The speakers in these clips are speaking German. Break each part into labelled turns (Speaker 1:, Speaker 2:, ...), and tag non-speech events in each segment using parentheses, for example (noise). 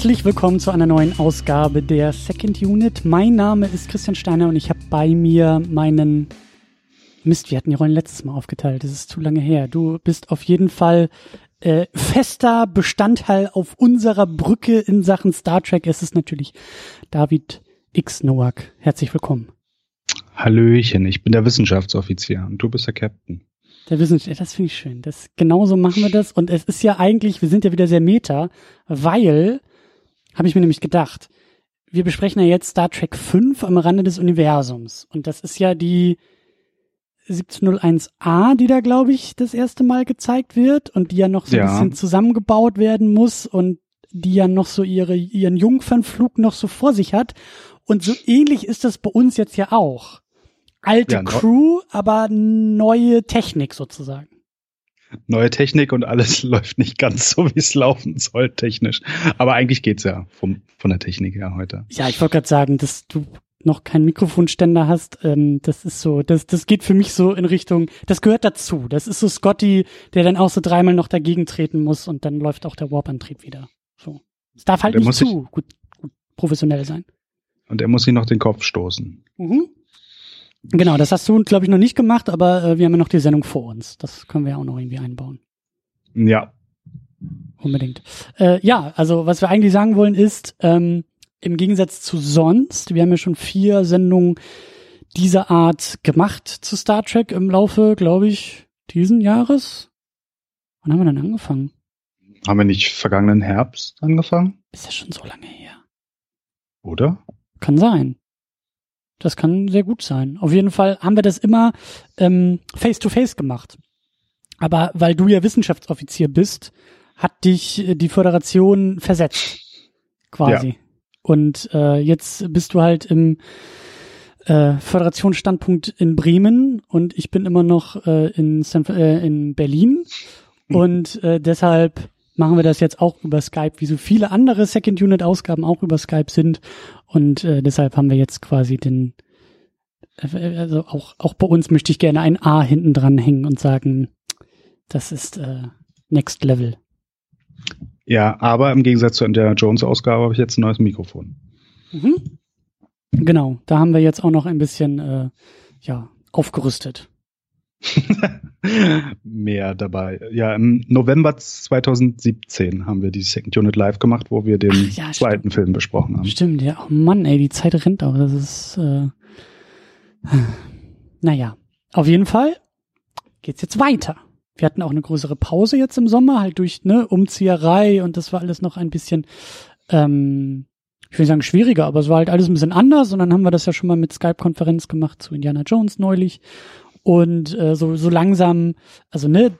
Speaker 1: Herzlich willkommen zu einer neuen Ausgabe der Second Unit. Mein Name ist Christian Steiner und ich habe bei mir meinen Mist, wir hatten die Rollen letztes Mal aufgeteilt. Das ist zu lange her. Du bist auf jeden Fall äh, fester Bestandteil auf unserer Brücke in Sachen Star Trek. Es ist natürlich David X. Nowak. Herzlich willkommen.
Speaker 2: Hallöchen, ich bin der Wissenschaftsoffizier und du bist der Captain.
Speaker 1: Der Wissenschaft, das finde ich schön. Das, genauso machen wir das. Und es ist ja eigentlich, wir sind ja wieder sehr meta, weil, habe ich mir nämlich gedacht, wir besprechen ja jetzt Star Trek 5 am Rande des Universums. Und das ist ja die 1701a, die da, glaube ich, das erste Mal gezeigt wird und die ja noch so ja. ein bisschen zusammengebaut werden muss und die ja noch so ihre, ihren Jungfernflug noch so vor sich hat. Und so ähnlich ist das bei uns jetzt ja auch. Alte ja, Crew, aber neue Technik sozusagen.
Speaker 2: Neue Technik und alles (laughs) läuft nicht ganz so, wie es laufen soll, technisch. Aber eigentlich geht's ja vom, von der Technik her heute.
Speaker 1: Ja, ich wollte gerade sagen, dass du noch keinen Mikrofonständer hast, ähm, das ist so, das, das geht für mich so in Richtung, das gehört dazu. Das ist so Scotty, der dann auch so dreimal noch dagegen treten muss und dann läuft auch der Warp-Antrieb wieder. So. Es darf halt nicht zu gut, gut professionell sein.
Speaker 2: Und er muss sich noch den Kopf stoßen. Mhm.
Speaker 1: Genau, das hast du, glaube ich, noch nicht gemacht, aber äh, wir haben ja noch die Sendung vor uns. Das können wir ja auch noch irgendwie einbauen.
Speaker 2: Ja.
Speaker 1: Unbedingt. Äh, ja, also was wir eigentlich sagen wollen ist, ähm, im Gegensatz zu sonst, wir haben ja schon vier Sendungen dieser Art gemacht zu Star Trek im Laufe, glaube ich, diesen Jahres. Wann haben wir denn angefangen?
Speaker 2: Haben wir nicht vergangenen Herbst angefangen?
Speaker 1: Ist ja schon so lange her.
Speaker 2: Oder?
Speaker 1: Kann sein. Das kann sehr gut sein. Auf jeden Fall haben wir das immer ähm, face to face gemacht. Aber weil du ja Wissenschaftsoffizier bist, hat dich äh, die Föderation versetzt. Quasi. Ja. Und äh, jetzt bist du halt im äh, Föderationsstandpunkt in Bremen und ich bin immer noch äh, in, San, äh, in Berlin. Mhm. Und äh, deshalb machen wir das jetzt auch über Skype, wie so viele andere Second Unit Ausgaben auch über Skype sind. Und äh, deshalb haben wir jetzt quasi den, äh, also auch, auch bei uns möchte ich gerne ein A hinten dran hängen und sagen, das ist äh, Next Level.
Speaker 2: Ja, aber im Gegensatz zur Indiana Jones Ausgabe habe ich jetzt ein neues Mikrofon.
Speaker 1: Mhm. Genau, da haben wir jetzt auch noch ein bisschen äh, ja, aufgerüstet. (laughs)
Speaker 2: Mehr dabei. Ja, im November 2017 haben wir die Second Unit live gemacht, wo wir den ja, zweiten stimmt. Film besprochen haben.
Speaker 1: Stimmt, ja. Oh Mann, ey, die Zeit rennt auch. Das ist, äh, (sighs) naja. Auf jeden Fall geht's jetzt weiter. Wir hatten auch eine größere Pause jetzt im Sommer, halt durch ne, Umzieherei und das war alles noch ein bisschen, ähm, ich will sagen schwieriger, aber es war halt alles ein bisschen anders und dann haben wir das ja schon mal mit Skype-Konferenz gemacht zu Indiana Jones neulich und äh, so, so langsam, also ne,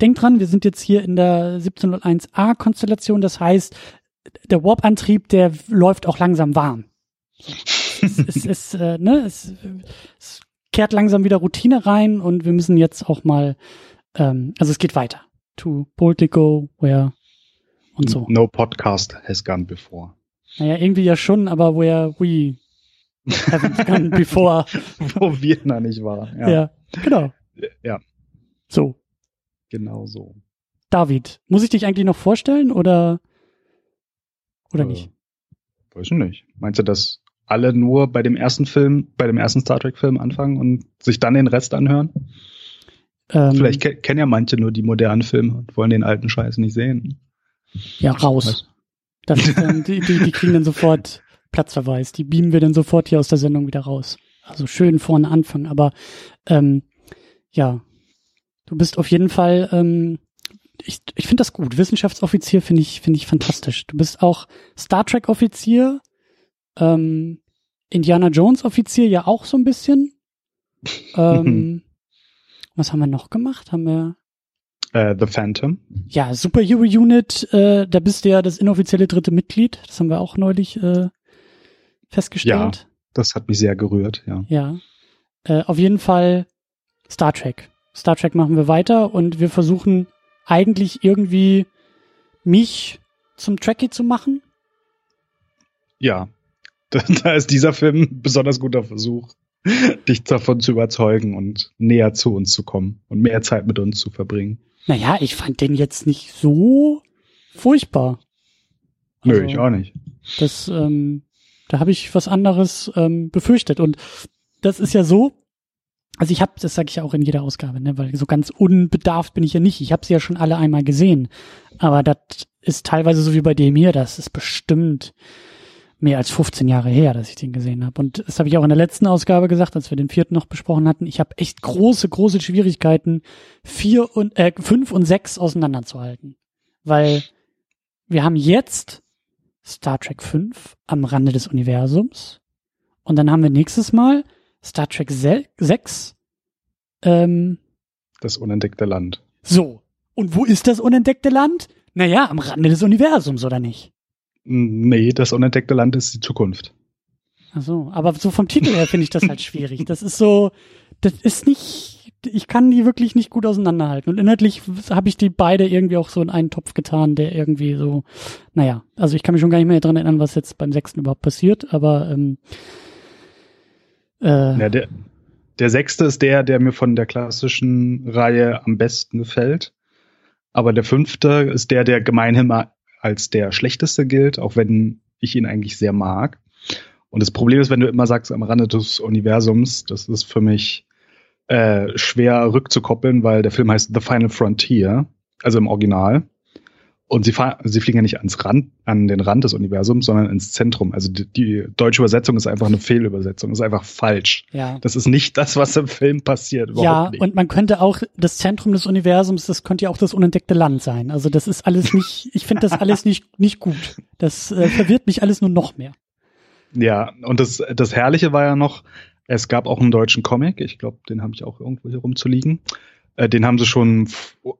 Speaker 1: denkt dran, wir sind jetzt hier in der 1701a-Konstellation, das heißt, der Warp-Antrieb, der läuft auch langsam warm. es, es, es, äh, ne, es, es kehrt langsam wieder Routine rein und wir müssen jetzt auch mal, ähm, also es geht weiter. To Politico, where und so.
Speaker 2: No podcast has gone before.
Speaker 1: Naja, irgendwie ja schon, aber where we haven't gone before. (laughs)
Speaker 2: Wo wir noch nicht waren.
Speaker 1: Ja. ja, genau.
Speaker 2: Ja.
Speaker 1: So.
Speaker 2: Genau so.
Speaker 1: David, muss ich dich eigentlich noch vorstellen oder, oder äh, nicht?
Speaker 2: Weiß ich nicht. Meinst du, dass alle nur bei dem ersten Film, bei dem ersten Star Trek Film anfangen und sich dann den Rest anhören? Ähm, Vielleicht ke kennen ja manche nur die modernen Filme und wollen den alten Scheiß nicht sehen.
Speaker 1: Ja, raus. Das dann, die, die, die kriegen dann sofort (laughs) Platzverweis. Die beamen wir dann sofort hier aus der Sendung wieder raus. Also schön vorne anfangen. Aber ähm, ja, du bist auf jeden Fall, ähm, ich, ich finde das gut. Wissenschaftsoffizier finde ich, finde ich fantastisch. Du bist auch Star Trek Offizier, ähm, Indiana Jones Offizier ja auch so ein bisschen. Ähm, (laughs) was haben wir noch gemacht? Haben wir
Speaker 2: uh, The Phantom.
Speaker 1: Ja, Superhero Unit, äh, da bist du ja das inoffizielle dritte Mitglied. Das haben wir auch neulich äh, festgestellt.
Speaker 2: Ja, das hat mich sehr gerührt, ja.
Speaker 1: Ja. Äh, auf jeden Fall Star Trek. Star Trek machen wir weiter und wir versuchen eigentlich irgendwie mich zum Trekkie zu machen.
Speaker 2: Ja, (laughs) da ist dieser Film ein besonders guter Versuch, dich davon zu überzeugen und näher zu uns zu kommen und mehr Zeit mit uns zu verbringen.
Speaker 1: Naja, ich fand den jetzt nicht so furchtbar.
Speaker 2: Also, Nö, ich auch nicht.
Speaker 1: Das, ähm, da habe ich was anderes ähm, befürchtet. Und das ist ja so, also ich habe, das sage ich ja auch in jeder Ausgabe, ne, weil so ganz unbedarft bin ich ja nicht. Ich habe sie ja schon alle einmal gesehen. Aber das ist teilweise so wie bei dem hier, das ist bestimmt mehr als 15 Jahre her, dass ich den gesehen habe. Und das habe ich auch in der letzten Ausgabe gesagt, als wir den vierten noch besprochen hatten. Ich habe echt große, große Schwierigkeiten, vier und äh, fünf und sechs auseinanderzuhalten. Weil wir haben jetzt Star Trek 5 am Rande des Universums. Und dann haben wir nächstes Mal Star Trek 6. Ähm,
Speaker 2: das unentdeckte Land.
Speaker 1: So. Und wo ist das unentdeckte Land? Naja, am Rande des Universums, oder nicht?
Speaker 2: Nee, das unentdeckte Land ist die Zukunft.
Speaker 1: Ach so, aber so vom Titel her finde ich das halt (laughs) schwierig. Das ist so, das ist nicht, ich kann die wirklich nicht gut auseinanderhalten. Und inhaltlich habe ich die beide irgendwie auch so in einen Topf getan, der irgendwie so, naja, also ich kann mich schon gar nicht mehr daran erinnern, was jetzt beim sechsten überhaupt passiert, aber ähm,
Speaker 2: äh, ja, der, der sechste ist der, der mir von der klassischen Reihe am besten gefällt. Aber der fünfte ist der, der gemeinhin als der schlechteste gilt, auch wenn ich ihn eigentlich sehr mag. Und das Problem ist, wenn du immer sagst, am Rande des Universums, das ist für mich äh, schwer rückzukoppeln, weil der Film heißt The Final Frontier, also im Original. Und sie, sie fliegen ja nicht ans Rand, an den Rand des Universums, sondern ins Zentrum. Also die, die deutsche Übersetzung ist einfach eine Fehlübersetzung, ist einfach falsch. Ja. Das ist nicht das, was im Film passiert.
Speaker 1: Ja,
Speaker 2: nicht.
Speaker 1: und man könnte auch das Zentrum des Universums, das könnte ja auch das unentdeckte Land sein. Also das ist alles nicht, ich finde das alles nicht, nicht gut. Das äh, verwirrt mich alles nur noch mehr.
Speaker 2: Ja, und das, das Herrliche war ja noch, es gab auch einen deutschen Comic, ich glaube, den habe ich auch irgendwo hier rumzuliegen. Äh, den haben sie schon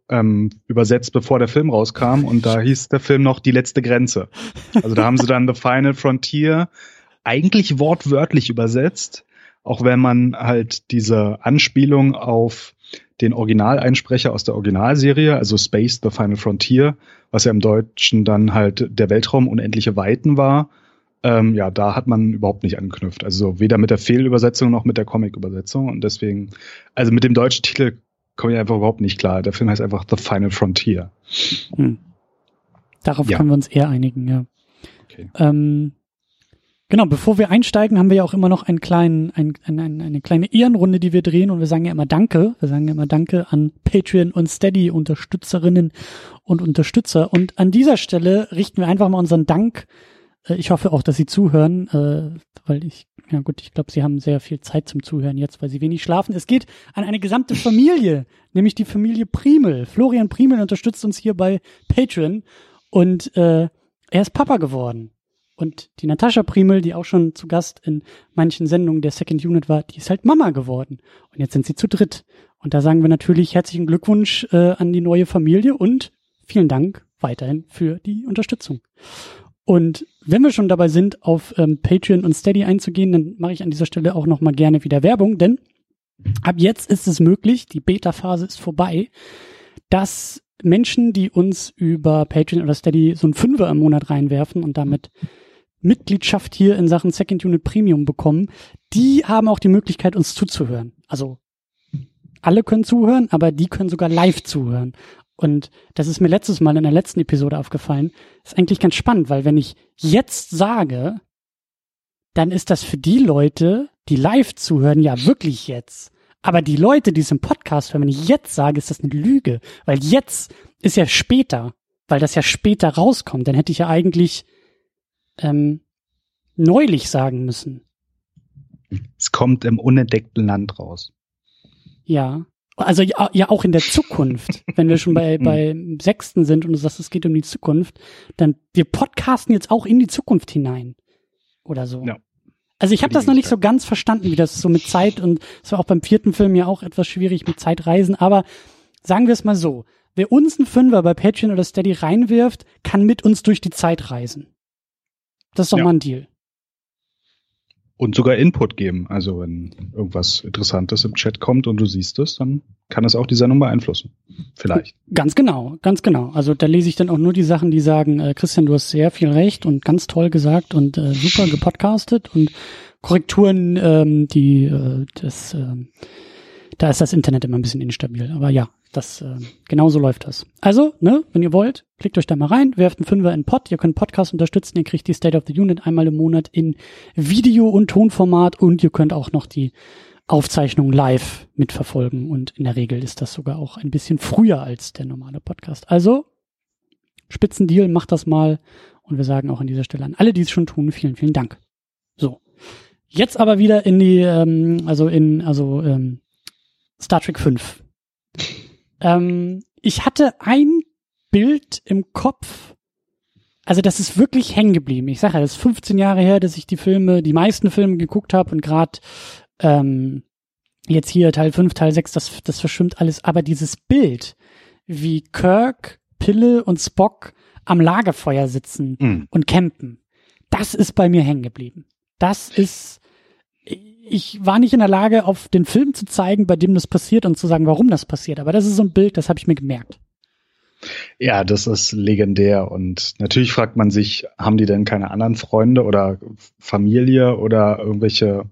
Speaker 2: ähm, übersetzt, bevor der Film rauskam. Und da hieß der Film noch Die letzte Grenze. Also da haben sie dann The Final Frontier eigentlich wortwörtlich übersetzt. Auch wenn man halt diese Anspielung auf den Originaleinsprecher aus der Originalserie, also Space, The Final Frontier, was ja im Deutschen dann halt der Weltraum unendliche Weiten war, ähm, ja, da hat man überhaupt nicht angeknüpft. Also weder mit der Fehlübersetzung noch mit der Comic-Übersetzung. Und deswegen, also mit dem deutschen Titel komme ich einfach überhaupt nicht klar. Der Film heißt einfach The Final Frontier. Hm.
Speaker 1: Darauf ja. können wir uns eher einigen, ja. Okay. Ähm, genau, bevor wir einsteigen, haben wir ja auch immer noch einen kleinen, ein, ein, ein, eine kleine Ehrenrunde, die wir drehen und wir sagen ja immer Danke. Wir sagen ja immer Danke an Patreon und Steady Unterstützerinnen und Unterstützer. Und an dieser Stelle richten wir einfach mal unseren Dank ich hoffe auch, dass Sie zuhören, äh, weil ich, ja gut, ich glaube, Sie haben sehr viel Zeit zum Zuhören jetzt, weil Sie wenig schlafen. Es geht an eine gesamte Familie, (laughs) nämlich die Familie Primel. Florian Primel unterstützt uns hier bei Patreon und äh, er ist Papa geworden. Und die Natascha Primel, die auch schon zu Gast in manchen Sendungen der Second Unit war, die ist halt Mama geworden. Und jetzt sind sie zu dritt. Und da sagen wir natürlich herzlichen Glückwunsch äh, an die neue Familie und vielen Dank weiterhin für die Unterstützung. Und wenn wir schon dabei sind, auf ähm, Patreon und Steady einzugehen, dann mache ich an dieser Stelle auch noch mal gerne wieder Werbung, denn ab jetzt ist es möglich, die Beta-Phase ist vorbei, dass Menschen, die uns über Patreon oder Steady so ein Fünfer im Monat reinwerfen und damit Mitgliedschaft hier in Sachen Second Unit Premium bekommen, die haben auch die Möglichkeit, uns zuzuhören. Also alle können zuhören, aber die können sogar live zuhören. Und das ist mir letztes Mal in der letzten Episode aufgefallen. Ist eigentlich ganz spannend, weil wenn ich jetzt sage, dann ist das für die Leute, die live zuhören, ja wirklich jetzt. Aber die Leute, die es im Podcast hören, wenn ich jetzt sage, ist das eine Lüge. Weil jetzt ist ja später, weil das ja später rauskommt. Dann hätte ich ja eigentlich ähm, neulich sagen müssen.
Speaker 2: Es kommt im unentdeckten Land raus.
Speaker 1: Ja, also ja, ja auch in der (laughs) Zukunft, wenn wir schon bei, (laughs) bei sechsten sind und du sagst, es geht um die Zukunft, dann wir podcasten jetzt auch in die Zukunft hinein. Oder so. Ja. Also ich habe das noch nicht so ganz verstanden, wie das so mit Zeit und es war auch beim vierten Film ja auch etwas schwierig mit Zeitreisen, aber sagen wir es mal so, wer uns einen Fünfer bei Patreon oder Steady reinwirft, kann mit uns durch die Zeit reisen. Das ist doch ja. mal ein Deal.
Speaker 2: Und sogar Input geben. Also wenn irgendwas Interessantes im Chat kommt und du siehst es, dann kann es auch die Sendung beeinflussen. Vielleicht.
Speaker 1: Ganz genau, ganz genau. Also da lese ich dann auch nur die Sachen, die sagen, äh, Christian, du hast sehr viel recht und ganz toll gesagt und äh, super gepodcastet und Korrekturen, ähm, die äh, das, äh, Da ist das Internet immer ein bisschen instabil. Aber ja, das äh, genau so läuft das. Also, ne, wenn ihr wollt, klickt euch da mal rein, werft einen Fünfer in Pod, ihr könnt Podcast unterstützen, ihr kriegt die State of the Unit einmal im Monat in Video- und Tonformat und ihr könnt auch noch die Aufzeichnung live mitverfolgen und in der Regel ist das sogar auch ein bisschen früher als der normale Podcast. Also, Spitzendeal, macht das mal und wir sagen auch an dieser Stelle an alle, die es schon tun, vielen, vielen Dank. So. Jetzt aber wieder in die, ähm, also in, also ähm, Star Trek 5. Ähm, ich hatte ein Bild im Kopf, also das ist wirklich hängen geblieben. Ich sage ja, das ist 15 Jahre her, dass ich die Filme, die meisten Filme geguckt habe und gerade ähm, jetzt hier Teil 5, Teil 6, das, das verschwimmt alles. Aber dieses Bild, wie Kirk, Pille und Spock am Lagerfeuer sitzen mhm. und campen, das ist bei mir hängen geblieben. Das ist, ich war nicht in der Lage, auf den Film zu zeigen, bei dem das passiert und zu sagen, warum das passiert. Aber das ist so ein Bild, das habe ich mir gemerkt.
Speaker 2: Ja, das ist legendär. Und natürlich fragt man sich, haben die denn keine anderen Freunde oder Familie oder irgendwelche,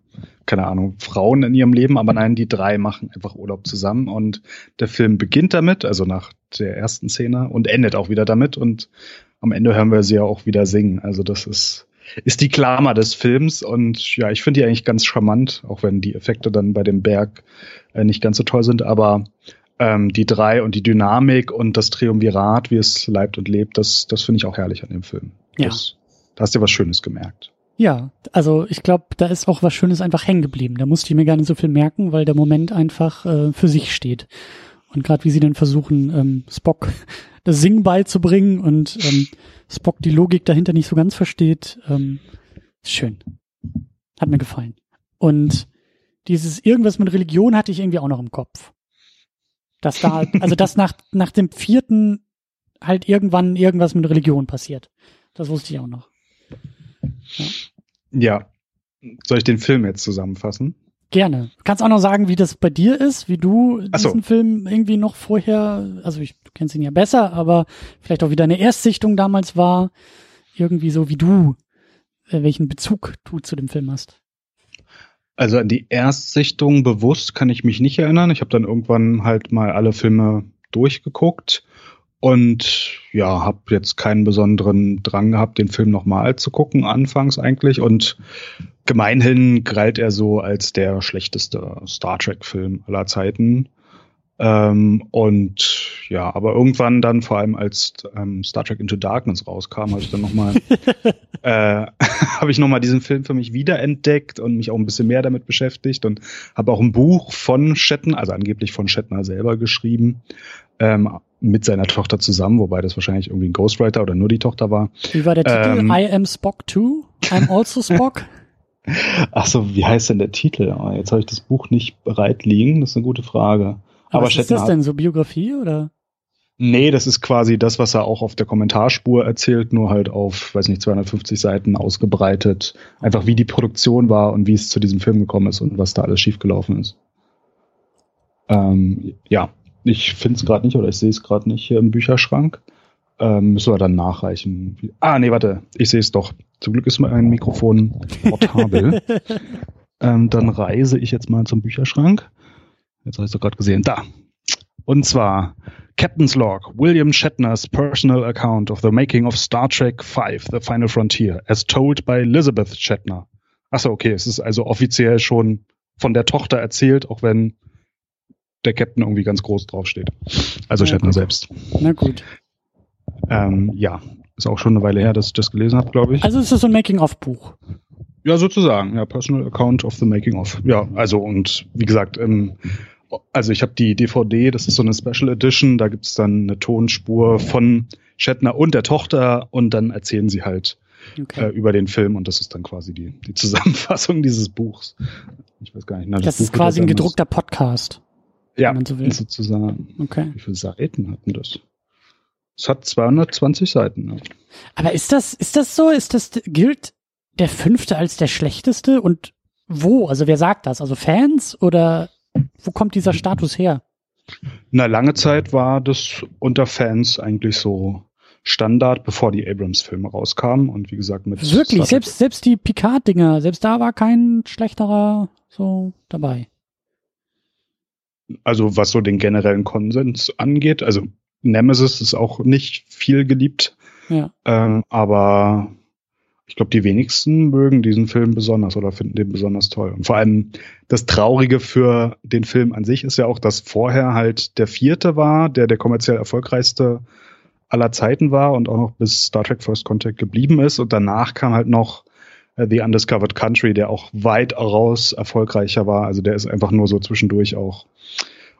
Speaker 2: keine Ahnung, Frauen in ihrem Leben? Aber nein, die drei machen einfach Urlaub zusammen. Und der Film beginnt damit, also nach der ersten Szene, und endet auch wieder damit. Und am Ende hören wir sie ja auch wieder singen. Also das ist, ist die Klammer des Films. Und ja, ich finde die eigentlich ganz charmant, auch wenn die Effekte dann bei dem Berg äh, nicht ganz so toll sind. Aber ähm, die drei und die Dynamik und das Triumvirat, wie es leibt und lebt, das, das finde ich auch herrlich an dem Film.
Speaker 1: Ja.
Speaker 2: Das, da hast du was Schönes gemerkt.
Speaker 1: Ja, also ich glaube, da ist auch was Schönes einfach hängen geblieben. Da musste ich mir gar nicht so viel merken, weil der Moment einfach äh, für sich steht. Und gerade wie sie dann versuchen, ähm, Spock das Singen beizubringen und ähm, Spock die Logik dahinter nicht so ganz versteht, ähm, ist schön. Hat mir gefallen. Und dieses irgendwas mit Religion hatte ich irgendwie auch noch im Kopf. Dass da, also (laughs) dass nach, nach dem vierten halt irgendwann irgendwas mit Religion passiert. Das wusste ich auch noch.
Speaker 2: Ja. ja. Soll ich den Film jetzt zusammenfassen?
Speaker 1: Gerne. Kannst auch noch sagen, wie das bei dir ist, wie du diesen so. Film irgendwie noch vorher, also ich, kennst ihn ja besser, aber vielleicht auch wie deine Erstsichtung damals war, irgendwie so wie du, äh, welchen Bezug du zu dem Film hast.
Speaker 2: Also an die Erstsichtung bewusst kann ich mich nicht erinnern. Ich habe dann irgendwann halt mal alle Filme durchgeguckt und ja, habe jetzt keinen besonderen Drang gehabt, den Film nochmal zu gucken, anfangs eigentlich. Und gemeinhin galt er so als der schlechteste Star Trek-Film aller Zeiten. Ähm, und ja, aber irgendwann dann, vor allem als ähm, Star Trek Into Darkness rauskam, habe ich dann nochmal (laughs) äh, (laughs) habe ich nochmal diesen Film für mich wiederentdeckt und mich auch ein bisschen mehr damit beschäftigt und habe auch ein Buch von Shatner, also angeblich von Shatner selber geschrieben, ähm, mit seiner Tochter zusammen, wobei das wahrscheinlich irgendwie ein Ghostwriter oder nur die Tochter war.
Speaker 1: Wie war der Titel? Ähm, I am Spock too? I'm also Spock? (laughs)
Speaker 2: Ach so, wie heißt denn der Titel? Oh, jetzt habe ich das Buch nicht bereit liegen. Das ist eine gute Frage.
Speaker 1: Aber, was ist das denn? So Biografie oder?
Speaker 2: Nee, das ist quasi das, was er auch auf der Kommentarspur erzählt, nur halt auf, weiß nicht, 250 Seiten ausgebreitet. Einfach wie die Produktion war und wie es zu diesem Film gekommen ist und was da alles schiefgelaufen ist. Ähm, ja, ich finde es gerade nicht oder ich sehe es gerade nicht hier im Bücherschrank. Ähm, müssen wir dann nachreichen. Ah, nee, warte, ich sehe es doch. Zum Glück ist mein Mikrofon portabel. (laughs) ähm, dann reise ich jetzt mal zum Bücherschrank. Jetzt habe ich es gerade gesehen. Da. Und zwar Captain's Log, William Shatner's personal account of the making of Star Trek V, The Final Frontier, as told by Elizabeth Shatner. Achso, okay, es ist also offiziell schon von der Tochter erzählt, auch wenn der Captain irgendwie ganz groß draufsteht. Also ja, Shatner gut. selbst.
Speaker 1: Na gut.
Speaker 2: Ähm, ja, ist auch schon eine Weile her, dass ich das gelesen habe, glaube ich.
Speaker 1: Also ist das so ein Making-of-Buch?
Speaker 2: Ja, sozusagen. Ja, Personal Account of the Making of. Ja, also und wie gesagt, ähm, also ich habe die DVD, das ist so eine Special Edition, da gibt's dann eine Tonspur von Shatner und der Tochter und dann erzählen sie halt okay. äh, über den Film und das ist dann quasi die, die Zusammenfassung (laughs) dieses Buchs.
Speaker 1: Ich weiß gar nicht. Na, das, das ist quasi ein gedruckter Podcast.
Speaker 2: Ja, so sozusagen. Okay. Wie viele Seiten hatten das? Es hat 220 Seiten. Ja.
Speaker 1: Aber ist das, ist das so? Ist das, gilt der fünfte als der schlechteste? Und wo? Also wer sagt das? Also Fans oder wo kommt dieser Status her?
Speaker 2: Na, lange Zeit war das unter Fans eigentlich so Standard, bevor die Abrams-Filme rauskamen. Und wie gesagt, mit.
Speaker 1: Wirklich, selbst, selbst die Picard-Dinger, selbst da war kein schlechterer so dabei.
Speaker 2: also was so den generellen Konsens angeht, also Nemesis ist auch nicht viel geliebt. Ja. Ähm, aber ich glaube, die wenigsten mögen diesen Film besonders oder finden den besonders toll. Und vor allem das Traurige für den Film an sich ist ja auch, dass vorher halt der vierte war, der der kommerziell erfolgreichste aller Zeiten war und auch noch bis Star Trek First Contact geblieben ist. Und danach kam halt noch äh, The Undiscovered Country, der auch weit raus erfolgreicher war. Also der ist einfach nur so zwischendurch auch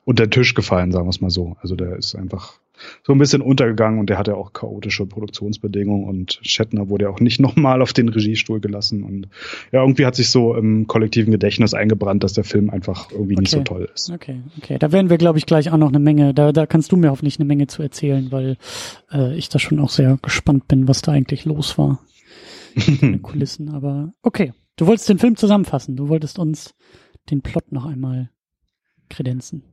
Speaker 2: unter den Tisch gefallen, sagen wir es mal so. Also der ist einfach so ein bisschen untergegangen und der hatte auch chaotische Produktionsbedingungen und Shatner wurde auch nicht (laughs) nochmal auf den Regiestuhl gelassen und ja, irgendwie hat sich so im kollektiven Gedächtnis eingebrannt, dass der Film einfach irgendwie okay. nicht so toll ist.
Speaker 1: Okay, okay. Da werden wir, glaube ich, gleich auch noch eine Menge, da, da kannst du mir hoffentlich eine Menge zu erzählen, weil äh, ich da schon auch sehr gespannt bin, was da eigentlich los war. in den (laughs) Kulissen, aber okay. Du wolltest den Film zusammenfassen, du wolltest uns den Plot noch einmal kredenzen.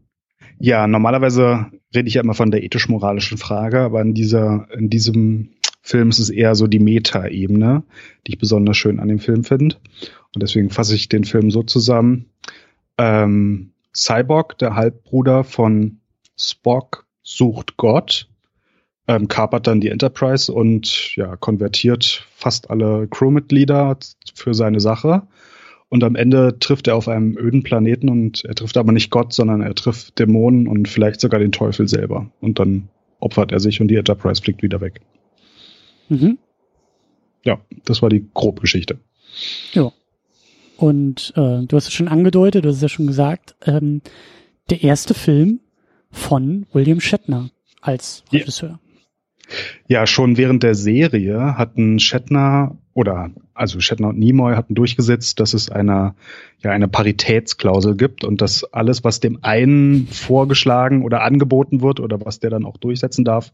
Speaker 2: Ja, normalerweise rede ich ja immer von der ethisch-moralischen Frage, aber in dieser, in diesem Film ist es eher so die Meta-Ebene, die ich besonders schön an dem Film finde. Und deswegen fasse ich den Film so zusammen. Ähm, Cyborg, der Halbbruder von Spock, sucht Gott, ähm, kapert dann die Enterprise und ja, konvertiert fast alle Crewmitglieder für seine Sache. Und am Ende trifft er auf einem öden Planeten und er trifft aber nicht Gott, sondern er trifft Dämonen und vielleicht sogar den Teufel selber. Und dann opfert er sich und die Enterprise fliegt wieder weg. Mhm. Ja, das war die Grobgeschichte.
Speaker 1: Ja. Und äh, du hast es schon angedeutet, du hast es ja schon gesagt, ähm, der erste Film von William Shatner als Regisseur.
Speaker 2: Ja, schon während der Serie hatten Shatner oder also Shatner und Nimoy hatten durchgesetzt, dass es eine ja eine Paritätsklausel gibt und dass alles, was dem einen vorgeschlagen oder angeboten wird oder was der dann auch durchsetzen darf,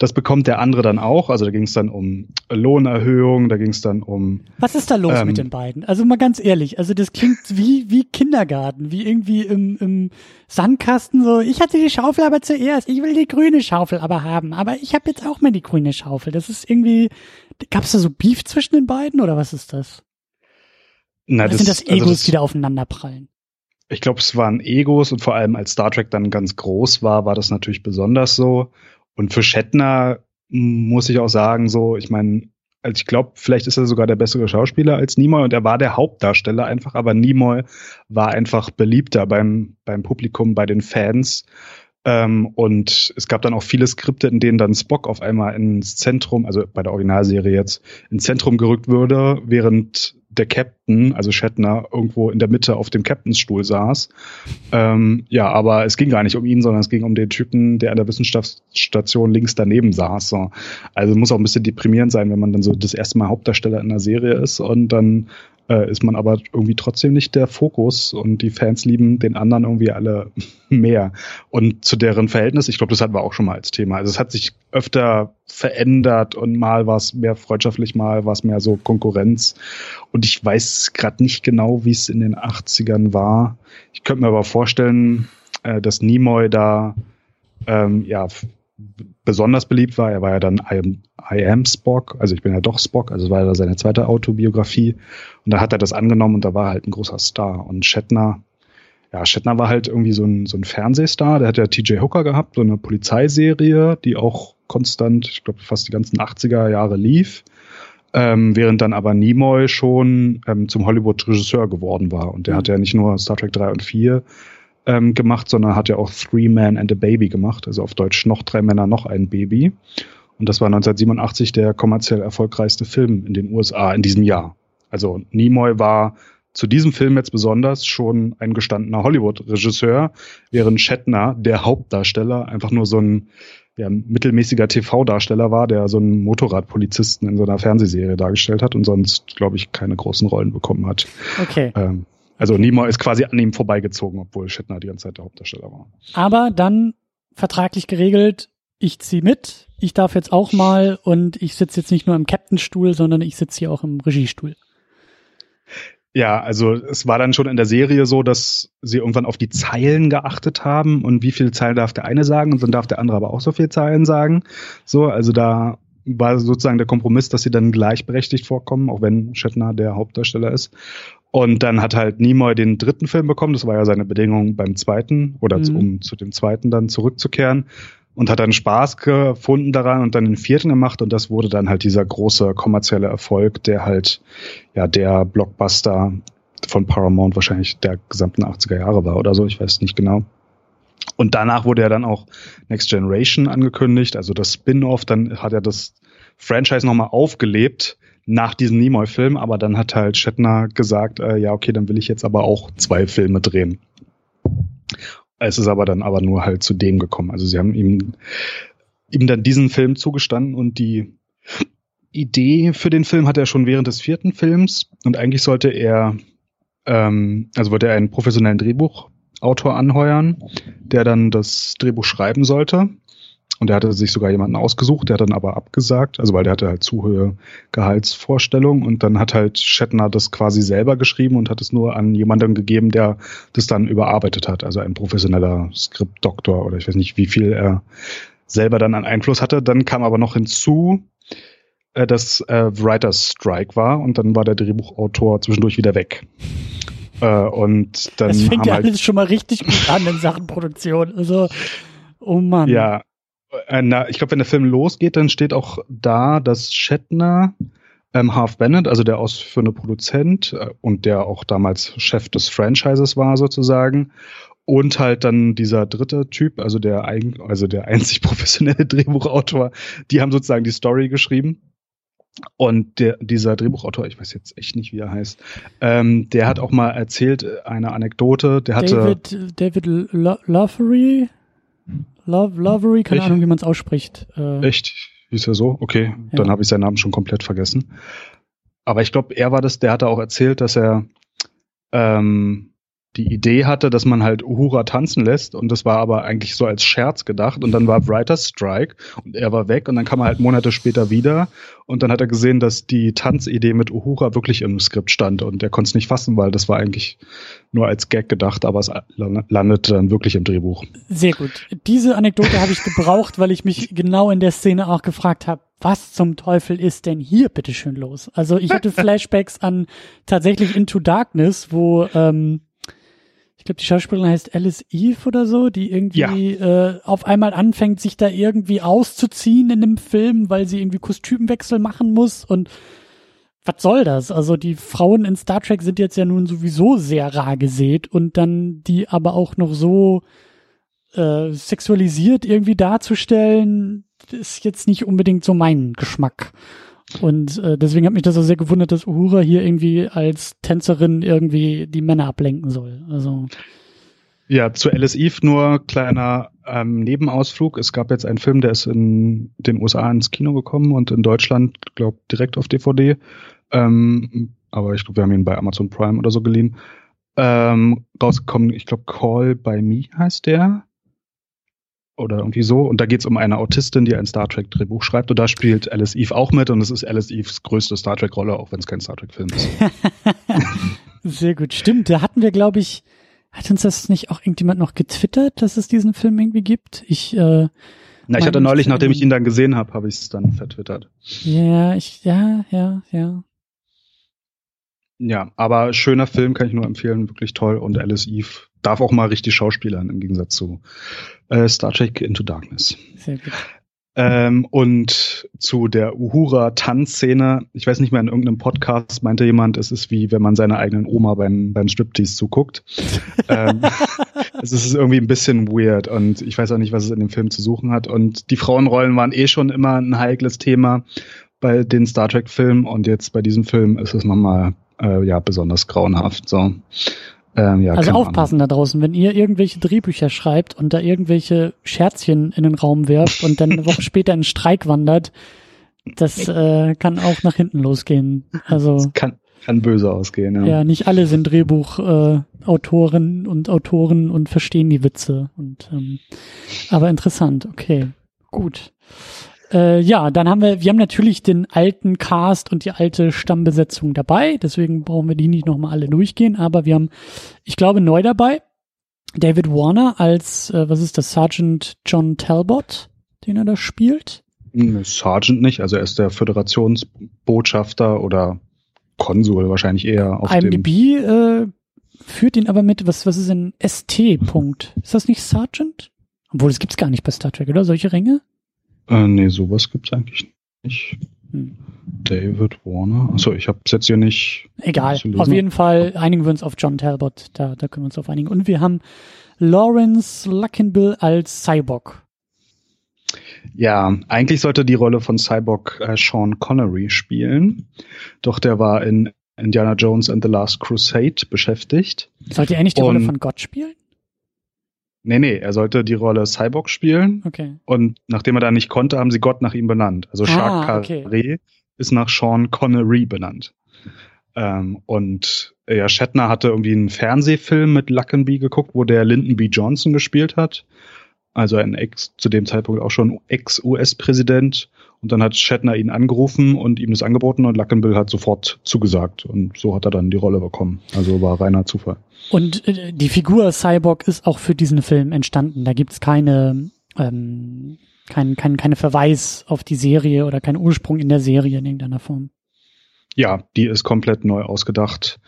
Speaker 2: das bekommt der andere dann auch. Also da ging es dann um Lohnerhöhung, da ging es dann um.
Speaker 1: Was ist da los ähm, mit den beiden? Also mal ganz ehrlich, also das klingt wie wie Kindergarten, wie irgendwie im, im Sandkasten so. Ich hatte die Schaufel aber zuerst. Ich will die grüne Schaufel aber haben. Aber ich habe jetzt auch mal die grüne Schaufel. Das ist irgendwie. Gab es da so Beef zwischen den beiden oder was ist das? Na, das, sind das Egos, also das, die da aufeinander prallen?
Speaker 2: Ich glaube, es waren Egos und vor allem als Star Trek dann ganz groß war, war das natürlich besonders so. Und für Shatner muss ich auch sagen, so, ich meine, also ich glaube, vielleicht ist er sogar der bessere Schauspieler als Nimoy und er war der Hauptdarsteller einfach, aber Nimoy war einfach beliebter beim, beim Publikum, bei den Fans. Ähm, und es gab dann auch viele Skripte, in denen dann Spock auf einmal ins Zentrum, also bei der Originalserie jetzt, ins Zentrum gerückt würde, während der Captain, also Shatner, irgendwo in der Mitte auf dem Captainsstuhl saß. Ähm, ja, aber es ging gar nicht um ihn, sondern es ging um den Typen, der an der Wissenschaftsstation links daneben saß. So. Also muss auch ein bisschen deprimierend sein, wenn man dann so das erste Mal Hauptdarsteller in der Serie ist und dann äh, ist man aber irgendwie trotzdem nicht der Fokus und die Fans lieben den anderen irgendwie alle (laughs) mehr. Und zu deren Verhältnis, ich glaube, das hatten wir auch schon mal als Thema. Also es hat sich öfter verändert und mal war es mehr freundschaftlich, mal war es mehr so Konkurrenz. Und ich weiß gerade nicht genau, wie es in den 80ern war. Ich könnte mir aber vorstellen, äh, dass Nimoy da ähm, ja besonders beliebt war. Er war ja dann I am, I am Spock, also ich bin ja doch Spock, also war ja seine zweite Autobiografie. Und da hat er das angenommen und da war er halt ein großer Star. Und Shatner, ja, Shatner war halt irgendwie so ein, so ein Fernsehstar. Der hat ja TJ Hooker gehabt, so eine Polizeiserie, die auch konstant, ich glaube, fast die ganzen 80er Jahre lief. Ähm, während dann aber Nimoy schon ähm, zum Hollywood-Regisseur geworden war. Und der mhm. hat ja nicht nur Star Trek 3 und 4 ähm, gemacht, sondern hat ja auch Three Men and a Baby gemacht, also auf Deutsch noch drei Männer, noch ein Baby. Und das war 1987 der kommerziell erfolgreichste Film in den USA in diesem Jahr. Also Nimoy war zu diesem Film jetzt besonders schon ein gestandener Hollywood-Regisseur, während Shatner, der Hauptdarsteller, einfach nur so ein ja, mittelmäßiger TV-Darsteller war, der so einen Motorradpolizisten in so einer Fernsehserie dargestellt hat und sonst, glaube ich, keine großen Rollen bekommen hat.
Speaker 1: Okay. Ähm,
Speaker 2: also Nimoy ist quasi an ihm vorbeigezogen, obwohl Shatner die ganze Zeit der Hauptdarsteller war.
Speaker 1: Aber dann vertraglich geregelt, ich zieh mit, ich darf jetzt auch mal und ich sitze jetzt nicht nur im Captainstuhl, sondern ich sitze hier auch im Regiestuhl.
Speaker 2: Ja, also es war dann schon in der Serie so, dass sie irgendwann auf die Zeilen geachtet haben und wie viele Zeilen darf der eine sagen und dann darf der andere aber auch so viele Zeilen sagen. So, also da war sozusagen der Kompromiss, dass sie dann gleichberechtigt vorkommen, auch wenn Shatner der Hauptdarsteller ist. Und dann hat halt Nimoy den dritten Film bekommen. Das war ja seine Bedingung beim zweiten oder mhm. um zu dem zweiten dann zurückzukehren und hat dann Spaß gefunden daran und dann den vierten gemacht und das wurde dann halt dieser große kommerzielle Erfolg, der halt ja der Blockbuster von Paramount wahrscheinlich der gesamten 80er Jahre war oder so, ich weiß nicht genau. Und danach wurde ja dann auch Next Generation angekündigt, also das Spin-off, dann hat er das Franchise nochmal aufgelebt nach diesem Nimoy-Film, aber dann hat halt Shatner gesagt, äh, ja, okay, dann will ich jetzt aber auch zwei Filme drehen. Es ist aber dann aber nur halt zu dem gekommen. Also sie haben ihm, ihm dann diesen Film zugestanden und die Idee für den Film hat er schon während des vierten Films und eigentlich sollte er, ähm, also wollte er einen professionellen Drehbuchautor anheuern, der dann das Drehbuch schreiben sollte. Und er hatte sich sogar jemanden ausgesucht, der hat dann aber abgesagt, also weil der hatte halt zu hohe Gehaltsvorstellungen und dann hat halt Shatner das quasi selber geschrieben und hat es nur an jemanden gegeben, der das dann überarbeitet hat, also ein professioneller Skriptdoktor oder ich weiß nicht, wie viel er selber dann an Einfluss hatte. Dann kam aber noch hinzu, äh, dass äh, Writers Strike war und dann war der Drehbuchautor zwischendurch wieder weg. Äh, und dann
Speaker 1: das fängt ja halt, alles schon mal richtig gut an in Sachen Produktion. Also, oh Mann.
Speaker 2: Ja, äh, na, ich glaube, wenn der Film losgeht, dann steht auch da, dass Shatner ähm, Half Bennett, also der ausführende Produzent äh, und der auch damals Chef des Franchises war sozusagen, und halt dann dieser dritte Typ, also der also der (laughs) einzig professionelle Drehbuchautor, die haben sozusagen die Story geschrieben. Und der, dieser Drehbuchautor, ich weiß jetzt echt nicht, wie er heißt, ähm, der hat auch mal erzählt, äh, eine Anekdote, der hatte.
Speaker 1: David, David Lovery? Love, Lovery, keine Echt? Ahnung, wie man es ausspricht.
Speaker 2: Äh, Echt? Hieß er so? Okay, ja. dann habe ich seinen Namen schon komplett vergessen. Aber ich glaube, er war das, der hatte auch erzählt, dass er ähm, die Idee hatte, dass man halt Uhura tanzen lässt und das war aber eigentlich so als Scherz gedacht und dann war Writer's Strike und er war weg und dann kam er halt Monate später wieder und dann hat er gesehen, dass die Tanzidee mit Uhura wirklich im Skript stand und er konnte es nicht fassen, weil das war eigentlich nur als Gag gedacht, aber es landete dann wirklich im Drehbuch.
Speaker 1: Sehr gut. Diese Anekdote habe ich gebraucht, weil ich mich genau in der Szene auch gefragt habe, was zum Teufel ist denn hier bitteschön los? Also ich hatte (laughs) Flashbacks an tatsächlich Into Darkness, wo ähm, ich glaube, die Schauspielerin heißt Alice Eve oder so, die irgendwie ja. äh, auf einmal anfängt, sich da irgendwie auszuziehen in dem Film, weil sie irgendwie Kostümwechsel machen muss und was soll das? Also die Frauen in Star Trek sind jetzt ja nun sowieso sehr rar gesät und dann die aber auch noch so äh, sexualisiert irgendwie darzustellen, ist jetzt nicht unbedingt so mein Geschmack. Und äh, deswegen hat mich das auch sehr gewundert, dass Uhura hier irgendwie als Tänzerin irgendwie die Männer ablenken soll. Also
Speaker 2: ja, zu Alice Eve nur kleiner ähm, Nebenausflug. Es gab jetzt einen Film, der ist in den USA ins Kino gekommen und in Deutschland, glaube direkt auf DVD. Ähm, aber ich glaube, wir haben ihn bei Amazon Prime oder so geliehen. Ähm, rausgekommen, ich glaube, Call by Me heißt der oder irgendwie so. Und da geht es um eine Autistin, die ein Star Trek-Drehbuch schreibt. Und da spielt Alice Eve auch mit. Und es ist Alice Eves größte Star Trek-Rolle, auch wenn es kein Star Trek-Film ist. (laughs)
Speaker 1: Sehr gut. Stimmt. Da hatten wir, glaube ich, hat uns das nicht auch irgendjemand noch getwittert, dass es diesen Film irgendwie gibt? Ich, äh,
Speaker 2: na, ich hatte neulich, nachdem ich ihn dann gesehen habe, habe ich es dann vertwittert.
Speaker 1: Ja, ich, ja, ja, ja.
Speaker 2: Ja, aber schöner Film kann ich nur empfehlen, wirklich toll. Und Alice Eve darf auch mal richtig schauspielern im Gegensatz zu äh, Star Trek Into Darkness. Sehr gut. Ähm, und zu der Uhura-Tanzszene, ich weiß nicht mehr, in irgendeinem Podcast meinte jemand, es ist wie wenn man seiner eigenen Oma beim, beim Striptease zuguckt. (laughs) ähm, (laughs) es ist irgendwie ein bisschen weird und ich weiß auch nicht, was es in dem Film zu suchen hat. Und die Frauenrollen waren eh schon immer ein heikles Thema bei den Star Trek-Filmen und jetzt bei diesem Film ist es nochmal äh, ja besonders grauenhaft. So.
Speaker 1: Ähm, ja, also aufpassen Ahnung. da draußen, wenn ihr irgendwelche Drehbücher schreibt und da irgendwelche Scherzchen in den Raum wirft und dann eine Woche (laughs) später in Streik wandert, das äh, kann auch nach hinten losgehen. Also das
Speaker 2: kann, kann böse ausgehen. Ja,
Speaker 1: ja nicht alle sind Drehbuchautoren äh, und Autoren und verstehen die Witze. Und ähm, aber interessant. Okay, gut. Äh, ja, dann haben wir, wir haben natürlich den alten Cast und die alte Stammbesetzung dabei, deswegen brauchen wir die nicht nochmal alle durchgehen, aber wir haben, ich glaube, neu dabei, David Warner als, äh, was ist das, Sergeant John Talbot, den er da spielt.
Speaker 2: Hm, Sergeant nicht, also er ist der Föderationsbotschafter oder Konsul wahrscheinlich eher
Speaker 1: auf IMDb äh, führt ihn aber mit, was, was ist denn ST? Punkt. Ist das nicht Sergeant? Obwohl, es gibt's gar nicht bei Star Trek, oder? Solche Ränge?
Speaker 2: Äh, nee, sowas gibt's eigentlich nicht. Hm. David Warner. Achso, ich habe es jetzt hier nicht.
Speaker 1: Egal. Auf jeden Fall einigen wir uns auf John Talbot. Da, da können wir uns auf einigen. Und wir haben Lawrence Luckinbill als Cyborg.
Speaker 2: Ja, eigentlich sollte die Rolle von Cyborg äh, Sean Connery spielen. Doch der war in Indiana Jones and the Last Crusade beschäftigt.
Speaker 1: Sollte er nicht die Und, Rolle von Gott spielen?
Speaker 2: Nee, nee, er sollte die Rolle Cyborg spielen.
Speaker 1: Okay.
Speaker 2: Und nachdem er da nicht konnte, haben sie Gott nach ihm benannt. Also Jacques ah, okay. Carré ist nach Sean Connery benannt. Ähm, und ja, Shatner hatte irgendwie einen Fernsehfilm mit Luckenby geguckt, wo der Lyndon B. Johnson gespielt hat. Also ein Ex, zu dem Zeitpunkt auch schon Ex-US-Präsident. Und dann hat Shatner ihn angerufen und ihm das angeboten und Luckenbill hat sofort zugesagt. Und so hat er dann die Rolle bekommen. Also war reiner Zufall.
Speaker 1: Und äh, die Figur Cyborg ist auch für diesen Film entstanden. Da gibt's keine, ähm, kein, kein, keine Verweis auf die Serie oder keinen Ursprung in der Serie in irgendeiner Form.
Speaker 2: Ja, die ist komplett neu ausgedacht.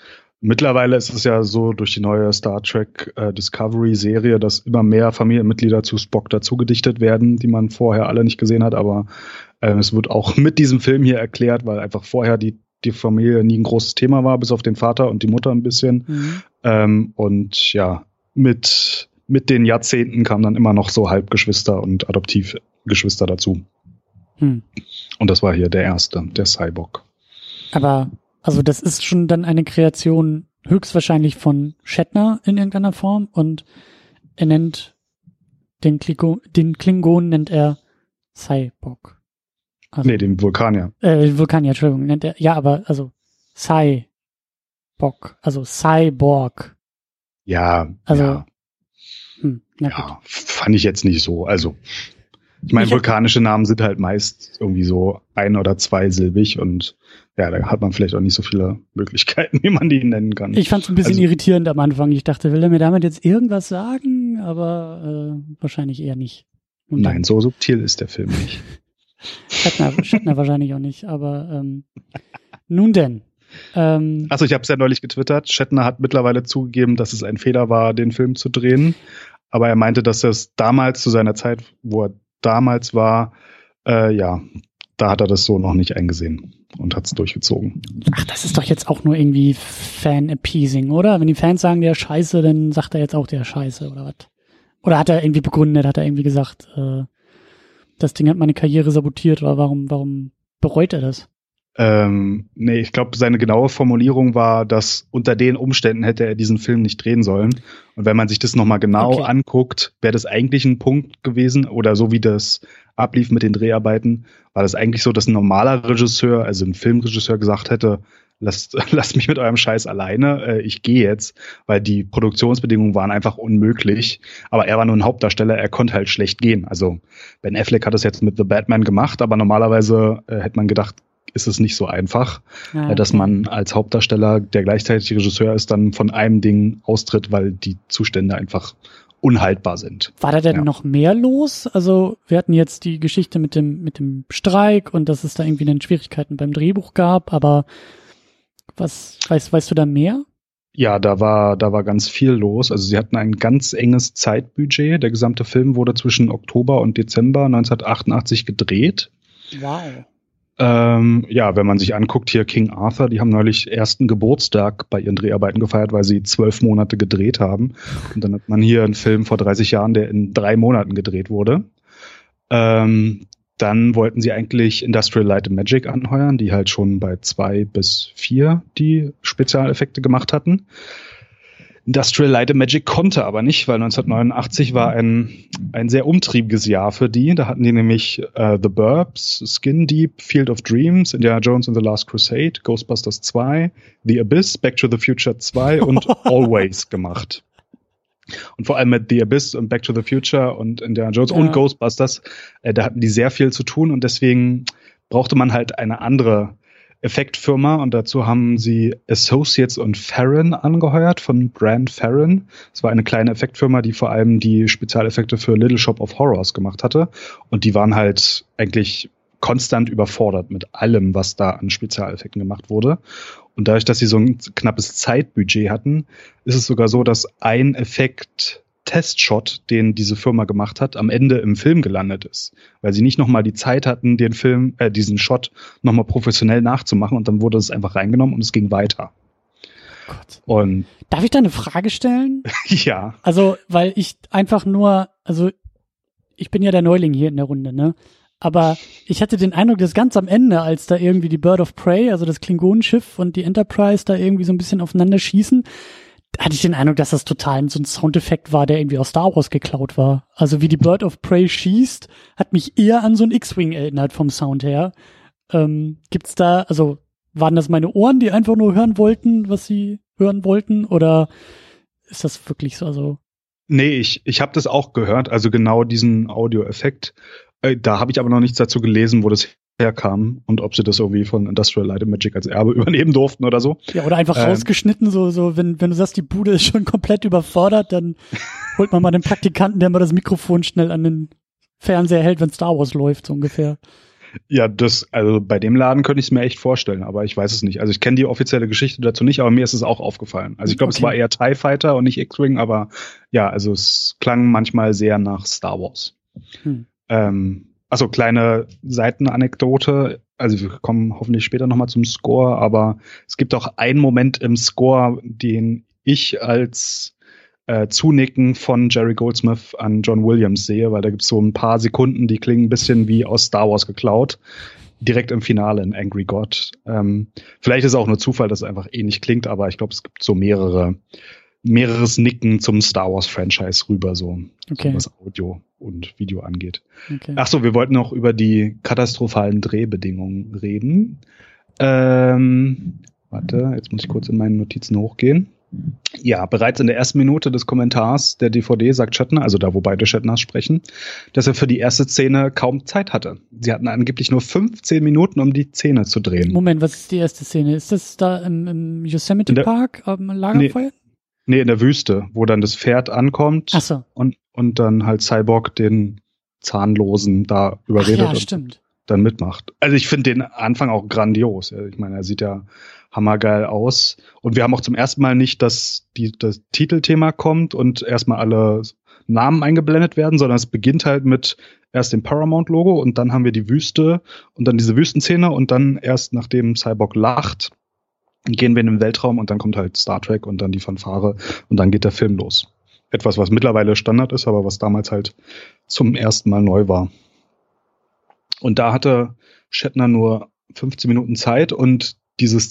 Speaker 2: Mittlerweile ist es ja so durch die neue Star Trek äh, Discovery Serie, dass immer mehr Familienmitglieder zu Spock dazugedichtet werden, die man vorher alle nicht gesehen hat. Aber äh, es wird auch (laughs) mit diesem Film hier erklärt, weil einfach vorher die die Familie nie ein großes Thema war, bis auf den Vater und die Mutter ein bisschen. Mhm. Ähm, und ja, mit mit den Jahrzehnten kamen dann immer noch so Halbgeschwister und Adoptivgeschwister dazu. Hm. Und das war hier der erste, der Cyborg.
Speaker 1: Aber also das ist schon dann eine Kreation höchstwahrscheinlich von Shatner in irgendeiner Form und er nennt den, Klingon, den Klingon nennt er Cyborg.
Speaker 2: Also, nee, den Vulkanier.
Speaker 1: Äh, Vulkanier, Entschuldigung, nennt er. Ja, aber also Cyborg, also Cyborg.
Speaker 2: Ja,
Speaker 1: also
Speaker 2: ja. Hm, ja, fand ich jetzt nicht so. Also ich meine, vulkanische Namen sind halt meist irgendwie so ein- oder zweisilbig und ja, da hat man vielleicht auch nicht so viele Möglichkeiten, (laughs) wie man die nennen kann.
Speaker 1: Ich fand es ein bisschen also, irritierend am Anfang. Ich dachte, will er mir damit jetzt irgendwas sagen? Aber äh, wahrscheinlich eher nicht.
Speaker 2: Und nein, so subtil ist der Film nicht. (laughs)
Speaker 1: Shatner, Shatner wahrscheinlich auch nicht, aber ähm, nun denn.
Speaker 2: Ähm, Achso, ich habe es ja neulich getwittert. Shatner hat mittlerweile zugegeben, dass es ein Fehler war, den Film zu drehen. Aber er meinte, dass es damals zu seiner Zeit, wo er damals war, äh, ja, da hat er das so noch nicht eingesehen und hat es durchgezogen.
Speaker 1: Ach, das ist doch jetzt auch nur irgendwie Fan-Appeasing, oder? Wenn die Fans sagen, der Scheiße, dann sagt er jetzt auch der Scheiße, oder was? Oder hat er irgendwie begründet, hat er irgendwie gesagt, äh, das Ding hat meine Karriere sabotiert, oder warum, warum bereut er das?
Speaker 2: Ähm, nee, ich glaube, seine genaue Formulierung war, dass unter den Umständen hätte er diesen Film nicht drehen sollen. Und wenn man sich das nochmal genau okay. anguckt, wäre das eigentlich ein Punkt gewesen, oder so wie das ablief mit den Dreharbeiten, war das eigentlich so, dass ein normaler Regisseur, also ein Filmregisseur gesagt hätte, lasst, (laughs) lasst mich mit eurem Scheiß alleine, äh, ich gehe jetzt, weil die Produktionsbedingungen waren einfach unmöglich. Aber er war nur ein Hauptdarsteller, er konnte halt schlecht gehen. Also Ben Affleck hat das jetzt mit The Batman gemacht, aber normalerweise äh, hätte man gedacht, ist es nicht so einfach, ja, okay. dass man als Hauptdarsteller, der gleichzeitig Regisseur ist, dann von einem Ding austritt, weil die Zustände einfach unhaltbar sind.
Speaker 1: War da denn ja. noch mehr los? Also wir hatten jetzt die Geschichte mit dem mit dem Streik und dass es da irgendwie dann Schwierigkeiten beim Drehbuch gab, aber was weißt weißt du da mehr?
Speaker 2: Ja, da war da war ganz viel los. Also sie hatten ein ganz enges Zeitbudget. Der gesamte Film wurde zwischen Oktober und Dezember 1988 gedreht.
Speaker 1: Wow.
Speaker 2: Ähm, ja, wenn man sich anguckt, hier King Arthur, die haben neulich ersten Geburtstag bei ihren Dreharbeiten gefeiert, weil sie zwölf Monate gedreht haben. Und dann hat man hier einen Film vor 30 Jahren, der in drei Monaten gedreht wurde. Ähm, dann wollten sie eigentlich Industrial Light and Magic anheuern, die halt schon bei zwei bis vier die Spezialeffekte gemacht hatten. Industrial Light and Magic konnte aber nicht, weil 1989 war ein, ein sehr umtriebiges Jahr für die. Da hatten die nämlich uh, The Burbs, Skin Deep, Field of Dreams, Indiana Jones and the Last Crusade, Ghostbusters 2, The Abyss, Back to the Future 2 und (laughs) Always gemacht. Und vor allem mit The Abyss und Back to the Future und Indiana Jones ja. und Ghostbusters, äh, da hatten die sehr viel zu tun und deswegen brauchte man halt eine andere Effektfirma und dazu haben sie Associates und Farron angeheuert von Brand Farron. Es war eine kleine Effektfirma, die vor allem die Spezialeffekte für Little Shop of Horrors gemacht hatte und die waren halt eigentlich konstant überfordert mit allem, was da an Spezialeffekten gemacht wurde. Und dadurch, dass sie so ein knappes Zeitbudget hatten, ist es sogar so, dass ein Effekt Testshot, den diese Firma gemacht hat, am Ende im Film gelandet ist, weil sie nicht nochmal die Zeit hatten, den Film, äh, diesen Shot nochmal professionell nachzumachen und dann wurde es einfach reingenommen und es ging weiter.
Speaker 1: Gott. Und darf ich da eine Frage stellen? (laughs)
Speaker 2: ja.
Speaker 1: Also, weil ich einfach nur, also ich bin ja der Neuling hier in der Runde, ne? Aber ich hatte den Eindruck, dass ganz am Ende, als da irgendwie die Bird of Prey, also das Klingonenschiff und die Enterprise da irgendwie so ein bisschen aufeinander schießen, hatte ich den Eindruck, dass das total so ein Soundeffekt war, der irgendwie aus Star Wars geklaut war. Also wie die Bird of Prey schießt, hat mich eher an so ein X-Wing erinnert vom Sound her. Ähm, gibt's da, also waren das meine Ohren, die einfach nur hören wollten, was sie hören wollten, oder ist das wirklich so? Also
Speaker 2: Nee, ich, ich habe das auch gehört, also genau diesen Audioeffekt. Äh, da habe ich aber noch nichts dazu gelesen, wo das herkam und ob sie das irgendwie von Industrial Light and Magic als Erbe (laughs) übernehmen durften oder so.
Speaker 1: Ja, oder einfach ähm, rausgeschnitten, so, so, wenn, wenn du sagst, die Bude ist schon komplett überfordert, dann (laughs) holt man mal den Praktikanten, der mal das Mikrofon schnell an den Fernseher hält, wenn Star Wars läuft, so ungefähr.
Speaker 2: Ja, das, also bei dem Laden könnte ich es mir echt vorstellen, aber ich weiß es nicht. Also ich kenne die offizielle Geschichte dazu nicht, aber mir ist es auch aufgefallen. Also ich glaube, okay. es war eher TIE Fighter und nicht X-Wing, aber ja, also es klang manchmal sehr nach Star Wars. Hm. Ähm, also kleine Seitenanekdote. Also wir kommen hoffentlich später nochmal zum Score, aber es gibt auch einen Moment im Score, den ich als äh, Zunicken von Jerry Goldsmith an John Williams sehe, weil da gibt es so ein paar Sekunden, die klingen ein bisschen wie aus Star Wars geklaut. Direkt im Finale in Angry God. Ähm, vielleicht ist es auch nur Zufall, dass es einfach ähnlich klingt, aber ich glaube, es gibt so mehrere mehreres Nicken zum Star Wars Franchise rüber, so, okay. so was Audio und Video angeht. Okay. Ach so, wir wollten noch über die katastrophalen Drehbedingungen reden. Ähm, warte, jetzt muss ich kurz in meinen Notizen hochgehen. Ja, bereits in der ersten Minute des Kommentars der DVD sagt Shatner, also da wo beide Shatners sprechen, dass er für die erste Szene kaum Zeit hatte. Sie hatten angeblich nur 15 Minuten, um die Szene zu drehen.
Speaker 1: Moment, was ist die erste Szene? Ist das da im, im Yosemite der, Park am Lagerfeuer?
Speaker 2: Nee, Nee, in der Wüste, wo dann das Pferd ankommt
Speaker 1: Ach so.
Speaker 2: und, und dann halt Cyborg den Zahnlosen da überredet Ach ja,
Speaker 1: stimmt.
Speaker 2: und dann mitmacht. Also ich finde den Anfang auch grandios. Ich meine, er sieht ja hammergeil aus. Und wir haben auch zum ersten Mal nicht, dass die, das Titelthema kommt und erstmal alle Namen eingeblendet werden, sondern es beginnt halt mit erst dem Paramount-Logo und dann haben wir die Wüste und dann diese Wüstenszene und dann erst nachdem Cyborg lacht, gehen wir in den Weltraum und dann kommt halt Star Trek und dann die Fanfare und dann geht der Film los. Etwas, was mittlerweile Standard ist, aber was damals halt zum ersten Mal neu war. Und da hatte Shatner nur 15 Minuten Zeit und dieses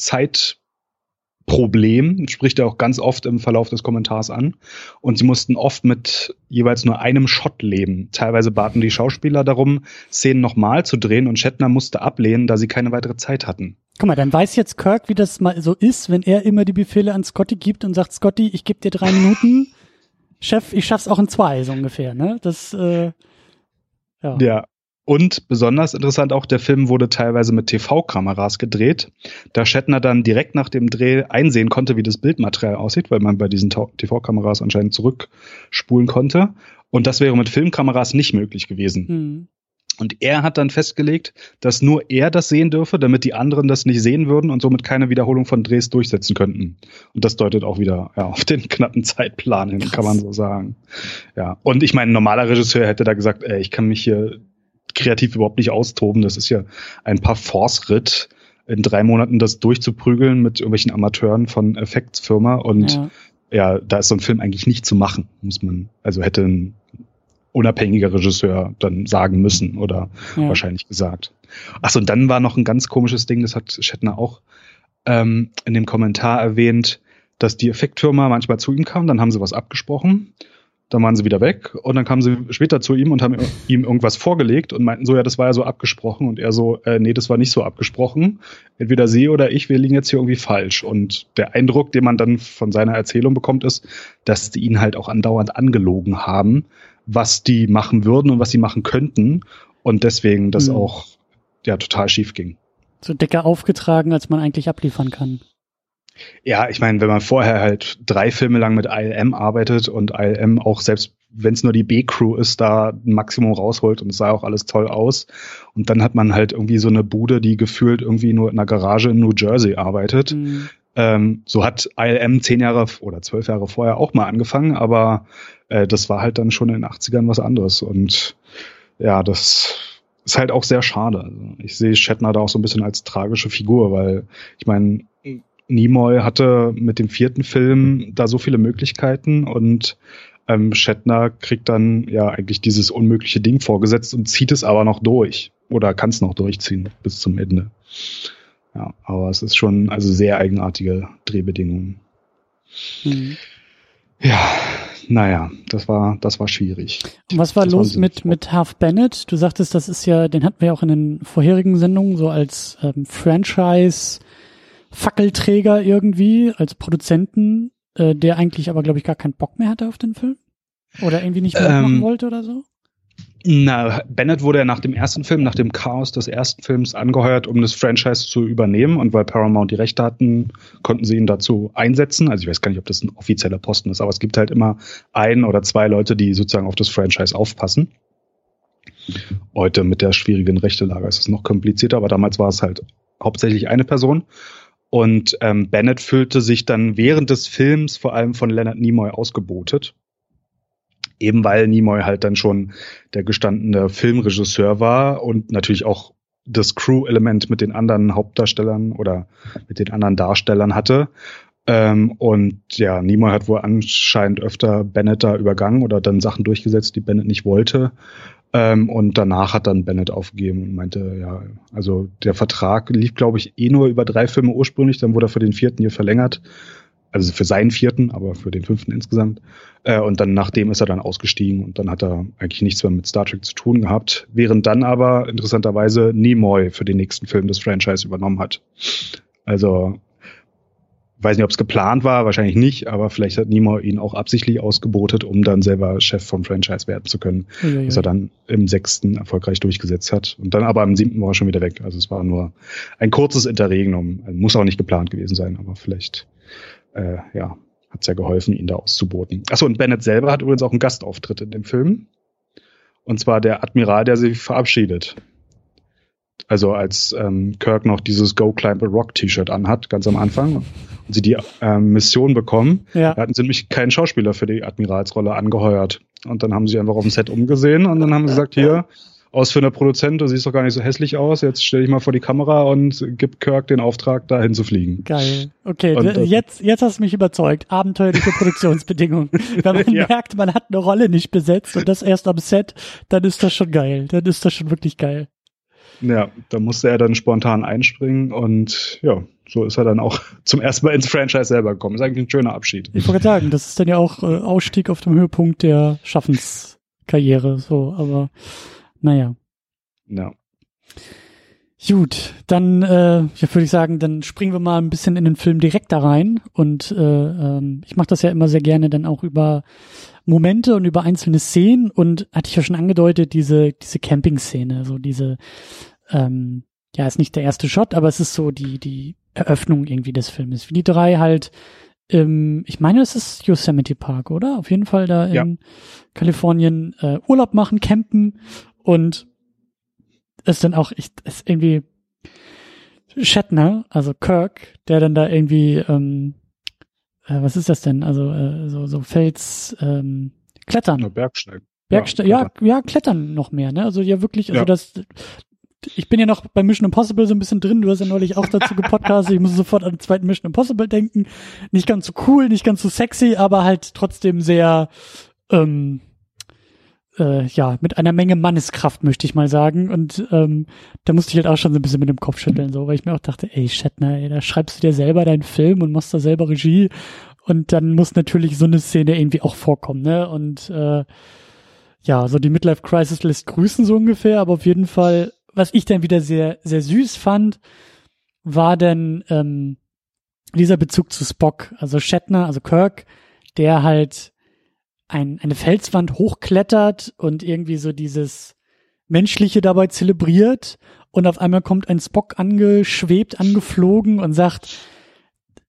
Speaker 2: Zeitproblem spricht er auch ganz oft im Verlauf des Kommentars an. Und sie mussten oft mit jeweils nur einem Shot leben. Teilweise baten die Schauspieler darum, Szenen nochmal zu drehen und Shatner musste ablehnen, da sie keine weitere Zeit hatten.
Speaker 1: Guck mal, dann weiß jetzt Kirk, wie das mal so ist, wenn er immer die Befehle an Scotty gibt und sagt, Scotty, ich gebe dir drei Minuten. (laughs) Chef, ich schaff's auch in zwei, so ungefähr, ne? Das, äh,
Speaker 2: ja. Ja. Und besonders interessant auch, der Film wurde teilweise mit TV-Kameras gedreht, da Shatner dann direkt nach dem Dreh einsehen konnte, wie das Bildmaterial aussieht, weil man bei diesen TV-Kameras anscheinend zurückspulen konnte. Und das wäre mit Filmkameras nicht möglich gewesen. Mhm. Und er hat dann festgelegt, dass nur er das sehen dürfe, damit die anderen das nicht sehen würden und somit keine Wiederholung von Drehs durchsetzen könnten. Und das deutet auch wieder ja, auf den knappen Zeitplan hin, Krass. kann man so sagen. Ja. Und ich meine, ein normaler Regisseur hätte da gesagt, ey, ich kann mich hier kreativ überhaupt nicht austoben. Das ist ja ein paar Force-Ritt in drei Monaten das durchzuprügeln mit irgendwelchen Amateuren von Effektsfirma und ja. ja, da ist so ein Film eigentlich nicht zu machen, muss man, also hätte ein unabhängiger Regisseur dann sagen müssen oder ja. wahrscheinlich gesagt. Achso, und dann war noch ein ganz komisches Ding, das hat Shatner auch ähm, in dem Kommentar erwähnt, dass die Effektfirma manchmal zu ihm kam, dann haben sie was abgesprochen, dann waren sie wieder weg und dann kamen sie später zu ihm und haben ihm irgendwas vorgelegt und meinten so, ja, das war ja so abgesprochen und er so, äh, nee, das war nicht so abgesprochen. Entweder sie oder ich, wir liegen jetzt hier irgendwie falsch. Und der Eindruck, den man dann von seiner Erzählung bekommt, ist, dass die ihn halt auch andauernd angelogen haben was die machen würden und was sie machen könnten. Und deswegen das mhm. auch ja total schief ging.
Speaker 1: So dicker aufgetragen, als man eigentlich abliefern kann.
Speaker 2: Ja, ich meine, wenn man vorher halt drei Filme lang mit ILM arbeitet und ILM auch selbst wenn es nur die B-Crew ist, da ein Maximum rausholt und es sah auch alles toll aus. Und dann hat man halt irgendwie so eine Bude, die gefühlt irgendwie nur in einer Garage in New Jersey arbeitet. Mhm. Ähm, so hat ILM zehn Jahre oder zwölf Jahre vorher auch mal angefangen, aber äh, das war halt dann schon in den 80ern was anderes. Und ja, das ist halt auch sehr schade. Also ich sehe Shatner da auch so ein bisschen als tragische Figur, weil ich meine, Nimoy hatte mit dem vierten Film da so viele Möglichkeiten und ähm, Shatner kriegt dann ja eigentlich dieses unmögliche Ding vorgesetzt und zieht es aber noch durch oder kann es noch durchziehen bis zum Ende. Ja, aber es ist schon also sehr eigenartige Drehbedingungen. Mhm. Ja, naja, das war, das war schwierig.
Speaker 1: Und was war das los mit, mit Half Bennett? Du sagtest, das ist ja, den hatten wir auch in den vorherigen Sendungen so als ähm, Franchise Fackelträger irgendwie, als Produzenten, äh, der eigentlich aber, glaube ich, gar keinen Bock mehr hatte auf den Film. Oder irgendwie nicht mehr ähm, machen wollte oder so?
Speaker 2: Na, Bennett wurde ja nach dem ersten Film, nach dem Chaos des ersten Films angeheuert, um das Franchise zu übernehmen. Und weil Paramount die Rechte hatten, konnten sie ihn dazu einsetzen. Also ich weiß gar nicht, ob das ein offizieller Posten ist, aber es gibt halt immer ein oder zwei Leute, die sozusagen auf das Franchise aufpassen. Heute mit der schwierigen Rechtelage ist es noch komplizierter, aber damals war es halt hauptsächlich eine Person. Und ähm, Bennett fühlte sich dann während des Films vor allem von Leonard Nimoy ausgebotet eben weil Nimoy halt dann schon der gestandene Filmregisseur war und natürlich auch das Crew-Element mit den anderen Hauptdarstellern oder mit den anderen Darstellern hatte. Ähm, und ja, Nimoy hat wohl anscheinend öfter Bennett da übergangen oder dann Sachen durchgesetzt, die Bennett nicht wollte. Ähm, und danach hat dann Bennett aufgegeben und meinte, ja, also der Vertrag lief, glaube ich, eh nur über drei Filme ursprünglich, dann wurde er für den vierten hier verlängert also für seinen vierten, aber für den fünften insgesamt. Äh, und dann nachdem ist er dann ausgestiegen und dann hat er eigentlich nichts mehr mit Star Trek zu tun gehabt, während dann aber interessanterweise Nimoy für den nächsten Film des Franchise übernommen hat. Also weiß nicht, ob es geplant war, wahrscheinlich nicht, aber vielleicht hat Nimoy ihn auch absichtlich ausgebotet, um dann selber Chef vom Franchise werden zu können, ja, was er dann im sechsten erfolgreich durchgesetzt hat. Und dann aber im siebten war er schon wieder weg. Also es war nur ein kurzes Interregnum. Muss auch nicht geplant gewesen sein, aber vielleicht äh, ja, hat's ja geholfen, ihn da auszuboten. Achso, und Bennett selber hat übrigens auch einen Gastauftritt in dem Film. Und zwar der Admiral, der sich verabschiedet. Also als ähm, Kirk noch dieses Go Climb a Rock T-Shirt anhat, ganz am Anfang, und sie die ähm, Mission bekommen, ja. hatten sie nämlich keinen Schauspieler für die Admiralsrolle angeheuert. Und dann haben sie einfach auf dem Set umgesehen und dann haben sie gesagt, hier, ausführender Produzent, du siehst doch gar nicht so hässlich aus, jetzt stell dich mal vor die Kamera und gib Kirk den Auftrag, dahin zu fliegen.
Speaker 1: Geil. Okay, und, äh, jetzt, jetzt hast du mich überzeugt. Abenteuerliche Produktionsbedingungen. (laughs) Wenn man ja. merkt, man hat eine Rolle nicht besetzt und das erst am Set, dann ist das schon geil. Dann ist das schon wirklich geil.
Speaker 2: Ja, da musste er dann spontan einspringen und ja, so ist er dann auch (laughs) zum ersten Mal ins Franchise selber gekommen. Ist eigentlich ein schöner Abschied.
Speaker 1: Ich wollte sagen, das ist dann ja auch äh, Ausstieg auf dem Höhepunkt der Schaffenskarriere, so, aber naja.
Speaker 2: Ja.
Speaker 1: Gut, dann äh, ja, würde ich sagen, dann springen wir mal ein bisschen in den Film direkt da rein. Und äh, ähm, ich mache das ja immer sehr gerne dann auch über Momente und über einzelne Szenen. Und hatte ich ja schon angedeutet, diese, diese Camping-Szene, so diese, ähm, ja, ist nicht der erste Shot, aber es ist so die, die Eröffnung irgendwie des Filmes. Wie die drei halt ähm, ich meine, es ist Yosemite Park, oder? Auf jeden Fall da in ja. Kalifornien äh, Urlaub machen, campen und es dann auch, ich, es irgendwie Shatner, also Kirk, der dann da irgendwie, ähm, äh, was ist das denn? Also äh, so, so Fels, ähm, Klettern.
Speaker 2: Bergsteigen.
Speaker 1: Bergsteigen, ja, ja, ja, Klettern noch mehr, ne? Also ja wirklich, also ja. das, ich bin ja noch bei Mission Impossible so ein bisschen drin. Du hast ja neulich auch dazu gepodcastet. Ich muss sofort an den zweiten Mission Impossible denken. Nicht ganz so cool, nicht ganz so sexy, aber halt trotzdem sehr, ähm, äh, ja, mit einer Menge Manneskraft, möchte ich mal sagen. Und ähm, da musste ich halt auch schon so ein bisschen mit dem Kopf schütteln, so, weil ich mir auch dachte, ey, Shatner, ey, da schreibst du dir selber deinen Film und machst da selber Regie. Und dann muss natürlich so eine Szene irgendwie auch vorkommen, ne? Und äh, ja, so die Midlife Crisis lässt grüßen so ungefähr, aber auf jeden Fall, was ich dann wieder sehr, sehr süß fand, war dann ähm, dieser Bezug zu Spock, also Shatner, also Kirk, der halt ein, eine Felswand hochklettert und irgendwie so dieses Menschliche dabei zelebriert und auf einmal kommt ein Spock angeschwebt, angeflogen und sagt,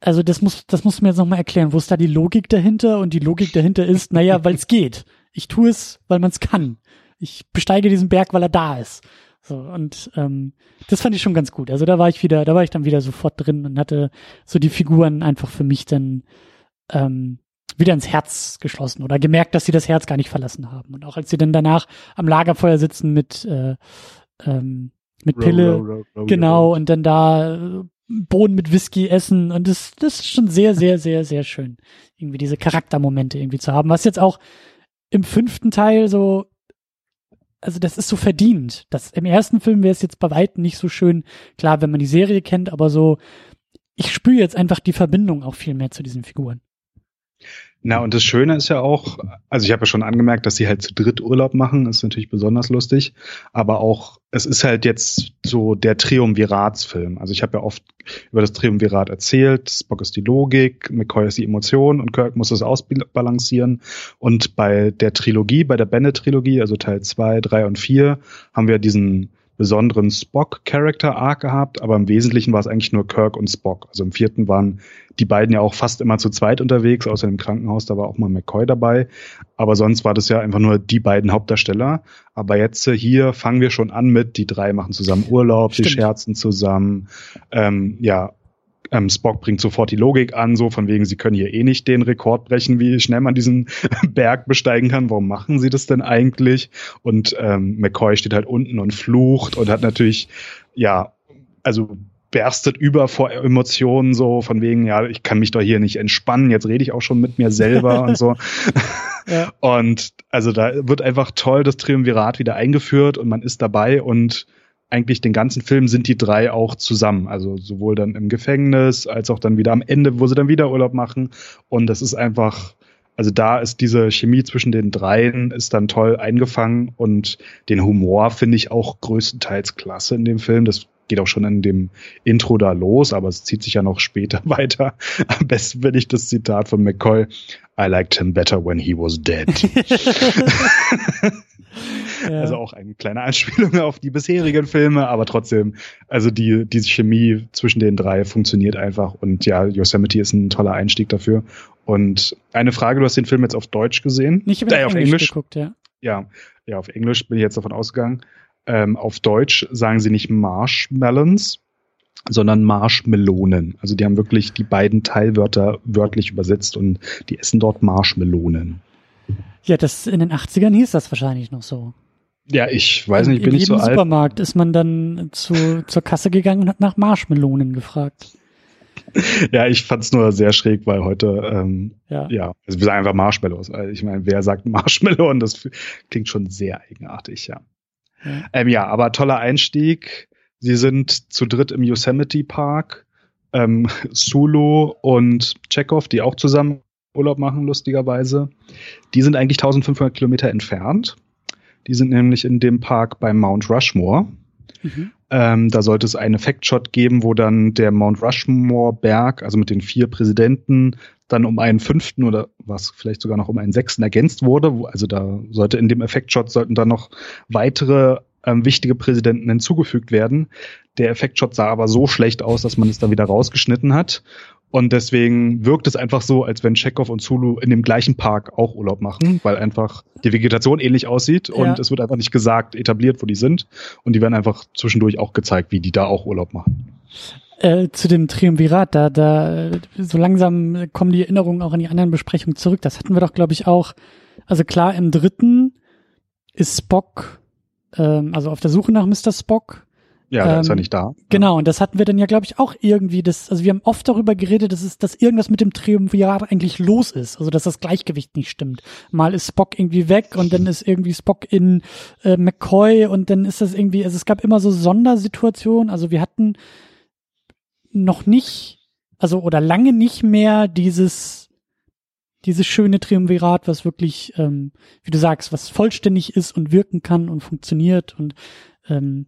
Speaker 1: also das muss, das muss mir jetzt nochmal erklären, wo ist da die Logik dahinter? Und die Logik dahinter ist, naja, weil es geht. Ich tue es, weil man es kann. Ich besteige diesen Berg, weil er da ist. So, und ähm, das fand ich schon ganz gut. Also da war ich wieder, da war ich dann wieder sofort drin und hatte so die Figuren einfach für mich dann ähm, wieder ins Herz geschlossen oder gemerkt, dass sie das Herz gar nicht verlassen haben. Und auch als sie dann danach am Lagerfeuer sitzen mit äh, ähm, mit Pille, row, row, row, genau, und dann da äh, Bohnen mit Whisky essen und das, das ist schon sehr, sehr, sehr, sehr schön, irgendwie diese Charaktermomente irgendwie zu haben, was jetzt auch im fünften Teil so, also das ist so verdient. Das, Im ersten Film wäre es jetzt bei weitem nicht so schön, klar, wenn man die Serie kennt, aber so, ich spüre jetzt einfach die Verbindung auch viel mehr zu diesen Figuren.
Speaker 2: Na, und das Schöne ist ja auch, also ich habe ja schon angemerkt, dass sie halt zu dritt Urlaub machen, ist natürlich besonders lustig, aber auch, es ist halt jetzt so der Triumviratsfilm. Also ich habe ja oft über das Triumvirat erzählt, Spock ist die Logik, McCoy ist die Emotion und Kirk muss es ausbalancieren. Und bei der Trilogie, bei der Bennett-Trilogie, also Teil zwei, drei und vier, haben wir diesen besonderen Spock-Character-Arc gehabt, aber im Wesentlichen war es eigentlich nur Kirk und Spock. Also im vierten waren die beiden ja auch fast immer zu zweit unterwegs, außer im Krankenhaus, da war auch mal McCoy dabei. Aber sonst war das ja einfach nur die beiden Hauptdarsteller. Aber jetzt äh, hier fangen wir schon an mit, die drei machen zusammen Urlaub, Stimmt. sie scherzen zusammen. Ähm, ja, ähm, Spock bringt sofort die Logik an, so von wegen, sie können hier eh nicht den Rekord brechen, wie schnell man diesen (laughs) Berg besteigen kann. Warum machen sie das denn eigentlich? Und ähm, McCoy steht halt unten und flucht und hat natürlich, ja, also berstet über vor Emotionen, so von wegen, ja, ich kann mich doch hier nicht entspannen, jetzt rede ich auch schon mit mir selber und so. (laughs) Ja. Und also da wird einfach toll das Triumvirat wieder eingeführt und man ist dabei und eigentlich den ganzen Film sind die drei auch zusammen. Also sowohl dann im Gefängnis als auch dann wieder am Ende, wo sie dann wieder Urlaub machen. Und das ist einfach, also da ist diese Chemie zwischen den dreien ist dann toll eingefangen und den Humor finde ich auch größtenteils klasse in dem Film. Das geht auch schon in dem Intro da los, aber es zieht sich ja noch später (laughs) weiter. Am besten finde ich das Zitat von McCoy. I liked him better when he was dead. (laughs) (laughs) Ja. Also auch eine kleine Anspielung auf die bisherigen Filme, aber trotzdem, also die, diese Chemie zwischen den drei funktioniert einfach und ja, Yosemite ist ein toller Einstieg dafür. Und eine Frage, du hast den Film jetzt auf Deutsch gesehen?
Speaker 1: Nicht äh, auf Englisch, Englisch geguckt, ja.
Speaker 2: Ja, ja, auf Englisch bin ich jetzt davon ausgegangen. Ähm, auf Deutsch sagen sie nicht Marshmallows, sondern Marshmelonen. Also die haben wirklich die beiden Teilwörter wörtlich übersetzt und die essen dort Marshmelonen.
Speaker 1: Ja, das in den 80ern hieß das wahrscheinlich noch so.
Speaker 2: Ja, ich weiß nicht,
Speaker 1: in,
Speaker 2: bin ich so alt.
Speaker 1: Im Supermarkt ist man dann zu, zur Kasse gegangen und hat nach Marshmelonen gefragt. (laughs)
Speaker 2: Ja, ich fand's nur sehr schräg, weil heute, ähm, ja. ja, also wir sagen einfach Marshmallows. Ich meine, wer sagt Marshmallow? das klingt schon sehr eigenartig, ja. Ja. Ähm, ja, aber toller Einstieg. Sie sind zu dritt im Yosemite Park. Ähm, Sulu und Chekhov, die auch zusammen Urlaub machen, lustigerweise. Die sind eigentlich 1500 Kilometer entfernt. Die sind nämlich in dem Park beim Mount Rushmore. Mhm. Ähm, da sollte es einen Effektshot geben, wo dann der Mount Rushmore Berg, also mit den vier Präsidenten, dann um einen fünften oder was vielleicht sogar noch um einen sechsten ergänzt wurde. Also da sollte in dem Effektshot sollten dann noch weitere ähm, wichtige Präsidenten hinzugefügt werden. Der Effektshot sah aber so schlecht aus, dass man es dann wieder rausgeschnitten hat. Und deswegen wirkt es einfach so, als wenn Chekhov und Zulu in dem gleichen Park auch Urlaub machen, weil einfach die Vegetation ähnlich aussieht und ja. es wird einfach nicht gesagt, etabliert, wo die sind. Und die werden einfach zwischendurch auch gezeigt, wie die da auch Urlaub machen.
Speaker 1: Äh, zu dem Triumvirat, da, da, so langsam kommen die Erinnerungen auch an die anderen Besprechungen zurück. Das hatten wir doch, glaube ich, auch. Also klar, im dritten ist Spock, ähm, also auf der Suche nach Mr. Spock
Speaker 2: ja, ähm, ist ja ähm, nicht da.
Speaker 1: Genau, und das hatten wir dann ja, glaube ich, auch irgendwie, das, also wir haben oft darüber geredet, dass es, dass irgendwas mit dem Triumvirat eigentlich los ist, also dass das Gleichgewicht nicht stimmt. Mal ist Spock irgendwie weg und dann ist irgendwie Spock in äh, McCoy und dann ist das irgendwie, also es gab immer so Sondersituationen, also wir hatten noch nicht, also oder lange nicht mehr dieses dieses schöne Triumvirat, was wirklich, ähm, wie du sagst, was vollständig ist und wirken kann und funktioniert und ähm,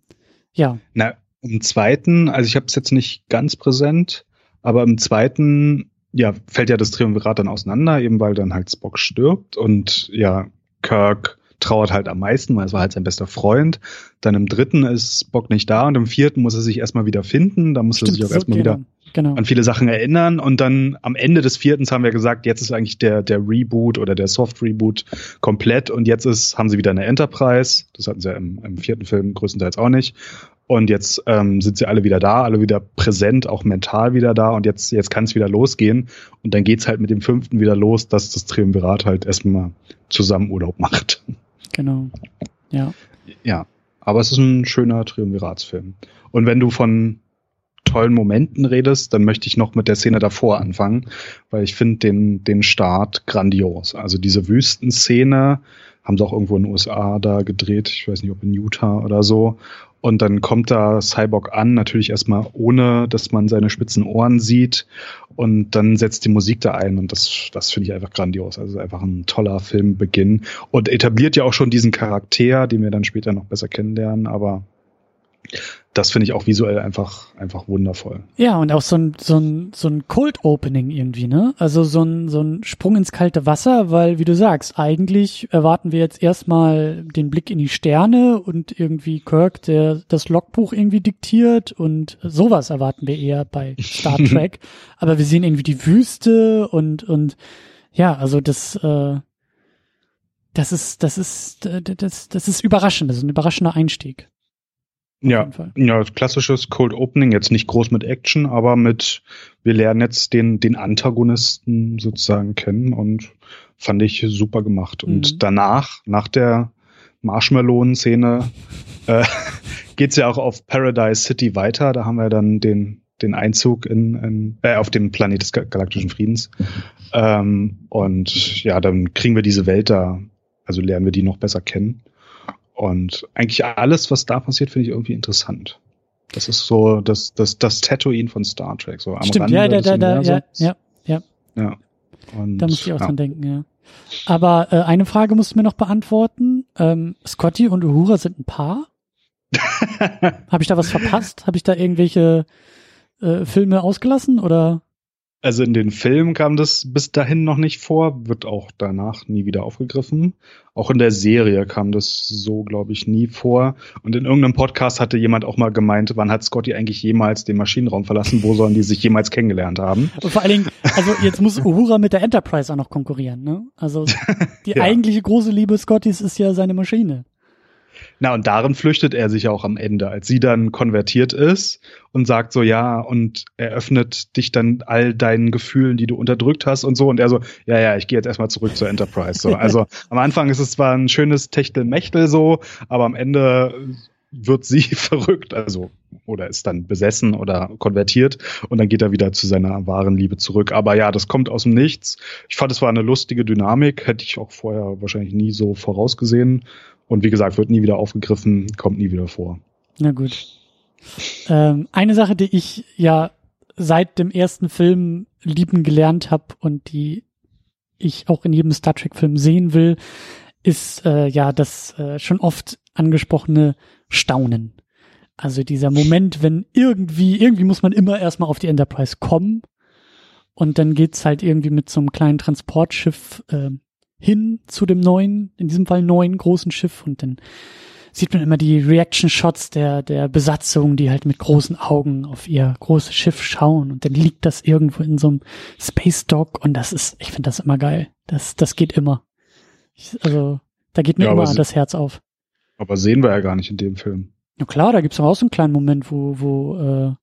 Speaker 1: ja.
Speaker 2: Na, im zweiten, also ich habe es jetzt nicht ganz präsent, aber im zweiten, ja, fällt ja das Triumvirat dann auseinander, eben weil dann halt Spock stirbt und ja, Kirk trauert halt am meisten, weil es war halt sein bester Freund. Dann im dritten ist Spock nicht da und im vierten muss er sich erstmal wieder finden. Da muss Stimmt, er sich auch erstmal wieder genau. an viele Sachen erinnern. Und dann am Ende des vierten haben wir gesagt, jetzt ist eigentlich der, der Reboot oder der Soft Reboot komplett. Und jetzt ist, haben sie wieder eine Enterprise. Das hatten sie ja im, im vierten Film größtenteils auch nicht. Und jetzt ähm, sind sie alle wieder da, alle wieder präsent, auch mental wieder da. Und jetzt, jetzt kann es wieder losgehen. Und dann geht's halt mit dem fünften wieder los, dass das Triumvirat halt erstmal zusammen Urlaub macht.
Speaker 1: Genau. Ja.
Speaker 2: Ja. Aber es ist ein schöner Triumviratsfilm. Und wenn du von tollen Momenten redest, dann möchte ich noch mit der Szene davor anfangen, weil ich finde den, den Start grandios. Also diese Wüstenszene haben sie auch irgendwo in den USA da gedreht, ich weiß nicht, ob in Utah oder so. Und dann kommt da Cyborg an, natürlich erstmal ohne, dass man seine spitzen Ohren sieht. Und dann setzt die Musik da ein und das, das finde ich einfach grandios. Also einfach ein toller Filmbeginn und etabliert ja auch schon diesen Charakter, den wir dann später noch besser kennenlernen. Aber das finde ich auch visuell einfach, einfach wundervoll.
Speaker 1: Ja, und auch so ein, so ein, so ein Cold Opening irgendwie, ne? Also so ein, so ein Sprung ins kalte Wasser, weil, wie du sagst, eigentlich erwarten wir jetzt erstmal den Blick in die Sterne und irgendwie Kirk, der das Logbuch irgendwie diktiert und sowas erwarten wir eher bei Star (laughs) Trek. Aber wir sehen irgendwie die Wüste und, und, ja, also das, äh, das ist, das ist, das, das ist überraschend. Das ist ein überraschender Einstieg.
Speaker 2: Ja, ja, klassisches Cold Opening, jetzt nicht groß mit Action, aber mit, wir lernen jetzt den, den Antagonisten sozusagen kennen und fand ich super gemacht. Und mhm. danach, nach der Marshmallow-Szene, (laughs) äh, geht's ja auch auf Paradise City weiter. Da haben wir dann den, den Einzug in, in äh, auf dem Planet des galaktischen Friedens. Ähm, und ja, dann kriegen wir diese Welt da, also lernen wir die noch besser kennen. Und eigentlich alles, was da passiert, finde ich irgendwie interessant. Das ist so das, das, das Tatooine von Star Trek. So am
Speaker 1: Stimmt,
Speaker 2: Rande
Speaker 1: ja, da, da, da, ja, ja, ja. ja. Und, da muss ich auch ja. dran denken, ja. Aber äh, eine Frage musst du mir noch beantworten. Ähm, Scotty und Uhura sind ein Paar? (laughs) Habe ich da was verpasst? Habe ich da irgendwelche äh, Filme ausgelassen oder?
Speaker 2: Also in den Filmen kam das bis dahin noch nicht vor, wird auch danach nie wieder aufgegriffen. Auch in der Serie kam das so, glaube ich, nie vor. Und in irgendeinem Podcast hatte jemand auch mal gemeint, wann hat Scotty eigentlich jemals den Maschinenraum verlassen? Wo sollen die sich jemals kennengelernt haben?
Speaker 1: Und vor allen Dingen, also jetzt muss Uhura mit der Enterprise auch noch konkurrieren, ne? Also (laughs) die ja. eigentliche große Liebe Scottys ist ja seine Maschine.
Speaker 2: Na, und darin flüchtet er sich auch am Ende, als sie dann konvertiert ist und sagt so, ja, und eröffnet dich dann all deinen Gefühlen, die du unterdrückt hast und so. Und er so, ja, ja, ich gehe jetzt erstmal zurück zur Enterprise. So. Also (laughs) am Anfang ist es zwar ein schönes Techtelmechtel so, aber am Ende wird sie (laughs) verrückt, also oder ist dann besessen oder konvertiert und dann geht er wieder zu seiner wahren Liebe zurück. Aber ja, das kommt aus dem Nichts. Ich fand, es war eine lustige Dynamik, hätte ich auch vorher wahrscheinlich nie so vorausgesehen. Und wie gesagt, wird nie wieder aufgegriffen, kommt nie wieder vor.
Speaker 1: Na gut. Ähm, eine Sache, die ich ja seit dem ersten Film lieben gelernt habe und die ich auch in jedem Star Trek-Film sehen will, ist äh, ja das äh, schon oft angesprochene Staunen. Also dieser Moment, wenn irgendwie, irgendwie muss man immer erstmal auf die Enterprise kommen und dann geht's halt irgendwie mit so einem kleinen Transportschiff äh, hin zu dem neuen, in diesem Fall neuen großen Schiff und dann sieht man immer die Reaction Shots der, der Besatzung, die halt mit großen Augen auf ihr großes Schiff schauen und dann liegt das irgendwo in so einem Space Dock und das ist, ich finde das immer geil. Das, das geht immer. Ich, also, da geht mir ja, immer das Herz auf.
Speaker 2: Aber sehen wir ja gar nicht in dem Film.
Speaker 1: Na klar, da gibt's auch so einen kleinen Moment, wo, wo äh,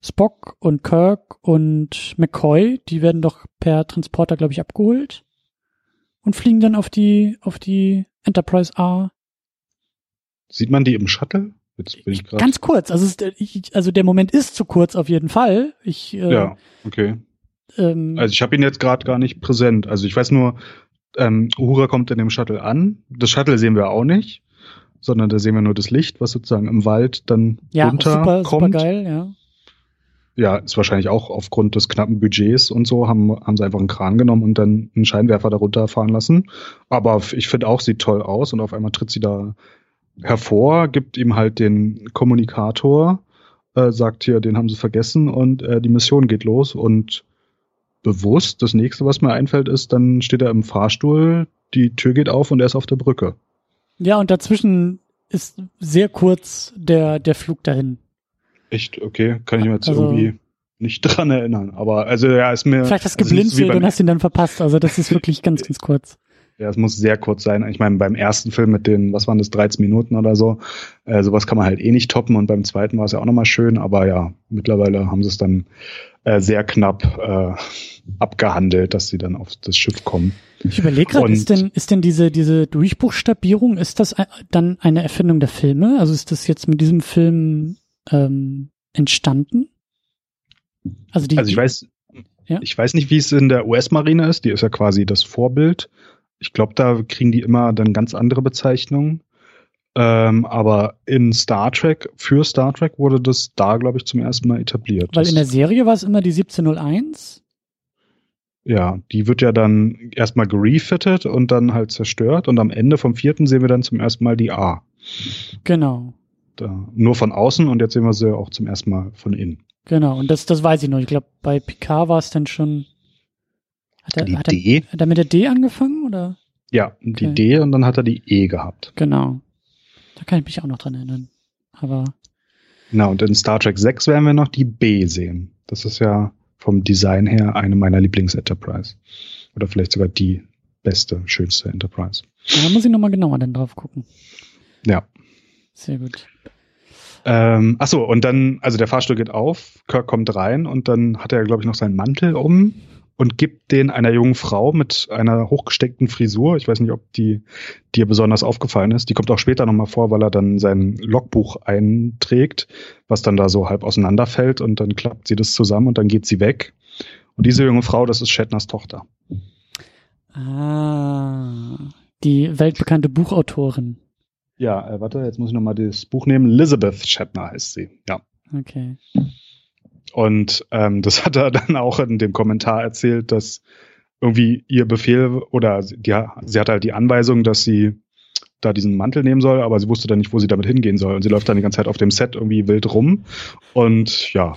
Speaker 1: Spock und Kirk und McCoy, die werden doch per Transporter, glaube ich, abgeholt und fliegen dann auf die, auf die Enterprise A.
Speaker 2: Sieht man die im Shuttle?
Speaker 1: Jetzt bin ich grad Ganz kurz, also, ist, ich, also der Moment ist zu kurz auf jeden Fall. Ich,
Speaker 2: äh, ja, okay. Ähm, also ich habe ihn jetzt gerade gar nicht präsent. Also ich weiß nur, ähm, Uhura kommt in dem Shuttle an. Das Shuttle sehen wir auch nicht, sondern da sehen wir nur das Licht, was sozusagen im Wald dann ja, runterkommt. Super, super geil, ja ja, ist wahrscheinlich auch aufgrund des knappen Budgets und so, haben, haben sie einfach einen Kran genommen und dann einen Scheinwerfer darunter fahren lassen. Aber ich finde auch, sieht toll aus und auf einmal tritt sie da hervor, gibt ihm halt den Kommunikator, äh, sagt hier, den haben sie vergessen und äh, die Mission geht los und bewusst, das nächste, was mir einfällt, ist, dann steht er im Fahrstuhl, die Tür geht auf und er ist auf der Brücke.
Speaker 1: Ja, und dazwischen ist sehr kurz der, der Flug dahin.
Speaker 2: Echt? Okay, kann ich mir jetzt also, irgendwie nicht (laughs) dran erinnern. Aber also ja, ist mir.
Speaker 1: Vielleicht hast du also geblinzelt und hast ihn dann verpasst. Also das ist wirklich ganz, (laughs) ganz kurz.
Speaker 2: Ja, es muss sehr kurz sein. Ich meine, beim ersten Film mit den, was waren das, 13 Minuten oder so, äh, sowas kann man halt eh nicht toppen und beim zweiten war es ja auch nochmal schön, aber ja, mittlerweile haben sie es dann äh, sehr knapp äh, abgehandelt, dass sie dann auf das Schiff kommen.
Speaker 1: Ich überlege gerade, ist denn, ist denn diese, diese Durchbuchstabierung, ist das dann eine Erfindung der Filme? Also ist das jetzt mit diesem Film ähm, entstanden?
Speaker 2: Also, die, also ich weiß, ja? ich weiß nicht, wie es in der US-Marine ist, die ist ja quasi das Vorbild ich glaube, da kriegen die immer dann ganz andere Bezeichnungen. Ähm, aber in Star Trek, für Star Trek wurde das da, glaube ich, zum ersten Mal etabliert.
Speaker 1: Weil in der Serie war es immer die 1701?
Speaker 2: Ja, die wird ja dann erstmal gerefitted und dann halt zerstört und am Ende vom vierten sehen wir dann zum ersten Mal die A.
Speaker 1: Genau.
Speaker 2: Da, nur von außen und jetzt sehen wir sie auch zum ersten Mal von innen.
Speaker 1: Genau, und das, das weiß ich noch. Ich glaube, bei Picard war es dann schon
Speaker 2: hat er, die hat D.
Speaker 1: Er, hat er mit der D angefangen oder?
Speaker 2: Ja, die okay. D und dann hat er die E gehabt.
Speaker 1: Genau. Da kann ich mich auch noch dran erinnern. Aber.
Speaker 2: Genau, und in Star Trek 6 werden wir noch die B sehen. Das ist ja vom Design her eine meiner Lieblings-Enterprise. Oder vielleicht sogar die beste, schönste Enterprise.
Speaker 1: Da muss ich nochmal genauer dann drauf gucken.
Speaker 2: Ja.
Speaker 1: Sehr gut.
Speaker 2: Ähm, achso, und dann, also der Fahrstuhl geht auf, Kirk kommt rein und dann hat er, glaube ich, noch seinen Mantel um und gibt den einer jungen Frau mit einer hochgesteckten Frisur. Ich weiß nicht, ob die dir besonders aufgefallen ist. Die kommt auch später nochmal vor, weil er dann sein Logbuch einträgt, was dann da so halb auseinanderfällt und dann klappt sie das zusammen und dann geht sie weg. Und diese junge Frau, das ist Shatners Tochter.
Speaker 1: Ah, die weltbekannte Buchautorin.
Speaker 2: Ja, äh, warte, jetzt muss ich nochmal das Buch nehmen. Elizabeth Shatner heißt sie, ja.
Speaker 1: Okay.
Speaker 2: Und ähm, (laughs) das hat er dann auch in dem Kommentar erzählt, dass irgendwie ihr Befehl oder die, sie hatte halt die Anweisung, dass sie da diesen Mantel nehmen soll, aber sie wusste dann nicht, wo sie damit hingehen soll. Und sie läuft dann die ganze Zeit auf dem Set irgendwie wild rum. Und ja,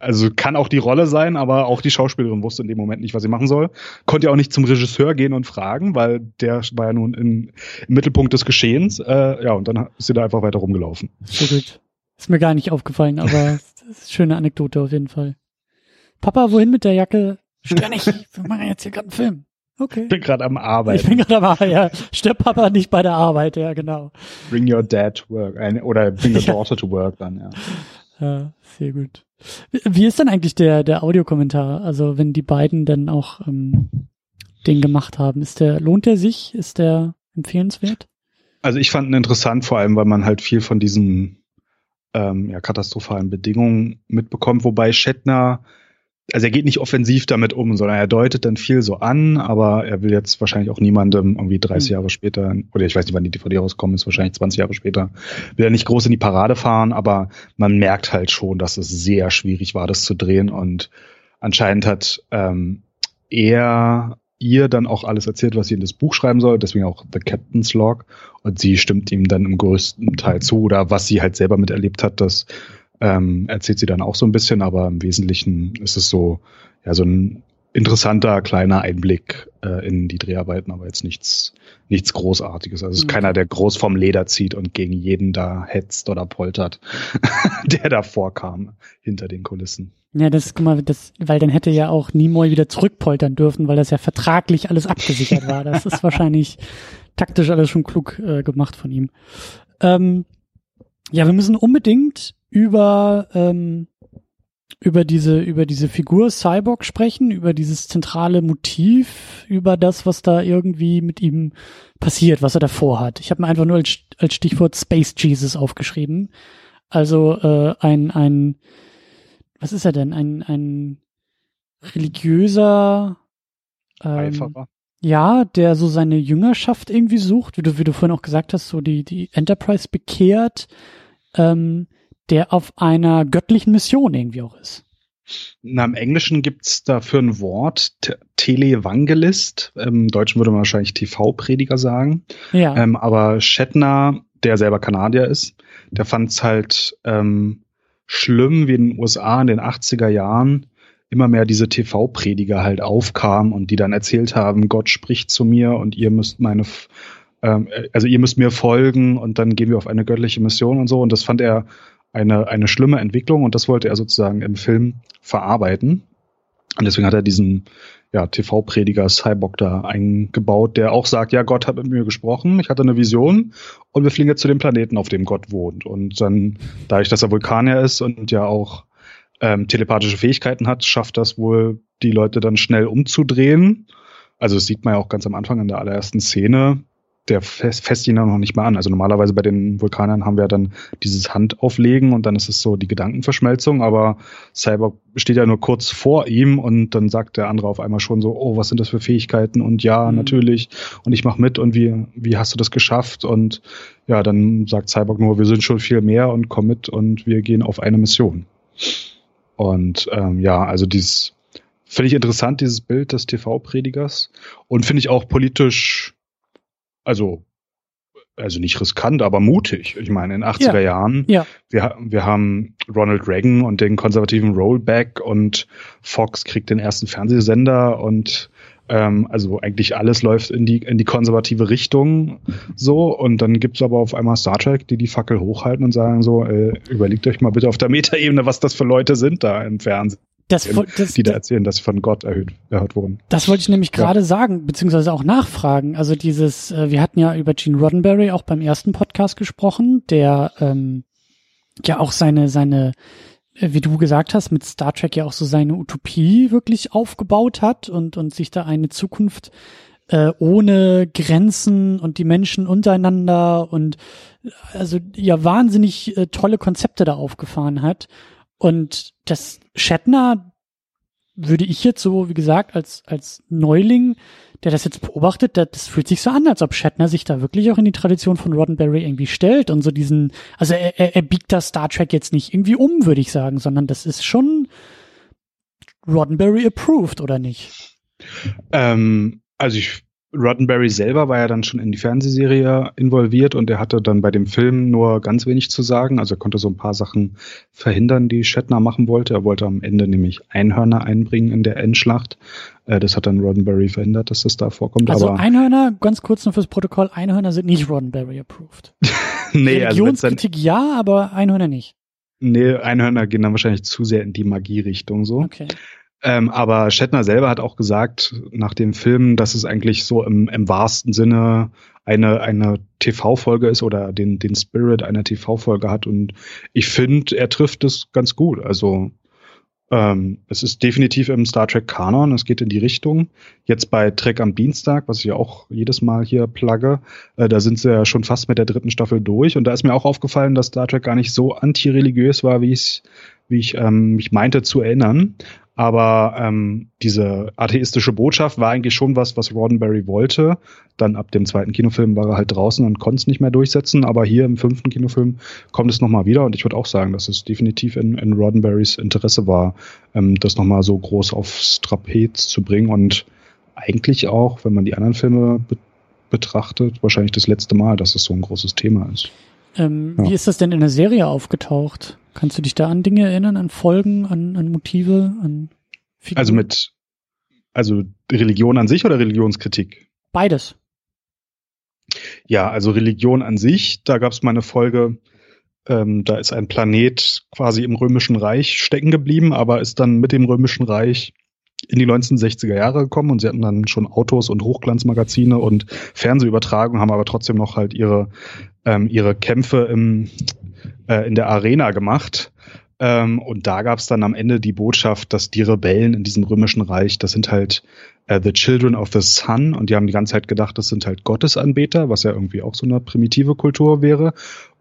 Speaker 2: also kann auch die Rolle sein, aber auch die Schauspielerin wusste in dem Moment nicht, was sie machen soll. Konnte ja auch nicht zum Regisseur gehen und fragen, weil der war ja nun in, im Mittelpunkt des Geschehens. Äh, ja, und dann ist sie da einfach weiter rumgelaufen.
Speaker 1: So gut. Ist mir gar nicht aufgefallen, aber (laughs) schöne Anekdote auf jeden Fall. Papa, wohin mit der Jacke? Stör nicht, wir machen jetzt hier gerade einen Film. Okay.
Speaker 2: Ich bin gerade am Arbeiten.
Speaker 1: Ich bin gerade am Arbeiten, ja. Stör Papa nicht bei der Arbeit, ja, genau.
Speaker 2: Bring your dad to work. Oder bring your daughter to work dann, ja.
Speaker 1: Ja, sehr gut. Wie ist denn eigentlich der, der Audiokommentar? Also, wenn die beiden dann auch ähm, den gemacht haben, ist der, lohnt der sich? Ist der empfehlenswert?
Speaker 2: Also ich fand ihn interessant, vor allem, weil man halt viel von diesen ähm, ja, katastrophalen Bedingungen mitbekommt, wobei Shatner, also er geht nicht offensiv damit um, sondern er deutet dann viel so an, aber er will jetzt wahrscheinlich auch niemandem irgendwie 30 mhm. Jahre später, oder ich weiß nicht, wann die DVD rauskommen ist, wahrscheinlich 20 Jahre später, will er nicht groß in die Parade fahren, aber man merkt halt schon, dass es sehr schwierig war, das zu drehen und anscheinend hat ähm, er ihr dann auch alles erzählt, was sie in das Buch schreiben soll, deswegen auch The Captain's Log. Und sie stimmt ihm dann im größten Teil zu oder was sie halt selber miterlebt hat, das ähm, erzählt sie dann auch so ein bisschen, aber im Wesentlichen ist es so, ja, so ein interessanter kleiner Einblick äh, in die Dreharbeiten, aber jetzt nichts, nichts Großartiges. Also es ist mhm. keiner, der groß vom Leder zieht und gegen jeden da hetzt oder poltert, (laughs) der da vorkam hinter den Kulissen.
Speaker 1: Ja, das, guck mal, das, weil dann hätte ja auch Nimoy wieder zurückpoltern dürfen, weil das ja vertraglich alles abgesichert war. Das ist wahrscheinlich (laughs) taktisch alles schon klug äh, gemacht von ihm. Ähm, ja, wir müssen unbedingt über ähm, über diese über diese Figur Cyborg sprechen, über dieses zentrale Motiv, über das, was da irgendwie mit ihm passiert, was er davor hat. Ich habe mir einfach nur als, als Stichwort Space Jesus aufgeschrieben. Also äh, ein ein was ist er denn? Ein, ein religiöser ähm, Ja, der so seine Jüngerschaft irgendwie sucht, wie du, wie du vorhin auch gesagt hast, so die, die Enterprise bekehrt, ähm, der auf einer göttlichen Mission irgendwie auch ist.
Speaker 2: Na, im Englischen gibt's dafür ein Wort, Televangelist. Im Deutschen würde man wahrscheinlich TV-Prediger sagen.
Speaker 1: Ja.
Speaker 2: Ähm, aber Shatner, der selber Kanadier ist, der fand's halt ähm, schlimm, wie in den USA in den 80er Jahren immer mehr diese TV-Prediger halt aufkamen und die dann erzählt haben, Gott spricht zu mir und ihr müsst meine ähm, also ihr müsst mir folgen und dann gehen wir auf eine göttliche Mission und so. Und das fand er eine, eine schlimme Entwicklung und das wollte er sozusagen im Film verarbeiten. Und deswegen hat er diesen ja, TV-Prediger Cyborg da eingebaut, der auch sagt, ja, Gott hat mit mir gesprochen, ich hatte eine Vision und wir fliegen jetzt zu dem Planeten, auf dem Gott wohnt. Und dann, dadurch, dass er Vulkanier ist und ja auch ähm, telepathische Fähigkeiten hat, schafft das wohl, die Leute dann schnell umzudrehen. Also das sieht man ja auch ganz am Anfang in der allerersten Szene der fässt ihn dann noch nicht mal an. Also normalerweise bei den Vulkanern haben wir dann dieses Handauflegen und dann ist es so die Gedankenverschmelzung, aber Cyborg steht ja nur kurz vor ihm und dann sagt der andere auf einmal schon so, oh, was sind das für Fähigkeiten und ja, mhm. natürlich und ich mach mit und wie, wie hast du das geschafft und ja, dann sagt Cyborg nur, wir sind schon viel mehr und komm mit und wir gehen auf eine Mission. Und ähm, ja, also dieses finde ich interessant, dieses Bild des TV-Predigers und finde ich auch politisch also also nicht riskant, aber mutig. Ich meine, in den 80er ja. Jahren, ja. Wir, wir haben Ronald Reagan und den konservativen Rollback und Fox kriegt den ersten Fernsehsender und ähm, also eigentlich alles läuft in die, in die konservative Richtung so und dann gibt's aber auf einmal Star Trek, die die Fackel hochhalten und sagen so, äh, überlegt euch mal bitte auf der Metaebene, was das für Leute sind da im Fernsehen das, das, die da erzählen, dass sie von Gott erhöht, erhört wurden.
Speaker 1: Das wollte ich nämlich gerade ja. sagen, beziehungsweise auch nachfragen. Also dieses, äh, wir hatten ja über Gene Roddenberry auch beim ersten Podcast gesprochen, der ähm, ja auch seine, seine, äh, wie du gesagt hast, mit Star Trek ja auch so seine Utopie wirklich aufgebaut hat und, und sich da eine Zukunft äh, ohne Grenzen und die Menschen untereinander und also ja wahnsinnig äh, tolle Konzepte da aufgefahren hat. Und das Shatner würde ich jetzt so, wie gesagt, als, als Neuling, der das jetzt beobachtet, das, das fühlt sich so an, als ob Shatner sich da wirklich auch in die Tradition von Roddenberry irgendwie stellt und so diesen, also er, er, er biegt das Star Trek jetzt nicht irgendwie um, würde ich sagen, sondern das ist schon Roddenberry approved, oder nicht?
Speaker 2: Ähm, also ich Roddenberry selber war ja dann schon in die Fernsehserie involviert und er hatte dann bei dem Film nur ganz wenig zu sagen. Also er konnte so ein paar Sachen verhindern, die Shatner machen wollte. Er wollte am Ende nämlich Einhörner einbringen in der Endschlacht. Äh, das hat dann Roddenberry verhindert, dass das da vorkommt.
Speaker 1: Also Aber Einhörner, ganz kurz noch fürs Protokoll, Einhörner sind nicht Roddenberry approved. (laughs) nee, also Religionskritik also ja, aber Einhörner nicht.
Speaker 2: Nee, Einhörner gehen dann wahrscheinlich zu sehr in die Magie-Richtung so. Okay. Ähm, aber Shatner selber hat auch gesagt nach dem Film, dass es eigentlich so im, im wahrsten Sinne eine, eine TV-Folge ist oder den, den Spirit einer TV-Folge hat. Und ich finde, er trifft es ganz gut. Also ähm, es ist definitiv im Star Trek Kanon, es geht in die Richtung. Jetzt bei Trek am Dienstag, was ich ja auch jedes Mal hier plugge, äh, da sind sie ja schon fast mit der dritten Staffel durch. Und da ist mir auch aufgefallen, dass Star Trek gar nicht so antireligiös war, wie ich wie ich ähm, mich meinte zu erinnern. Aber ähm, diese atheistische Botschaft war eigentlich schon was, was Roddenberry wollte. Dann ab dem zweiten Kinofilm war er halt draußen und konnte es nicht mehr durchsetzen. Aber hier im fünften Kinofilm kommt es nochmal wieder. Und ich würde auch sagen, dass es definitiv in, in Roddenberrys Interesse war, ähm, das nochmal so groß aufs Trapez zu bringen. Und eigentlich auch, wenn man die anderen Filme be betrachtet, wahrscheinlich das letzte Mal, dass es so ein großes Thema ist.
Speaker 1: Ähm, ja. Wie ist das denn in der Serie aufgetaucht? Kannst du dich da an Dinge erinnern, an Folgen, an, an Motive, an
Speaker 2: Figuren? Also mit, also Religion an sich oder Religionskritik?
Speaker 1: Beides.
Speaker 2: Ja, also Religion an sich, da gab es mal eine Folge, ähm, da ist ein Planet quasi im Römischen Reich stecken geblieben, aber ist dann mit dem Römischen Reich in die 1960er Jahre gekommen und sie hatten dann schon Autos und Hochglanzmagazine und Fernsehübertragungen, haben aber trotzdem noch halt ihre, ähm, ihre Kämpfe im, äh, in der Arena gemacht. Ähm, und da gab es dann am Ende die Botschaft, dass die Rebellen in diesem römischen Reich, das sind halt äh, The Children of the Sun und die haben die ganze Zeit gedacht, das sind halt Gottesanbeter, was ja irgendwie auch so eine primitive Kultur wäre.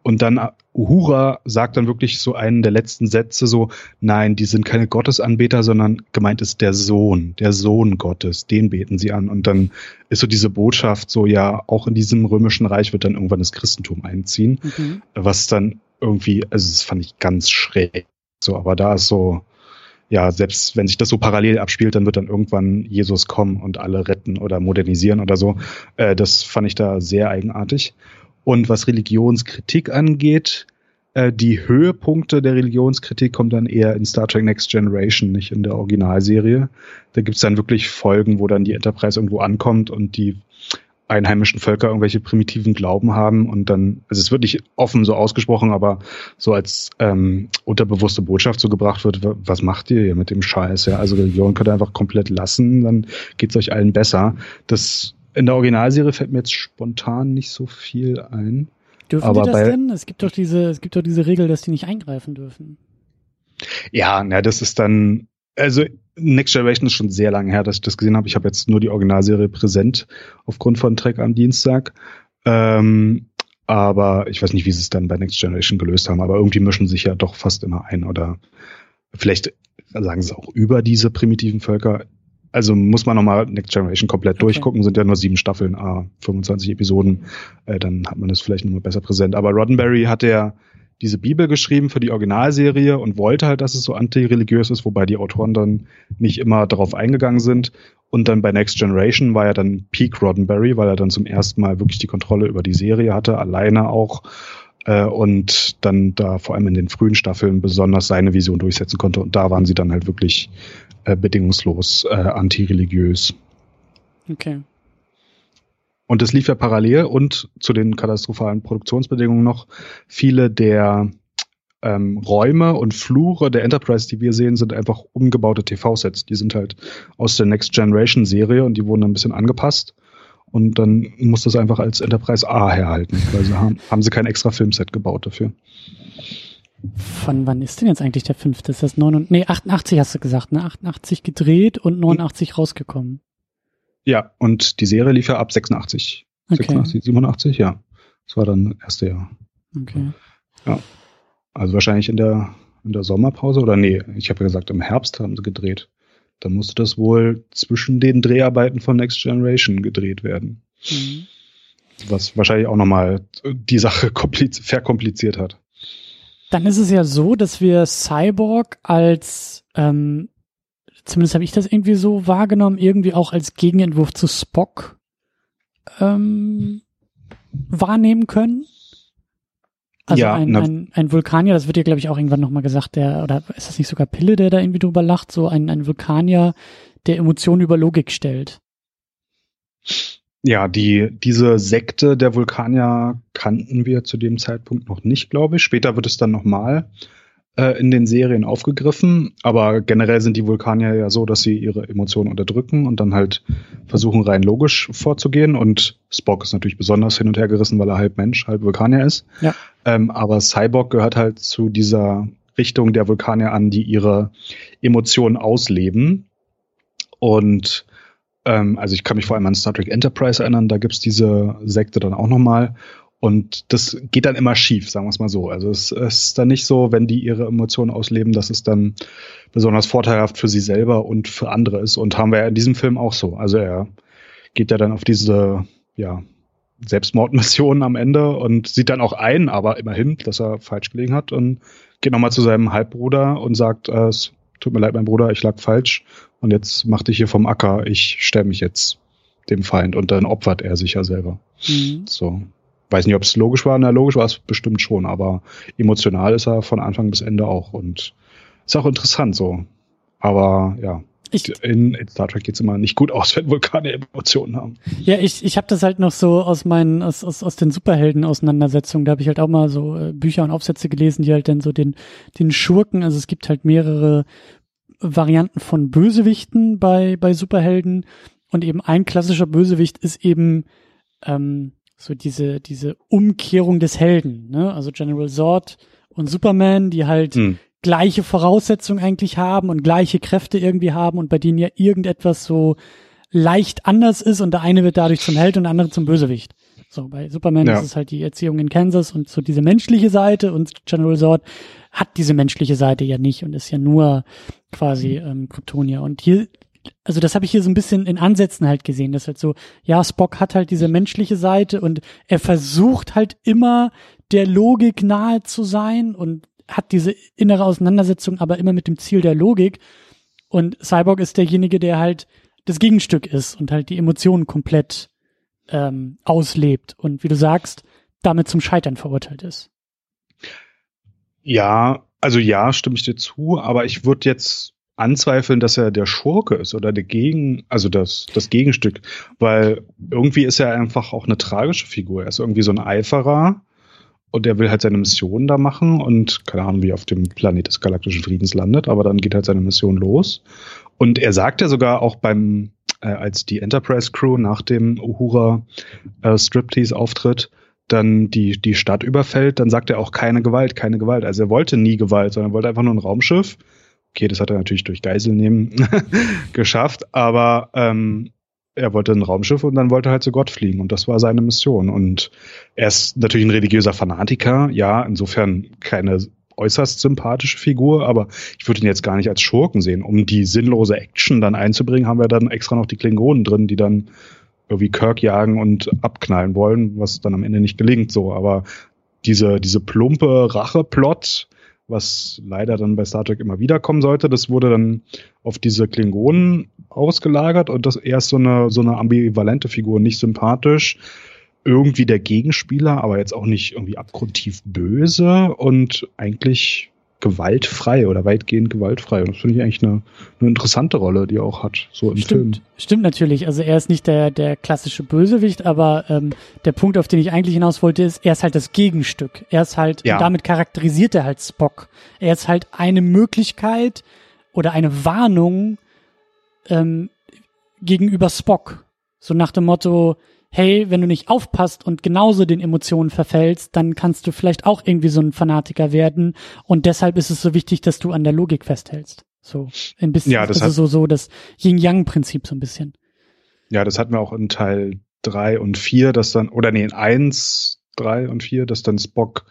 Speaker 2: Und dann äh, Uhura sagt dann wirklich so einen der letzten Sätze so, nein, die sind keine Gottesanbeter, sondern gemeint ist der Sohn, der Sohn Gottes, den beten sie an. Und dann ist so diese Botschaft so, ja, auch in diesem römischen Reich wird dann irgendwann das Christentum einziehen, mhm. was dann irgendwie, also das fand ich ganz schräg. So, aber da ist so, ja, selbst wenn sich das so parallel abspielt, dann wird dann irgendwann Jesus kommen und alle retten oder modernisieren oder so. Äh, das fand ich da sehr eigenartig. Und was Religionskritik angeht, äh, die Höhepunkte der Religionskritik kommen dann eher in Star Trek Next Generation, nicht in der Originalserie. Da gibt's dann wirklich Folgen, wo dann die Enterprise irgendwo ankommt und die einheimischen Völker irgendwelche primitiven Glauben haben und dann, also es wird nicht offen so ausgesprochen, aber so als ähm, unterbewusste Botschaft so gebracht wird, was macht ihr hier mit dem Scheiß? Ja, also Religion könnt ihr einfach komplett lassen, dann geht's euch allen besser. Das in der Originalserie fällt mir jetzt spontan nicht so viel ein.
Speaker 1: Dürfen aber die das denn? Es gibt doch diese, es gibt doch diese Regel, dass die nicht eingreifen dürfen.
Speaker 2: Ja, na, das ist dann, also Next Generation ist schon sehr lange her, dass ich das gesehen habe. Ich habe jetzt nur die Originalserie präsent aufgrund von Trek am Dienstag. Ähm, aber ich weiß nicht, wie sie es dann bei Next Generation gelöst haben. Aber irgendwie mischen sich ja doch fast immer ein. Oder vielleicht sagen sie auch über diese primitiven Völker. Also muss man nochmal Next Generation komplett okay. durchgucken. Sind ja nur sieben Staffeln, ah, 25 Episoden. Äh, dann hat man das vielleicht nochmal besser präsent. Aber Roddenberry hat ja diese Bibel geschrieben für die Originalserie und wollte halt, dass es so antireligiös ist, wobei die Autoren dann nicht immer darauf eingegangen sind. Und dann bei Next Generation war ja dann Peak Roddenberry, weil er dann zum ersten Mal wirklich die Kontrolle über die Serie hatte, alleine auch. Äh, und dann da vor allem in den frühen Staffeln besonders seine Vision durchsetzen konnte. Und da waren sie dann halt wirklich äh, bedingungslos äh, antireligiös.
Speaker 1: Okay.
Speaker 2: Und es lief ja parallel und zu den katastrophalen Produktionsbedingungen noch viele der ähm, Räume und Flure der Enterprise, die wir sehen, sind einfach umgebaute TV-Sets. Die sind halt aus der Next Generation Serie und die wurden ein bisschen angepasst. Und dann muss das einfach als Enterprise A herhalten, sie haben, haben sie kein extra Filmset gebaut dafür.
Speaker 1: Von wann ist denn jetzt eigentlich der fünfte? Ist das 89, nee, 88 hast du gesagt, ne? 88 gedreht und 89 hm. rausgekommen.
Speaker 2: Ja, und die Serie lief ja ab 86. Okay. 86, 87, ja. Das war dann das erste Jahr.
Speaker 1: Okay.
Speaker 2: Ja. Also wahrscheinlich in der, in der Sommerpause oder nee, ich habe ja gesagt, im Herbst haben sie gedreht. Da musste das wohl zwischen den Dreharbeiten von Next Generation gedreht werden. Mhm. Was wahrscheinlich auch nochmal die Sache (laughs) verkompliziert hat.
Speaker 1: Dann ist es ja so, dass wir Cyborg als ähm, zumindest habe ich das irgendwie so wahrgenommen, irgendwie auch als Gegenentwurf zu Spock ähm, wahrnehmen können. Also ja, ein, ein, ein Vulkanier, das wird ja, glaube ich, auch irgendwann nochmal gesagt, der, oder ist das nicht sogar Pille, der da irgendwie drüber lacht, so ein, ein Vulkanier, der Emotionen über Logik stellt.
Speaker 2: Ja, die, diese Sekte der Vulkanier kannten wir zu dem Zeitpunkt noch nicht, glaube ich. Später wird es dann nochmal äh, in den Serien aufgegriffen, aber generell sind die Vulkanier ja so, dass sie ihre Emotionen unterdrücken und dann halt versuchen rein logisch vorzugehen und Spock ist natürlich besonders hin und her gerissen, weil er halb Mensch, halb Vulkanier ist.
Speaker 1: Ja.
Speaker 2: Ähm, aber Cyborg gehört halt zu dieser Richtung der Vulkanier an, die ihre Emotionen ausleben und ähm, also ich kann mich vor allem an Star Trek Enterprise erinnern, da gibt's diese Sekte dann auch nochmal. Und das geht dann immer schief, sagen wir es mal so. Also es, ist dann nicht so, wenn die ihre Emotionen ausleben, dass es dann besonders vorteilhaft für sie selber und für andere ist. Und haben wir ja in diesem Film auch so. Also er geht ja dann auf diese, ja, Selbstmordmission am Ende und sieht dann auch ein, aber immerhin, dass er falsch gelegen hat und geht nochmal zu seinem Halbbruder und sagt, äh, es tut mir leid, mein Bruder, ich lag falsch und jetzt mach dich hier vom Acker, ich stelle mich jetzt dem Feind und dann opfert er sich ja selber. Mhm. So weiß nicht, ob es logisch war. Na, logisch war es bestimmt schon, aber emotional ist er von Anfang bis Ende auch und ist auch interessant so. Aber ja, ich, in, in, Star Trek geht's immer nicht gut aus, (laughs) wenn Vulkane Emotionen haben.
Speaker 1: Ja, ich, ich habe das halt noch so aus meinen, aus, aus, aus den Superhelden-Auseinandersetzungen, da habe ich halt auch mal so äh, Bücher und Aufsätze gelesen, die halt dann so den, den Schurken, also es gibt halt mehrere Varianten von Bösewichten bei, bei Superhelden und eben ein klassischer Bösewicht ist eben ähm, so diese, diese Umkehrung des Helden, ne? Also General Zod und Superman, die halt hm. gleiche Voraussetzungen eigentlich haben und gleiche Kräfte irgendwie haben und bei denen ja irgendetwas so leicht anders ist und der eine wird dadurch zum Held und der andere zum Bösewicht. So, bei Superman ja. ist es halt die Erziehung in Kansas und so diese menschliche Seite und General Zod hat diese menschliche Seite ja nicht und ist ja nur quasi ähm, Kryptonier. Und hier also das habe ich hier so ein bisschen in Ansätzen halt gesehen, dass halt so, ja, Spock hat halt diese menschliche Seite und er versucht halt immer der Logik nahe zu sein und hat diese innere Auseinandersetzung, aber immer mit dem Ziel der Logik. Und Cyborg ist derjenige, der halt das Gegenstück ist und halt die Emotionen komplett ähm, auslebt und wie du sagst, damit zum Scheitern verurteilt ist.
Speaker 2: Ja, also ja, stimme ich dir zu, aber ich würde jetzt anzweifeln, dass er der Schurke ist oder der Gegen, also das, das Gegenstück, weil irgendwie ist er einfach auch eine tragische Figur. Er ist irgendwie so ein Eiferer und er will halt seine Mission da machen und keine Ahnung, wie er auf dem Planet des galaktischen Friedens landet, aber dann geht halt seine Mission los. Und er sagt ja sogar auch beim, äh, als die Enterprise Crew nach dem Uhura äh, Striptease auftritt, dann die, die Stadt überfällt, dann sagt er auch keine Gewalt, keine Gewalt. Also er wollte nie Gewalt, sondern er wollte einfach nur ein Raumschiff Okay, das hat er natürlich durch Geiselnehmen (laughs) geschafft, aber ähm, er wollte ein Raumschiff und dann wollte er halt zu Gott fliegen und das war seine Mission. Und er ist natürlich ein religiöser Fanatiker, ja, insofern keine äußerst sympathische Figur, aber ich würde ihn jetzt gar nicht als Schurken sehen. Um die sinnlose Action dann einzubringen, haben wir dann extra noch die Klingonen drin, die dann irgendwie Kirk jagen und abknallen wollen, was dann am Ende nicht gelingt so. Aber diese, diese plumpe Racheplot, was leider dann bei Star Trek immer wieder kommen sollte. Das wurde dann auf diese Klingonen ausgelagert und das erst so eine, so eine ambivalente Figur, nicht sympathisch, irgendwie der Gegenspieler, aber jetzt auch nicht irgendwie abgrundtief böse und eigentlich gewaltfrei oder weitgehend gewaltfrei. Und das finde ich eigentlich eine, eine interessante Rolle, die er auch hat, so im
Speaker 1: Stimmt.
Speaker 2: Film.
Speaker 1: Stimmt natürlich. Also er ist nicht der, der klassische Bösewicht, aber ähm, der Punkt, auf den ich eigentlich hinaus wollte, ist, er ist halt das Gegenstück. Er ist halt, ja. damit charakterisiert er halt Spock. Er ist halt eine Möglichkeit oder eine Warnung ähm, gegenüber Spock. So nach dem Motto, hey, wenn du nicht aufpasst und genauso den Emotionen verfällst, dann kannst du vielleicht auch irgendwie so ein Fanatiker werden. Und deshalb ist es so wichtig, dass du an der Logik festhältst. So ein bisschen,
Speaker 2: ja, das
Speaker 1: also so, so das Yin-Yang-Prinzip so ein bisschen.
Speaker 2: Ja, das hatten wir auch in Teil drei und vier, dass dann, oder nee, in eins, drei und vier, dass dann Spock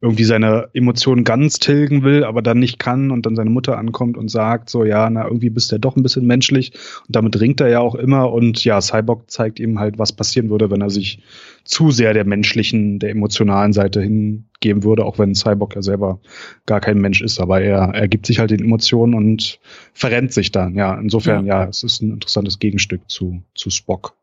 Speaker 2: irgendwie seine Emotionen ganz tilgen will, aber dann nicht kann und dann seine Mutter ankommt und sagt so, ja, na, irgendwie bist du doch ein bisschen menschlich und damit ringt er ja auch immer und ja, Cyborg zeigt ihm halt, was passieren würde, wenn er sich zu sehr der menschlichen, der emotionalen Seite hingeben würde, auch wenn Cyborg ja selber gar kein Mensch ist, aber er, er gibt sich halt den Emotionen und verrennt sich dann, ja, insofern, ja, ja es ist ein interessantes Gegenstück zu, zu Spock.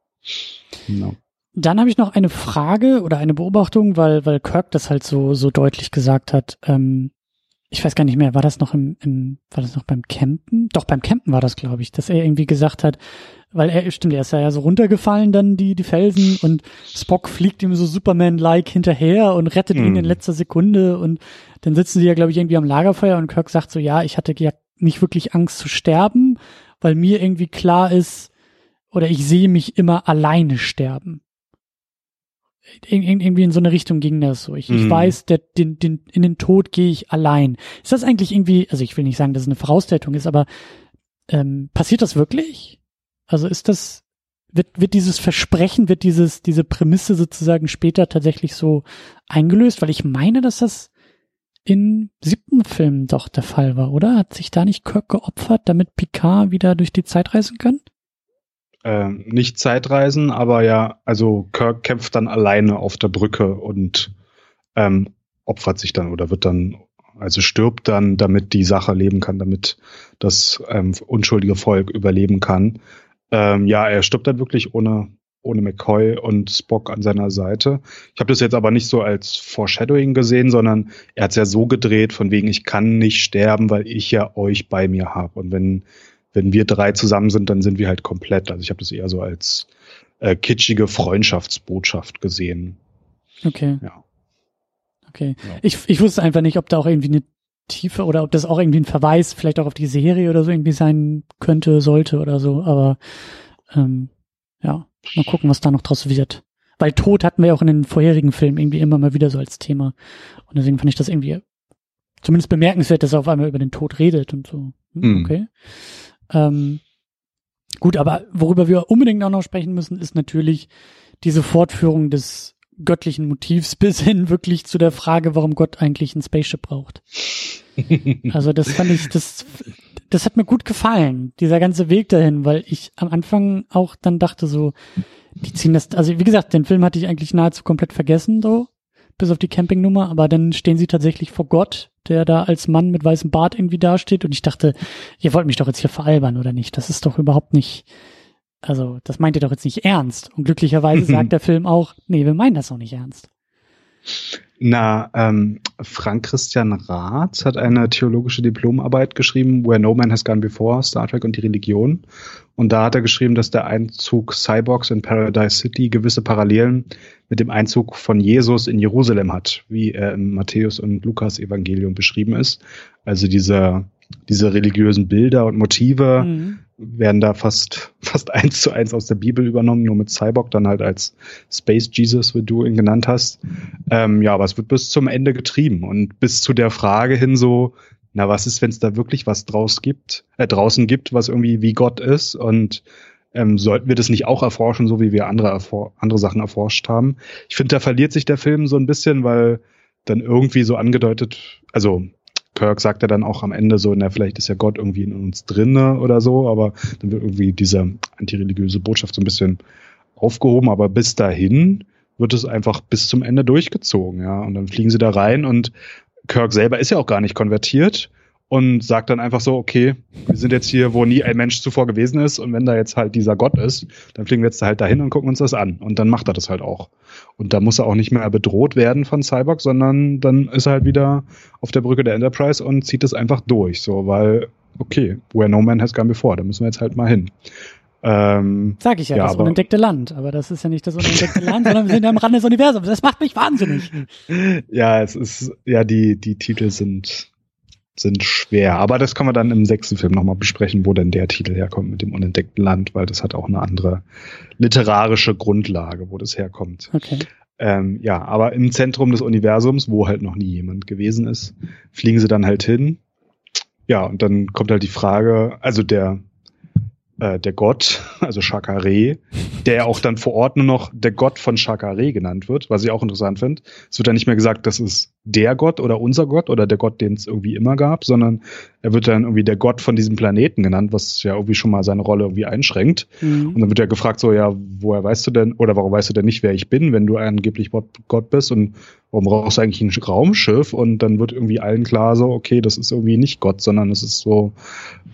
Speaker 1: Genau. Dann habe ich noch eine Frage oder eine Beobachtung, weil, weil Kirk das halt so, so deutlich gesagt hat. Ähm, ich weiß gar nicht mehr, war das noch im, im, war das noch beim Campen? Doch, beim Campen war das, glaube ich, dass er irgendwie gesagt hat, weil er, stimmt, er ist ja so runtergefallen, dann die, die Felsen und Spock fliegt ihm so Superman-like hinterher und rettet mm. ihn in mhm. letzter Sekunde und dann sitzen sie ja, glaube ich, irgendwie am Lagerfeuer und Kirk sagt so, ja, ich hatte ja nicht wirklich Angst zu sterben, weil mir irgendwie klar ist, oder ich sehe mich immer alleine sterben irgendwie in so eine Richtung ging das so. Ich, mhm. ich weiß, der, den, den, in den Tod gehe ich allein. Ist das eigentlich irgendwie, also ich will nicht sagen, dass es eine Voraussetzung ist, aber ähm, passiert das wirklich? Also ist das, wird, wird dieses Versprechen, wird dieses, diese Prämisse sozusagen später tatsächlich so eingelöst? Weil ich meine, dass das in siebten Film doch der Fall war, oder? Hat sich da nicht Kirk geopfert, damit Picard wieder durch die Zeit reisen kann?
Speaker 2: Äh, nicht Zeitreisen, aber ja, also Kirk kämpft dann alleine auf der Brücke und ähm, opfert sich dann oder wird dann, also stirbt dann, damit die Sache leben kann, damit das ähm, unschuldige Volk überleben kann. Ähm, ja, er stirbt dann wirklich ohne ohne McCoy und Spock an seiner Seite. Ich habe das jetzt aber nicht so als Foreshadowing gesehen, sondern er hat es ja so gedreht, von wegen, ich kann nicht sterben, weil ich ja euch bei mir habe. Und wenn wenn wir drei zusammen sind, dann sind wir halt komplett. Also ich habe das eher so als äh, kitschige Freundschaftsbotschaft gesehen.
Speaker 1: Okay. Ja. Okay. Ja. Ich, ich wusste einfach nicht, ob da auch irgendwie eine Tiefe oder ob das auch irgendwie ein Verweis vielleicht auch auf die Serie oder so irgendwie sein könnte, sollte oder so. Aber ähm, ja, mal gucken, was da noch draus wird. Weil Tod hatten wir auch in den vorherigen Filmen irgendwie immer mal wieder so als Thema. Und deswegen fand ich das irgendwie zumindest bemerkenswert, dass er auf einmal über den Tod redet und so. Hm, okay. Ähm, gut, aber worüber wir unbedingt auch noch sprechen müssen, ist natürlich diese Fortführung des göttlichen Motivs (laughs) bis hin wirklich zu der Frage, warum Gott eigentlich ein Spaceship braucht. (laughs) Also das fand ich, das, das hat mir gut gefallen, dieser ganze Weg dahin, weil ich am Anfang auch dann dachte so, die ziehen das, also wie gesagt, den Film hatte ich eigentlich nahezu komplett vergessen, so, bis auf die Campingnummer, aber dann stehen sie tatsächlich vor Gott der da als Mann mit weißem Bart irgendwie dasteht. Und ich dachte, ihr wollt mich doch jetzt hier veralbern, oder nicht? Das ist doch überhaupt nicht, also das meint ihr doch jetzt nicht ernst. Und glücklicherweise (laughs) sagt der Film auch, nee, wir meinen das auch nicht ernst.
Speaker 2: Na, ähm, Frank Christian Rath hat eine theologische Diplomarbeit geschrieben, Where No Man Has Gone Before, Star Trek und die Religion. Und da hat er geschrieben, dass der Einzug Cyborgs in Paradise City gewisse Parallelen mit dem Einzug von Jesus in Jerusalem hat, wie er im Matthäus und Lukas Evangelium beschrieben ist. Also diese, diese religiösen Bilder und Motive, mhm werden da fast, (laughs) fast eins zu eins aus der Bibel übernommen, nur mit Cyborg dann halt als Space Jesus, wie du ihn genannt hast. Ähm, ja, aber es wird bis zum Ende getrieben und bis zu der Frage hin so, na, was ist, wenn es da wirklich was draus gibt, äh, draußen gibt, was irgendwie wie Gott ist und ähm, sollten wir das nicht auch erforschen, so wie wir andere, andere Sachen erforscht haben? Ich finde, da verliert sich der Film so ein bisschen, weil dann irgendwie so angedeutet, also Kirk sagt ja dann auch am Ende so, na, vielleicht ist ja Gott irgendwie in uns drinne oder so, aber dann wird irgendwie diese antireligiöse Botschaft so ein bisschen aufgehoben, aber bis dahin wird es einfach bis zum Ende durchgezogen, ja. Und dann fliegen sie da rein und Kirk selber ist ja auch gar nicht konvertiert und sagt dann einfach so, okay, wir sind jetzt hier, wo nie ein Mensch zuvor gewesen ist und wenn da jetzt halt dieser Gott ist, dann fliegen wir jetzt halt dahin und gucken uns das an und dann macht er das halt auch. Und da muss er auch nicht mehr bedroht werden von Cyborg, sondern dann ist er halt wieder auf der Brücke der Enterprise und zieht es einfach durch, so, weil, okay, where no man has gone before, da müssen wir jetzt halt mal hin.
Speaker 1: Ähm, Sag ich ja, ja das aber, unentdeckte Land. Aber das ist ja nicht das unentdeckte Land, sondern wir sind ja am Rand des Universums. Das macht mich wahnsinnig. (laughs)
Speaker 2: Ja, es ist, ja, die, die Titel sind sind schwer. Aber das kann man dann im sechsten Film nochmal besprechen, wo denn der Titel herkommt mit dem unentdeckten Land, weil das hat auch eine andere literarische Grundlage, wo das herkommt.
Speaker 1: Okay.
Speaker 2: Ähm, ja, aber im Zentrum des Universums, wo halt noch nie jemand gewesen ist, fliegen sie dann halt hin. Ja, und dann kommt halt die Frage, also der, äh, der Gott, (laughs) also Shakare, der ja auch dann vor Ort nur noch der Gott von Shakare genannt wird, was ich auch interessant finde. Es wird dann nicht mehr gesagt, das ist der Gott oder unser Gott oder der Gott, den es irgendwie immer gab, sondern er wird dann irgendwie der Gott von diesem Planeten genannt, was ja irgendwie schon mal seine Rolle irgendwie einschränkt. Mhm. Und dann wird er gefragt so, ja, woher weißt du denn, oder warum weißt du denn nicht, wer ich bin, wenn du angeblich Gott bist und warum brauchst du eigentlich ein Raumschiff? Und dann wird irgendwie allen klar so, okay, das ist irgendwie nicht Gott, sondern es ist so,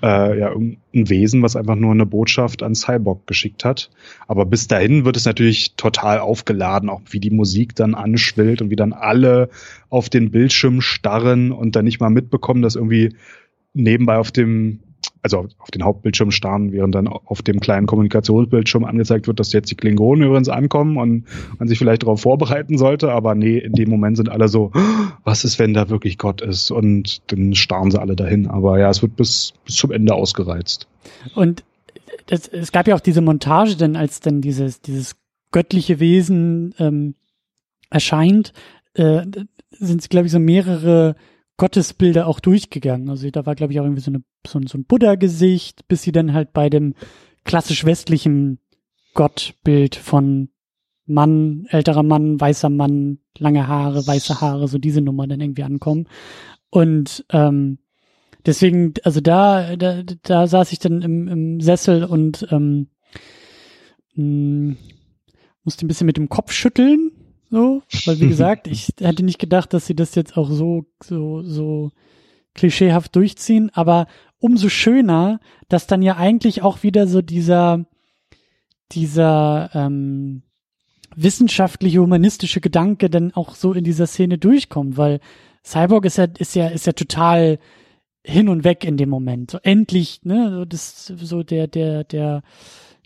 Speaker 2: äh, ja, ein Wesen, was einfach nur eine Botschaft an Cyborg geschickt hat. Aber bis dahin wird es natürlich total aufgeladen, auch wie die Musik dann anschwillt und wie dann alle auf den Bildschirm starren und dann nicht mal mitbekommen, dass irgendwie nebenbei auf dem, also auf den Hauptbildschirm starren, während dann auf dem kleinen Kommunikationsbildschirm angezeigt wird, dass jetzt die Klingonen übrigens ankommen und man sich vielleicht darauf vorbereiten sollte. Aber nee, in dem Moment sind alle so, was ist, wenn da wirklich Gott ist? Und dann starren sie alle dahin. Aber ja, es wird bis, bis zum Ende ausgereizt.
Speaker 1: Und das, es gab ja auch diese Montage, denn als dann dieses, dieses göttliche Wesen ähm, erscheint, äh, sind, glaube ich, so mehrere Gottesbilder auch durchgegangen. Also da war, glaube ich, auch irgendwie so, eine, so, so ein Buddha-Gesicht, bis sie dann halt bei dem klassisch westlichen Gottbild von Mann, älterer Mann, weißer Mann, lange Haare, weiße Haare, so diese Nummer dann irgendwie ankommen. Und ähm, deswegen, also da, da, da saß ich dann im, im Sessel und ähm, hm, musste ein bisschen mit dem Kopf schütteln, so, weil wie (laughs) gesagt, ich hätte nicht gedacht, dass sie das jetzt auch so, so, so klischeehaft durchziehen, aber umso schöner, dass dann ja eigentlich auch wieder so dieser, dieser ähm, wissenschaftliche, humanistische Gedanke dann auch so in dieser Szene durchkommt, weil Cyborg ist ja, ist ja, ist ja total hin und weg in dem Moment. So endlich, ne, so das, so der, der, der,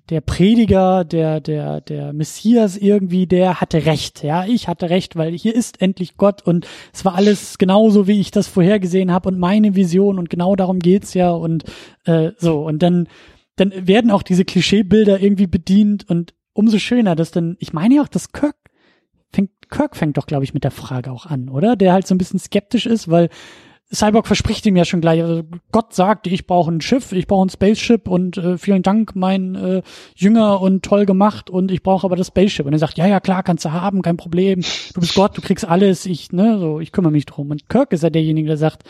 Speaker 1: der Prediger, der, der, der Messias irgendwie, der hatte recht. Ja, ich hatte recht, weil hier ist endlich Gott und es war alles genauso, wie ich das vorhergesehen habe und meine Vision und genau darum geht's ja und äh, so. Und dann, dann werden auch diese Klischeebilder irgendwie bedient und umso schöner, dass dann, ich meine ja auch, dass Kirk fängt, Kirk fängt doch, glaube ich, mit der Frage auch an, oder? Der halt so ein bisschen skeptisch ist, weil Cyborg verspricht ihm ja schon gleich, also Gott sagt, ich brauche ein Schiff, ich brauche ein Spaceship und äh, vielen Dank, mein äh, Jünger und toll gemacht und ich brauche aber das Spaceship. Und er sagt, ja, ja, klar, kannst du haben, kein Problem. Du bist Gott, du kriegst alles, ich, ne, so, ich kümmere mich drum. Und Kirk ist ja derjenige, der sagt,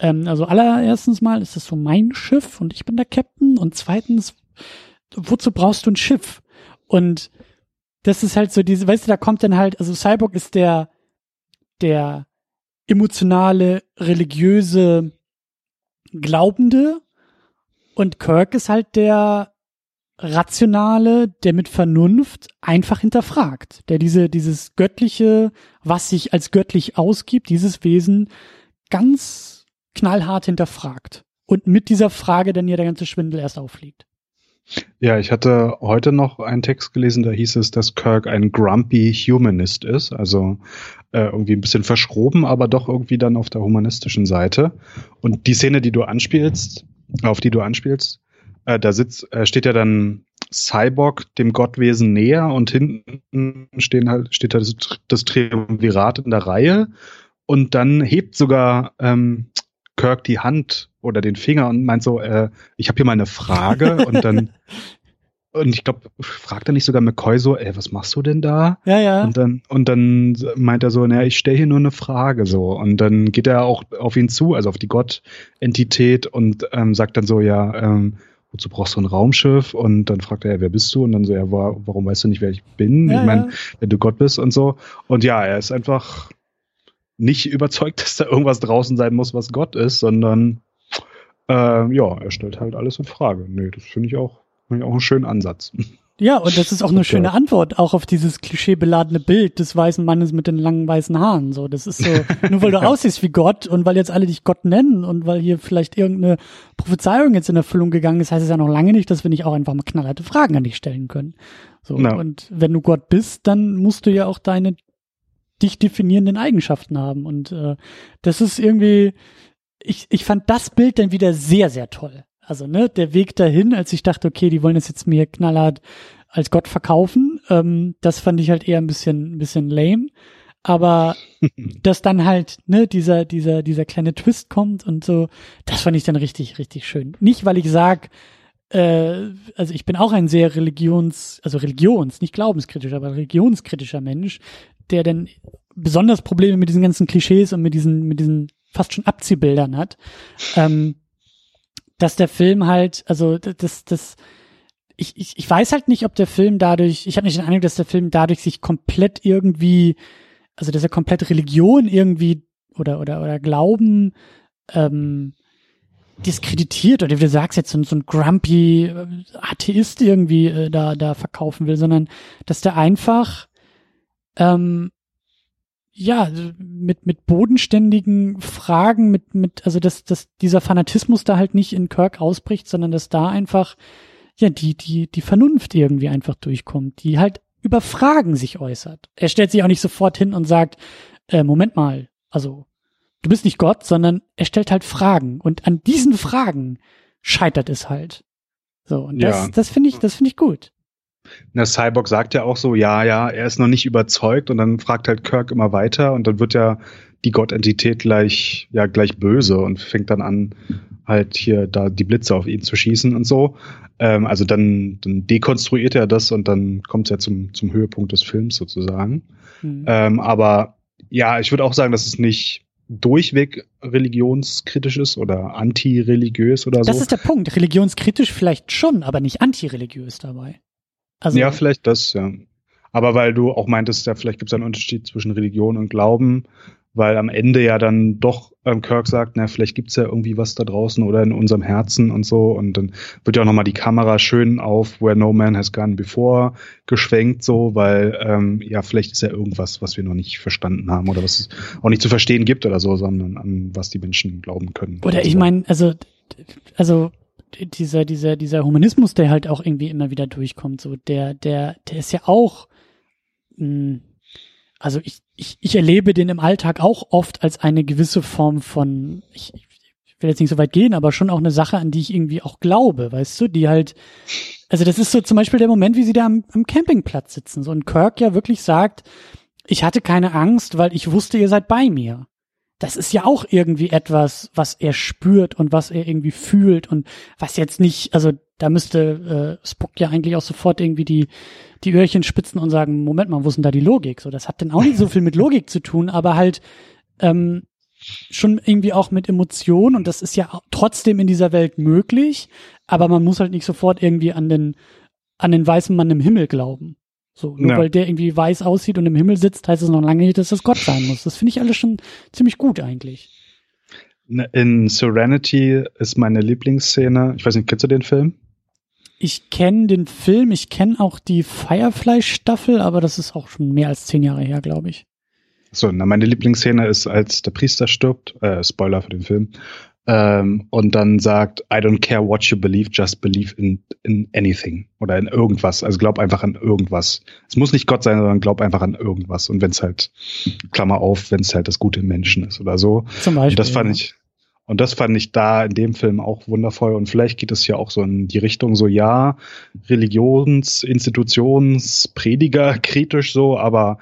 Speaker 1: ähm, also allererstens mal ist das so mein Schiff und ich bin der Captain und zweitens, wozu brauchst du ein Schiff? Und das ist halt so diese, weißt du, da kommt dann halt, also Cyborg ist der, der emotionale, religiöse Glaubende und Kirk ist halt der Rationale, der mit Vernunft einfach hinterfragt, der diese, dieses göttliche, was sich als göttlich ausgibt, dieses Wesen ganz knallhart hinterfragt. Und mit dieser Frage dann ja der ganze Schwindel erst auffliegt.
Speaker 2: Ja, ich hatte heute noch einen Text gelesen, da hieß es, dass Kirk ein grumpy Humanist ist, also äh, irgendwie ein bisschen verschroben, aber doch irgendwie dann auf der humanistischen Seite. Und die Szene, die du anspielst, auf die du anspielst, äh, da sitzt, äh, steht ja dann Cyborg dem Gottwesen näher und hinten stehen halt, steht da das, das Triumvirat in der Reihe und dann hebt sogar ähm, Kirk die Hand oder den Finger und meint so, äh, ich habe hier mal eine Frage (laughs) und dann und ich glaube, fragt er nicht sogar McCoy so, ey, was machst du denn da?
Speaker 1: Ja, ja.
Speaker 2: Und dann und dann meint er so, naja, ich stelle hier nur eine Frage so und dann geht er auch auf ihn zu, also auf die Gott-Entität und ähm, sagt dann so, ja, ähm, wozu brauchst du ein Raumschiff? Und dann fragt er, ja, wer bist du? Und dann so, ja, warum weißt du nicht, wer ich bin? Ja, ich meine, ja. wenn du Gott bist und so. Und ja, er ist einfach nicht überzeugt, (laughs) dass da irgendwas draußen sein muss, was Gott ist, sondern äh, ja, er stellt halt alles in Frage. Nee, das finde ich auch, finde ich auch einen schönen Ansatz. (laughs)
Speaker 1: Ja, und das ist auch eine schöne Antwort, auch auf dieses klischeebeladene Bild des weißen Mannes mit den langen weißen Haaren. So, das ist so, (laughs) nur weil du aussiehst wie Gott und weil jetzt alle dich Gott nennen und weil hier vielleicht irgendeine Prophezeiung jetzt in Erfüllung gegangen ist, heißt es ja noch lange nicht, dass wir nicht auch einfach mal knallharte Fragen an dich stellen können. So, no. und wenn du Gott bist, dann musst du ja auch deine dich definierenden Eigenschaften haben. Und äh, das ist irgendwie, ich, ich fand das Bild dann wieder sehr, sehr toll. Also, ne, der Weg dahin, als ich dachte, okay, die wollen das jetzt mir knallhart als Gott verkaufen, ähm, das fand ich halt eher ein bisschen, ein bisschen lame. Aber (laughs) dass dann halt, ne, dieser, dieser, dieser kleine Twist kommt und so, das fand ich dann richtig, richtig schön. Nicht, weil ich sag, äh, also ich bin auch ein sehr religions, also religions, nicht glaubenskritisch, aber religionskritischer Mensch, der denn besonders Probleme mit diesen ganzen Klischees und mit diesen, mit diesen fast schon Abziehbildern hat, ähm, dass der Film halt, also das, das, ich, ich, ich weiß halt nicht, ob der Film dadurch, ich habe nicht den Eindruck, dass der Film dadurch sich komplett irgendwie, also dass er komplett Religion irgendwie oder oder oder Glauben ähm, diskreditiert oder wie du sagst jetzt so, so ein grumpy äh, Atheist irgendwie äh, da da verkaufen will, sondern dass der einfach ähm, ja, mit, mit bodenständigen Fragen, mit, mit, also dass, dass dieser Fanatismus da halt nicht in Kirk ausbricht, sondern dass da einfach, ja, die, die, die Vernunft irgendwie einfach durchkommt, die halt über Fragen sich äußert. Er stellt sich auch nicht sofort hin und sagt, äh, Moment mal, also, du bist nicht Gott, sondern er stellt halt Fragen und an diesen Fragen scheitert es halt. So, und das, ja. das finde ich, das finde ich gut.
Speaker 2: Der Cyborg sagt ja auch so, ja, ja, er ist noch nicht überzeugt und dann fragt halt Kirk immer weiter und dann wird ja die Gottentität gleich, ja, gleich böse und fängt dann an, halt hier da die Blitze auf ihn zu schießen und so. Ähm, also dann, dann dekonstruiert er das und dann kommt es ja zum, zum Höhepunkt des Films sozusagen. Mhm. Ähm, aber ja, ich würde auch sagen, dass es nicht durchweg religionskritisch ist oder antireligiös oder
Speaker 1: das
Speaker 2: so.
Speaker 1: Das ist der Punkt. Religionskritisch vielleicht schon, aber nicht antireligiös dabei.
Speaker 2: Also, ja, vielleicht das, ja. Aber weil du auch meintest, ja, vielleicht gibt es einen Unterschied zwischen Religion und Glauben, weil am Ende ja dann doch ähm, Kirk sagt, na, vielleicht gibt's ja irgendwie was da draußen oder in unserem Herzen und so. Und dann wird ja auch nochmal die Kamera schön auf Where No Man Has Gone Before geschwenkt, so, weil ähm, ja, vielleicht ist ja irgendwas, was wir noch nicht verstanden haben oder was es auch nicht zu verstehen gibt oder so, sondern an was die Menschen glauben können.
Speaker 1: Oder ich meine, also, also dieser, dieser, dieser Humanismus, der halt auch irgendwie immer wieder durchkommt, so, der, der, der ist ja auch, mh, hm, also ich, ich, ich erlebe den im Alltag auch oft als eine gewisse Form von, ich, ich will jetzt nicht so weit gehen, aber schon auch eine Sache, an die ich irgendwie auch glaube, weißt du, die halt, also das ist so zum Beispiel der Moment, wie sie da am, am Campingplatz sitzen, so und Kirk ja wirklich sagt, ich hatte keine Angst, weil ich wusste, ihr seid bei mir das ist ja auch irgendwie etwas, was er spürt und was er irgendwie fühlt und was jetzt nicht, also da müsste äh, Spock ja eigentlich auch sofort irgendwie die, die Öhrchen spitzen und sagen, Moment mal, wo ist denn da die Logik? So, das hat denn auch nicht so viel mit Logik zu tun, aber halt ähm, schon irgendwie auch mit Emotionen und das ist ja trotzdem in dieser Welt möglich, aber man muss halt nicht sofort irgendwie an den, an den weißen Mann im Himmel glauben. So, nur ja. weil der irgendwie weiß aussieht und im Himmel sitzt, heißt es noch lange nicht, dass das Gott sein muss. Das finde ich alles schon ziemlich gut eigentlich.
Speaker 2: In Serenity ist meine Lieblingsszene. Ich weiß nicht, kennst du den Film?
Speaker 1: ich kenne den Film, ich kenne auch die Firefly-Staffel, aber das ist auch schon mehr als zehn Jahre her, glaube ich.
Speaker 2: So, na, meine Lieblingsszene ist, als der Priester stirbt, äh, Spoiler für den Film, ähm, und dann sagt, I don't care what you believe, just believe in, in anything oder in irgendwas. Also glaub einfach an irgendwas. Es muss nicht Gott sein, sondern glaub einfach an irgendwas. Und wenn es halt, Klammer auf, wenn es halt das Gute im Menschen ist oder so.
Speaker 1: Zum Beispiel.
Speaker 2: Und das fand ich, und das fand ich da in dem Film auch wundervoll. Und vielleicht geht es ja auch so in die Richtung so, ja, Religions-, Institutions-, Prediger (laughs) kritisch so, aber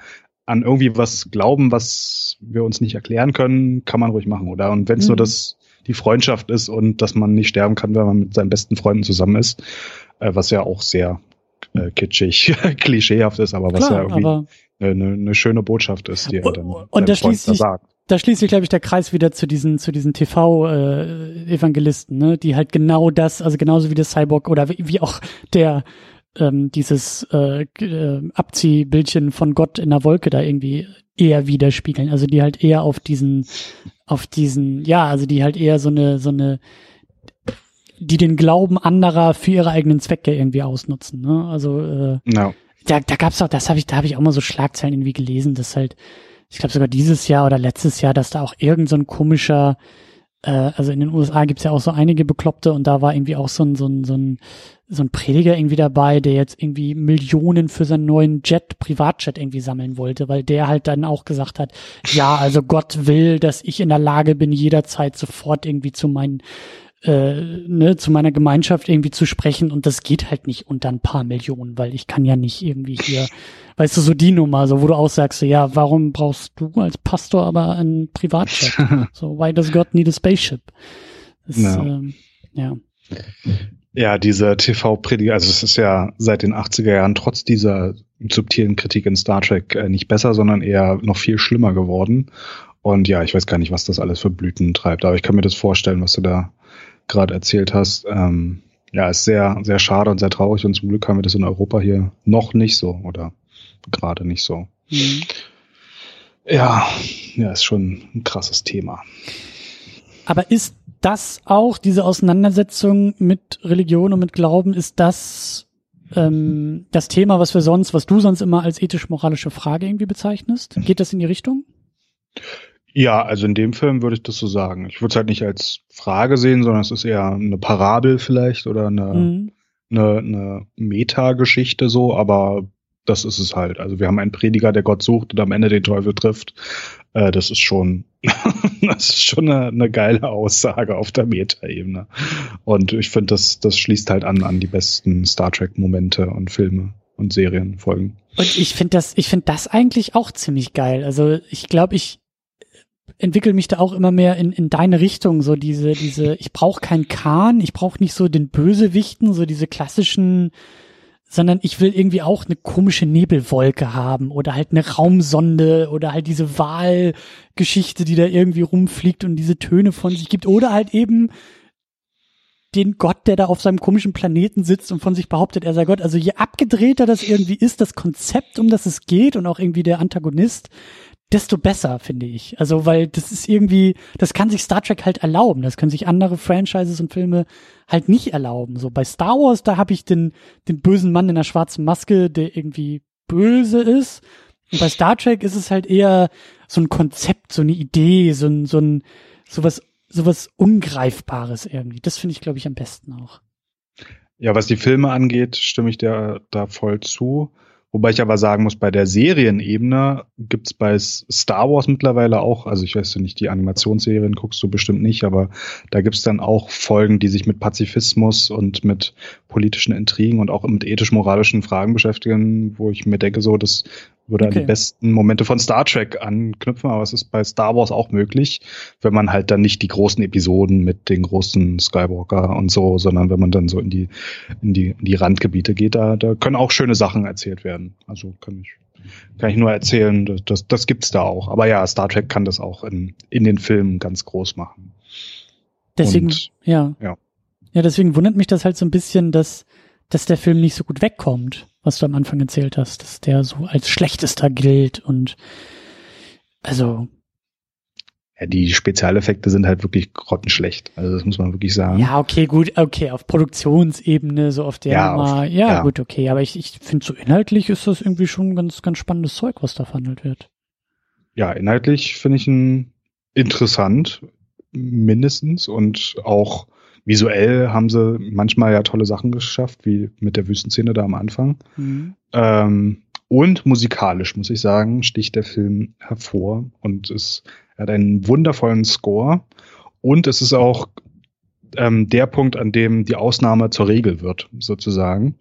Speaker 2: an irgendwie was glauben, was wir uns nicht erklären können, kann man ruhig machen, oder? Und wenn es mhm. nur das die Freundschaft ist und dass man nicht sterben kann, wenn man mit seinen besten Freunden zusammen ist, äh, was ja auch sehr äh, kitschig, (laughs) klischeehaft ist, aber was Klar, ja irgendwie eine, eine, schöne Botschaft ist, die er dann
Speaker 1: und da schließt sich, sagt. Da schließt sich, glaube ich, der Kreis wieder zu diesen, zu diesen TV-Evangelisten, äh, ne? die halt genau das, also genauso wie der Cyborg oder wie, wie auch der ähm, dieses äh, äh, Abziehbildchen von Gott in der Wolke da irgendwie eher widerspiegeln. Also die halt eher auf diesen, auf diesen, ja, also die halt eher so eine, so eine, die den Glauben anderer für ihre eigenen Zwecke irgendwie ausnutzen. Ne? Also äh, no. da, da gab's auch, das habe ich, da habe ich auch mal so Schlagzeilen irgendwie gelesen, dass halt, ich glaube sogar dieses Jahr oder letztes Jahr, dass da auch irgend so ein komischer äh, also in den USA gibt's ja auch so einige Bekloppte und da war irgendwie auch so ein, so ein, so ein, so ein Prediger irgendwie dabei, der jetzt irgendwie Millionen für seinen neuen Jet, Privatjet irgendwie sammeln wollte, weil der halt dann auch gesagt hat, ja, also Gott will, dass ich in der Lage bin, jederzeit sofort irgendwie zu meinen äh, ne, zu meiner Gemeinschaft irgendwie zu sprechen und das geht halt nicht unter ein paar Millionen, weil ich kann ja nicht irgendwie hier, weißt du, so die Nummer, so wo du auch sagst, so, ja, warum brauchst du als Pastor aber ein Privatjet? (laughs) so, why does God need a spaceship? Das, no. ähm, ja.
Speaker 2: Ja, diese TV-Prediger, also es ist ja seit den 80er Jahren trotz dieser subtilen Kritik in Star Trek äh, nicht besser, sondern eher noch viel schlimmer geworden. Und ja, ich weiß gar nicht, was das alles für Blüten treibt, aber ich kann mir das vorstellen, was du da gerade erzählt hast. Ähm, ja, ist sehr, sehr schade und sehr traurig und zum Glück haben wir das in Europa hier noch nicht so oder gerade nicht so. Mhm. Ja, ja, ist schon ein krasses Thema.
Speaker 1: Aber ist das auch, diese Auseinandersetzung mit Religion und mit Glauben, ist das ähm, das Thema, was wir sonst, was du sonst immer als ethisch-moralische Frage irgendwie bezeichnest? Geht das in die Richtung?
Speaker 2: Ja, also in dem Film würde ich das so sagen. Ich würde es halt nicht als Frage sehen, sondern es ist eher eine Parabel vielleicht oder eine, mhm. eine, eine Metageschichte so, aber das ist es halt. Also wir haben einen Prediger, der Gott sucht und am Ende den Teufel trifft. Äh, das ist schon, (laughs) das ist schon eine, eine geile Aussage auf der Meta-Ebene. Und ich finde, das, das schließt halt an an die besten Star Trek-Momente und Filme und Serienfolgen.
Speaker 1: Und ich finde das, ich finde das eigentlich auch ziemlich geil. Also ich glaube, ich entwickle mich da auch immer mehr in, in deine Richtung, so diese, diese, ich brauche keinen Kahn, ich brauche nicht so den Bösewichten, so diese klassischen, sondern ich will irgendwie auch eine komische Nebelwolke haben oder halt eine Raumsonde oder halt diese Wahlgeschichte, die da irgendwie rumfliegt und diese Töne von sich gibt oder halt eben den Gott, der da auf seinem komischen Planeten sitzt und von sich behauptet, er sei Gott. Also je abgedrehter das irgendwie ist, das Konzept, um das es geht und auch irgendwie der Antagonist, desto besser, finde ich. Also, weil das ist irgendwie, das kann sich Star Trek halt erlauben. Das können sich andere Franchises und Filme halt nicht erlauben. So bei Star Wars, da habe ich den, den bösen Mann in der schwarzen Maske, der irgendwie böse ist. Und bei Star Trek ist es halt eher so ein Konzept, so eine Idee, so ein, so ein, sowas, sowas Ungreifbares irgendwie. Das finde ich, glaube ich, am besten auch.
Speaker 2: Ja, was die Filme angeht, stimme ich dir da voll zu. Wobei ich aber sagen muss, bei der Serienebene gibt's bei Star Wars mittlerweile auch, also ich weiß nicht, die Animationsserien guckst du bestimmt nicht, aber da gibt's dann auch Folgen, die sich mit Pazifismus und mit politischen Intrigen und auch mit ethisch-moralischen Fragen beschäftigen, wo ich mir denke, so, das würde okay. an die besten Momente von Star Trek anknüpfen, aber es ist bei Star Wars auch möglich, wenn man halt dann nicht die großen Episoden mit den großen Skywalker und so, sondern wenn man dann so in die, in die, in die Randgebiete geht, da, da können auch schöne Sachen erzählt werden. Also kann ich, kann ich nur erzählen, das, das, das gibt's da auch. Aber ja, Star Trek kann das auch in, in den Filmen ganz groß machen.
Speaker 1: Deswegen, und, ja. ja. Ja, deswegen wundert mich das halt so ein bisschen, dass, dass der Film nicht so gut wegkommt was du am Anfang erzählt hast, dass der so als schlechtester gilt und also.
Speaker 2: ja, die Spezialeffekte sind halt wirklich grottenschlecht. Also das muss man wirklich sagen.
Speaker 1: Ja, okay, gut, okay, auf Produktionsebene, so auf der
Speaker 2: ja,
Speaker 1: Nummer, ja, ja, gut, okay. Aber ich, ich finde so inhaltlich ist das irgendwie schon ganz, ganz spannendes Zeug, was da verhandelt wird.
Speaker 2: Ja, inhaltlich finde ich ihn interessant, mindestens. Und auch visuell haben sie manchmal ja tolle Sachen geschafft, wie mit der Wüstenszene da am Anfang. Mhm. Ähm, und musikalisch, muss ich sagen, sticht der Film hervor und es hat einen wundervollen Score. Und es ist auch ähm, der Punkt, an dem die Ausnahme zur Regel wird, sozusagen.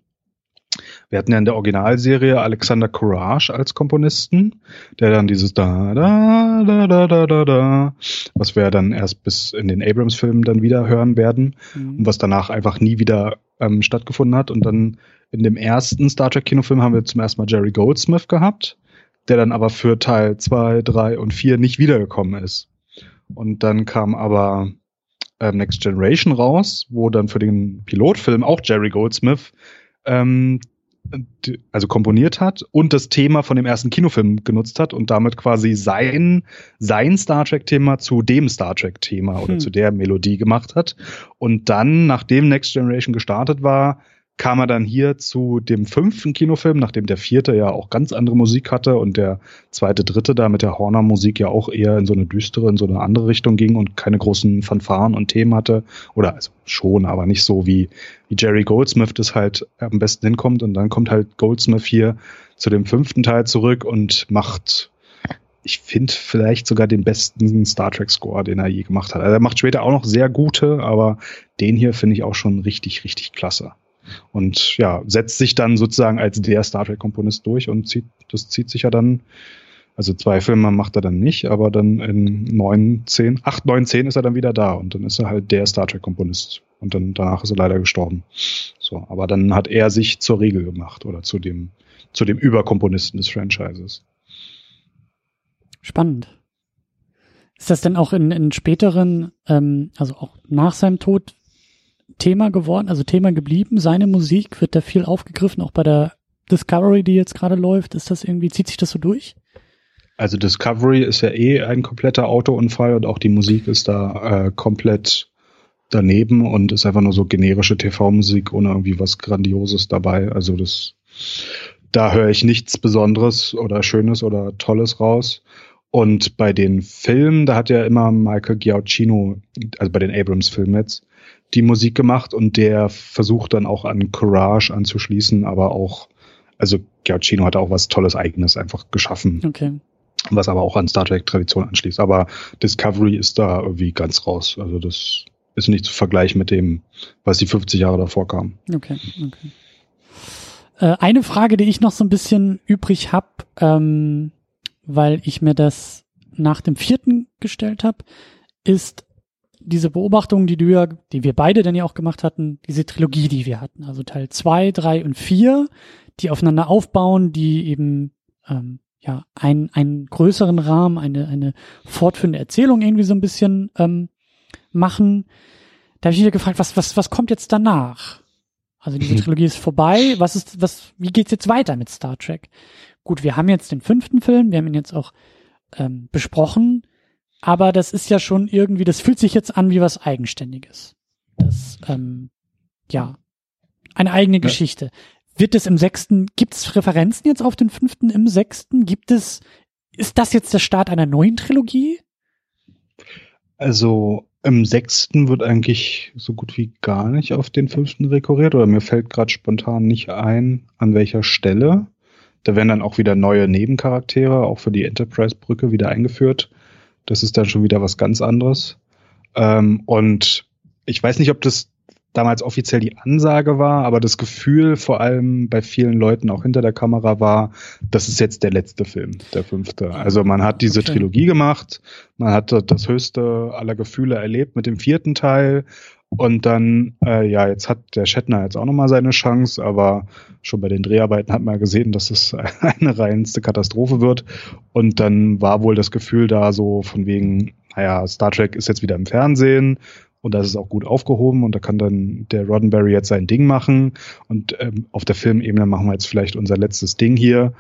Speaker 2: Wir hatten ja in der Originalserie Alexander Courage als Komponisten, der dann dieses da da da da da da da, was wir dann erst bis in den Abrams-Filmen dann wieder hören werden mhm. und was danach einfach nie wieder ähm, stattgefunden hat. Und dann in dem ersten Star Trek Kinofilm haben wir zum ersten Mal Jerry Goldsmith gehabt, der dann aber für Teil zwei, drei und vier nicht wiedergekommen ist. Und dann kam aber ähm, Next Generation raus, wo dann für den Pilotfilm auch Jerry Goldsmith ähm, also komponiert hat und das Thema von dem ersten Kinofilm genutzt hat und damit quasi sein, sein Star Trek-Thema zu dem Star Trek-Thema oder hm. zu der Melodie gemacht hat. Und dann, nachdem Next Generation gestartet war, kam er dann hier zu dem fünften Kinofilm, nachdem der vierte ja auch ganz andere Musik hatte und der zweite, dritte da mit der Horner-Musik ja auch eher in so eine düstere, in so eine andere Richtung ging und keine großen Fanfaren und Themen hatte. Oder also schon, aber nicht so wie, wie Jerry Goldsmith das halt am besten hinkommt. Und dann kommt halt Goldsmith hier zu dem fünften Teil zurück und macht ich finde vielleicht sogar den besten Star Trek Score, den er je gemacht hat. Also er macht später auch noch sehr gute, aber den hier finde ich auch schon richtig, richtig klasse. Und ja, setzt sich dann sozusagen als der Star Trek-Komponist durch und zieht, das zieht sich ja dann, also zwei Filme macht er dann nicht, aber dann in neun, zehn, acht, neun, zehn ist er dann wieder da und dann ist er halt der Star Trek-Komponist. Und dann danach ist er leider gestorben. So, aber dann hat er sich zur Regel gemacht oder zu dem, zu dem Überkomponisten des Franchises.
Speaker 1: Spannend. Ist das denn auch in, in späteren, ähm, also auch nach seinem Tod, Thema geworden, also Thema geblieben. Seine Musik wird da viel aufgegriffen, auch bei der Discovery, die jetzt gerade läuft. Ist das irgendwie, zieht sich das so durch?
Speaker 2: Also Discovery ist ja eh ein kompletter Autounfall und auch die Musik ist da äh, komplett daneben und ist einfach nur so generische TV-Musik ohne irgendwie was Grandioses dabei. Also das, da höre ich nichts Besonderes oder Schönes oder Tolles raus. Und bei den Filmen, da hat ja immer Michael Giacchino, also bei den Abrams-Filmen jetzt, die Musik gemacht und der versucht dann auch an Courage anzuschließen, aber auch, also Giacchino hat auch was Tolles Eigenes einfach geschaffen.
Speaker 1: Okay.
Speaker 2: Was aber auch an Star Trek Tradition anschließt. Aber Discovery ist da irgendwie ganz raus. Also das ist nicht zu vergleichen mit dem, was die 50 Jahre davor kam.
Speaker 1: Okay, okay. Äh, eine Frage, die ich noch so ein bisschen übrig habe, ähm, weil ich mir das nach dem vierten gestellt habe, ist, diese Beobachtung, die du ja, die wir beide dann ja auch gemacht hatten, diese Trilogie, die wir hatten, also Teil zwei, drei und vier, die aufeinander aufbauen, die eben ähm, ja einen, einen größeren Rahmen, eine, eine fortführende Erzählung irgendwie so ein bisschen ähm, machen. Da habe ich mich gefragt, was, was, was kommt jetzt danach? Also diese. (laughs) Trilogie ist vorbei. Was ist, was, wie geht's jetzt weiter mit Star Trek? Gut, wir haben jetzt den fünften Film, wir haben ihn jetzt auch ähm, besprochen. Aber das ist ja schon irgendwie, das fühlt sich jetzt an wie was Eigenständiges. Das, ähm, ja, eine eigene ja. Geschichte. Wird es im sechsten, gibt es Referenzen jetzt auf den fünften im sechsten? Gibt es, ist das jetzt der Start einer neuen Trilogie?
Speaker 2: Also im sechsten wird eigentlich so gut wie gar nicht auf den fünften rekurriert oder mir fällt gerade spontan nicht ein, an welcher Stelle. Da werden dann auch wieder neue Nebencharaktere, auch für die Enterprise-Brücke wieder eingeführt. Das ist dann schon wieder was ganz anderes. Ähm, und ich weiß nicht, ob das damals offiziell die Ansage war, aber das Gefühl vor allem bei vielen Leuten auch hinter der Kamera war, das ist jetzt der letzte Film, der fünfte. Also man hat diese okay. Trilogie gemacht, man hat das höchste aller Gefühle erlebt mit dem vierten Teil und dann, äh, ja, jetzt hat der Shatner jetzt auch nochmal seine Chance, aber schon bei den Dreharbeiten hat man gesehen, dass es (laughs) eine reinste Katastrophe wird. Und dann war wohl das Gefühl da so von wegen, naja, Star Trek ist jetzt wieder im Fernsehen und das ist auch gut aufgehoben und da kann dann der Roddenberry jetzt sein Ding machen und ähm, auf der Filmebene machen wir jetzt vielleicht unser letztes Ding hier.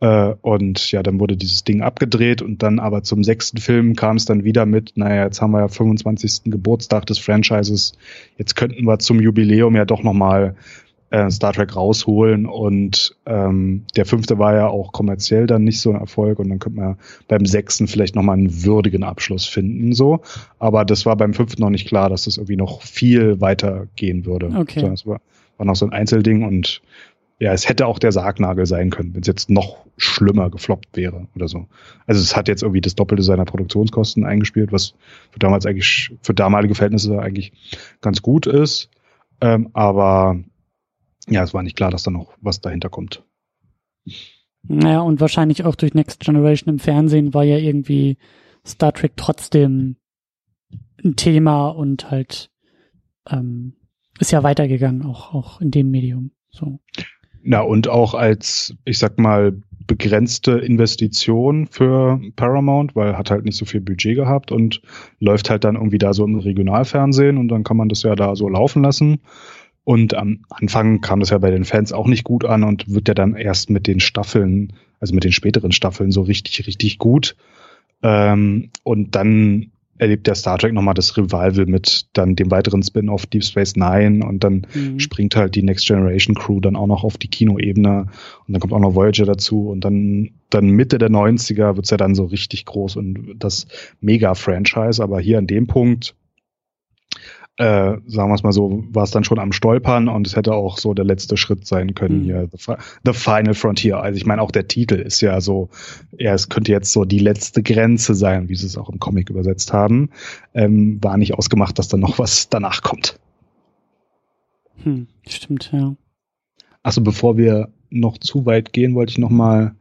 Speaker 2: Äh, und ja, dann wurde dieses Ding abgedreht und dann aber zum sechsten Film kam es dann wieder mit, naja, jetzt haben wir ja 25. Geburtstag des Franchises, jetzt könnten wir zum Jubiläum ja doch nochmal äh, Star Trek rausholen und ähm, der fünfte war ja auch kommerziell dann nicht so ein Erfolg und dann könnte man ja beim sechsten vielleicht nochmal einen würdigen Abschluss finden, so. Aber das war beim fünften noch nicht klar, dass das irgendwie noch viel weiter gehen würde.
Speaker 1: Okay.
Speaker 2: Das war, war noch so ein Einzelding und ja, es hätte auch der Sargnagel sein können, wenn es jetzt noch schlimmer gefloppt wäre oder so. Also es hat jetzt irgendwie das Doppelte seiner Produktionskosten eingespielt, was für damals eigentlich, für damalige Verhältnisse eigentlich ganz gut ist. Ähm, aber ja, es war nicht klar, dass da noch was dahinter kommt.
Speaker 1: Naja, und wahrscheinlich auch durch Next Generation im Fernsehen war ja irgendwie Star Trek trotzdem ein Thema und halt ähm, ist ja weitergegangen, auch, auch in dem Medium. So.
Speaker 2: Na, und auch als, ich sag mal, begrenzte Investition für Paramount, weil hat halt nicht so viel Budget gehabt und läuft halt dann irgendwie da so im Regionalfernsehen und dann kann man das ja da so laufen lassen. Und am Anfang kam das ja bei den Fans auch nicht gut an und wird ja dann erst mit den Staffeln, also mit den späteren Staffeln so richtig, richtig gut. Ähm, und dann erlebt der Star Trek nochmal das Revival mit dann dem weiteren Spin-off Deep Space Nine und dann mhm. springt halt die Next Generation Crew dann auch noch auf die Kinoebene und dann kommt auch noch Voyager dazu und dann, dann Mitte der 90er wird's ja dann so richtig groß und das Mega-Franchise, aber hier an dem Punkt äh, sagen wir es mal so, war es dann schon am Stolpern und es hätte auch so der letzte Schritt sein können mhm. hier, The, The, Final Frontier. Also ich meine, auch der Titel ist ja so, ja, es könnte jetzt so die letzte Grenze sein, wie sie es auch im Comic übersetzt haben. Ähm, war nicht ausgemacht, dass dann noch was danach kommt.
Speaker 1: Hm, stimmt, ja.
Speaker 2: Achso, bevor wir noch zu weit gehen, wollte ich noch mal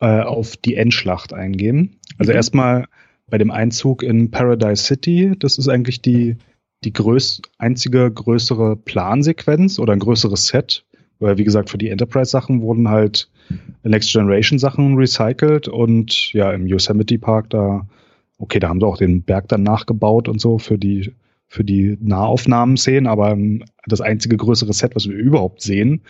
Speaker 2: äh, auf die Endschlacht eingehen. Also mhm. erstmal bei dem Einzug in Paradise City, das ist eigentlich die die größ einzige größere Plansequenz oder ein größeres Set, weil wie gesagt, für die Enterprise-Sachen wurden halt Next Generation-Sachen recycelt und ja, im Yosemite Park da, okay, da haben sie auch den Berg dann nachgebaut und so für die, für die Nahaufnahmen-Szenen, aber das einzige größere Set, was wir überhaupt sehen,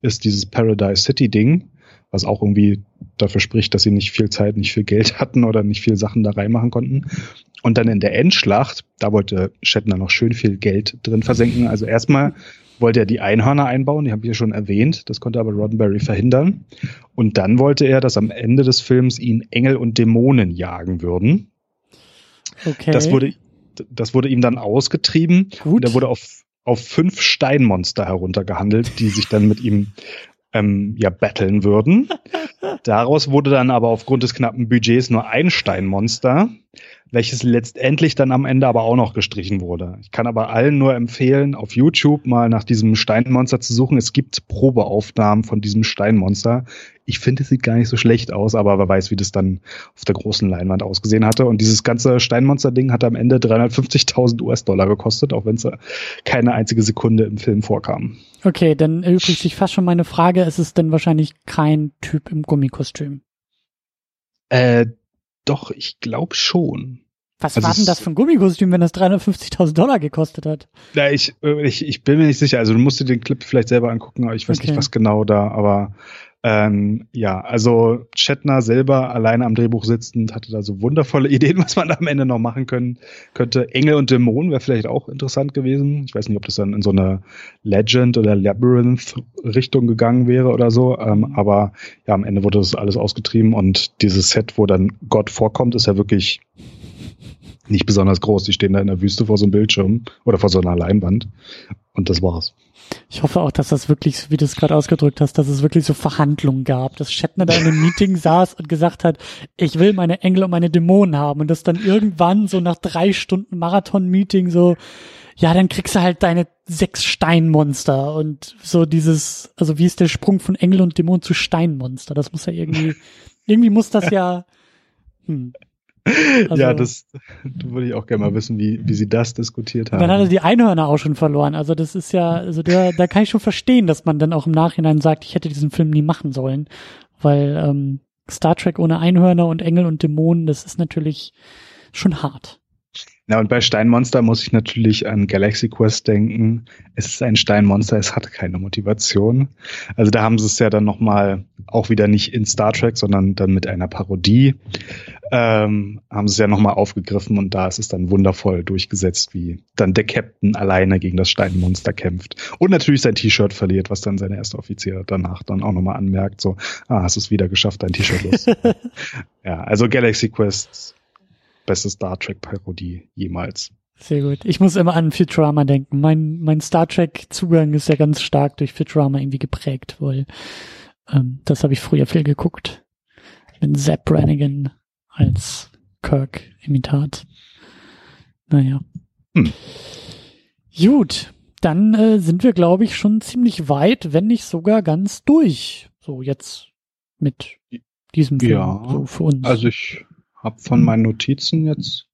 Speaker 2: ist dieses Paradise City-Ding, was auch irgendwie dafür spricht, dass sie nicht viel Zeit, nicht viel Geld (laughs) hatten oder nicht viel Sachen da reinmachen konnten. Und dann in der Endschlacht, da wollte Shatner noch schön viel Geld drin versenken. Also erstmal wollte er die Einhörner einbauen, die habe ich ja schon erwähnt, das konnte aber Roddenberry verhindern. Und dann wollte er, dass am Ende des Films ihn Engel und Dämonen jagen würden. Okay. Das wurde, das wurde ihm dann ausgetrieben. Gut. Und er wurde auf, auf fünf Steinmonster heruntergehandelt, die sich dann mit ihm ähm, ja battlen würden. (laughs) Daraus wurde dann aber aufgrund des knappen Budgets nur ein Steinmonster welches letztendlich dann am Ende aber auch noch gestrichen wurde. Ich kann aber allen nur empfehlen, auf YouTube mal nach diesem Steinmonster zu suchen. Es gibt Probeaufnahmen von diesem Steinmonster. Ich finde, es sieht gar nicht so schlecht aus, aber wer weiß, wie das dann auf der großen Leinwand ausgesehen hatte. Und dieses ganze Steinmonster-Ding hat am Ende 350.000 US-Dollar gekostet, auch wenn es keine einzige Sekunde im Film vorkam.
Speaker 1: Okay, dann erübrigt sich fast schon meine Frage. Es ist denn wahrscheinlich kein Typ im Gummikostüm?
Speaker 2: Äh, doch, ich glaube schon.
Speaker 1: Was also war denn das für ein Gummikostüm, wenn das 350.000 Dollar gekostet hat?
Speaker 2: Ja, ich, äh, ich, ich bin mir nicht sicher. Also du musst dir den Clip vielleicht selber angucken, aber ich weiß okay. nicht, was genau da, aber ähm, ja, also Chetner selber alleine am Drehbuch sitzend hatte da so wundervolle (laughs) Ideen, was man da am Ende noch machen können könnte. Engel und Dämonen wäre vielleicht auch interessant gewesen. Ich weiß nicht, ob das dann in so eine Legend oder Labyrinth Richtung gegangen wäre oder so. Ähm, aber ja, am Ende wurde das alles ausgetrieben und dieses Set, wo dann Gott vorkommt, ist ja wirklich nicht besonders groß. Die stehen da in der Wüste vor so einem Bildschirm oder vor so einer Leinwand. Und das war's.
Speaker 1: Ich hoffe auch, dass das wirklich, wie du es gerade ausgedrückt hast, dass es wirklich so Verhandlungen gab, dass Shatner da in einem Meeting saß und gesagt hat, ich will meine Engel und meine Dämonen haben und das dann irgendwann so nach drei Stunden Marathon-Meeting so, ja, dann kriegst du halt deine sechs Steinmonster und so dieses, also wie ist der Sprung von Engel und Dämon zu Steinmonster? Das muss ja irgendwie, (laughs) irgendwie muss das ja, hm.
Speaker 2: Also, ja, das, du würde ich auch gerne mal wissen, wie, wie sie das diskutiert haben.
Speaker 1: Dann hat er die Einhörner auch schon verloren. Also das ist ja, also der, da kann ich schon verstehen, dass man dann auch im Nachhinein sagt, ich hätte diesen Film nie machen sollen. Weil ähm, Star Trek ohne Einhörner und Engel und Dämonen, das ist natürlich schon hart.
Speaker 2: Na, und bei Steinmonster muss ich natürlich an Galaxy Quest denken. Es ist ein Steinmonster, es hat keine Motivation. Also da haben sie es ja dann nochmal auch wieder nicht in Star Trek, sondern dann mit einer Parodie. Ähm, haben sie es ja nochmal aufgegriffen und da ist es dann wundervoll durchgesetzt, wie dann der Captain alleine gegen das Steinmonster kämpft. Und natürlich sein T-Shirt verliert, was dann seine erste Offizier danach dann auch nochmal anmerkt, so, ah, hast es wieder geschafft, dein T-Shirt los. (laughs) ja, also Galaxy Quest beste Star Trek-Parodie jemals.
Speaker 1: Sehr gut. Ich muss immer an Futurama denken. Mein, mein Star Trek-Zugang ist ja ganz stark durch Futurama irgendwie geprägt, weil ähm, das habe ich früher viel geguckt. Mit Zap Brannigan als Kirk-Imitat. Naja. Hm. Gut, dann äh, sind wir, glaube ich, schon ziemlich weit, wenn nicht sogar ganz durch. So jetzt mit diesem Film,
Speaker 2: ja, so für uns. Also ich habe von meinen Notizen jetzt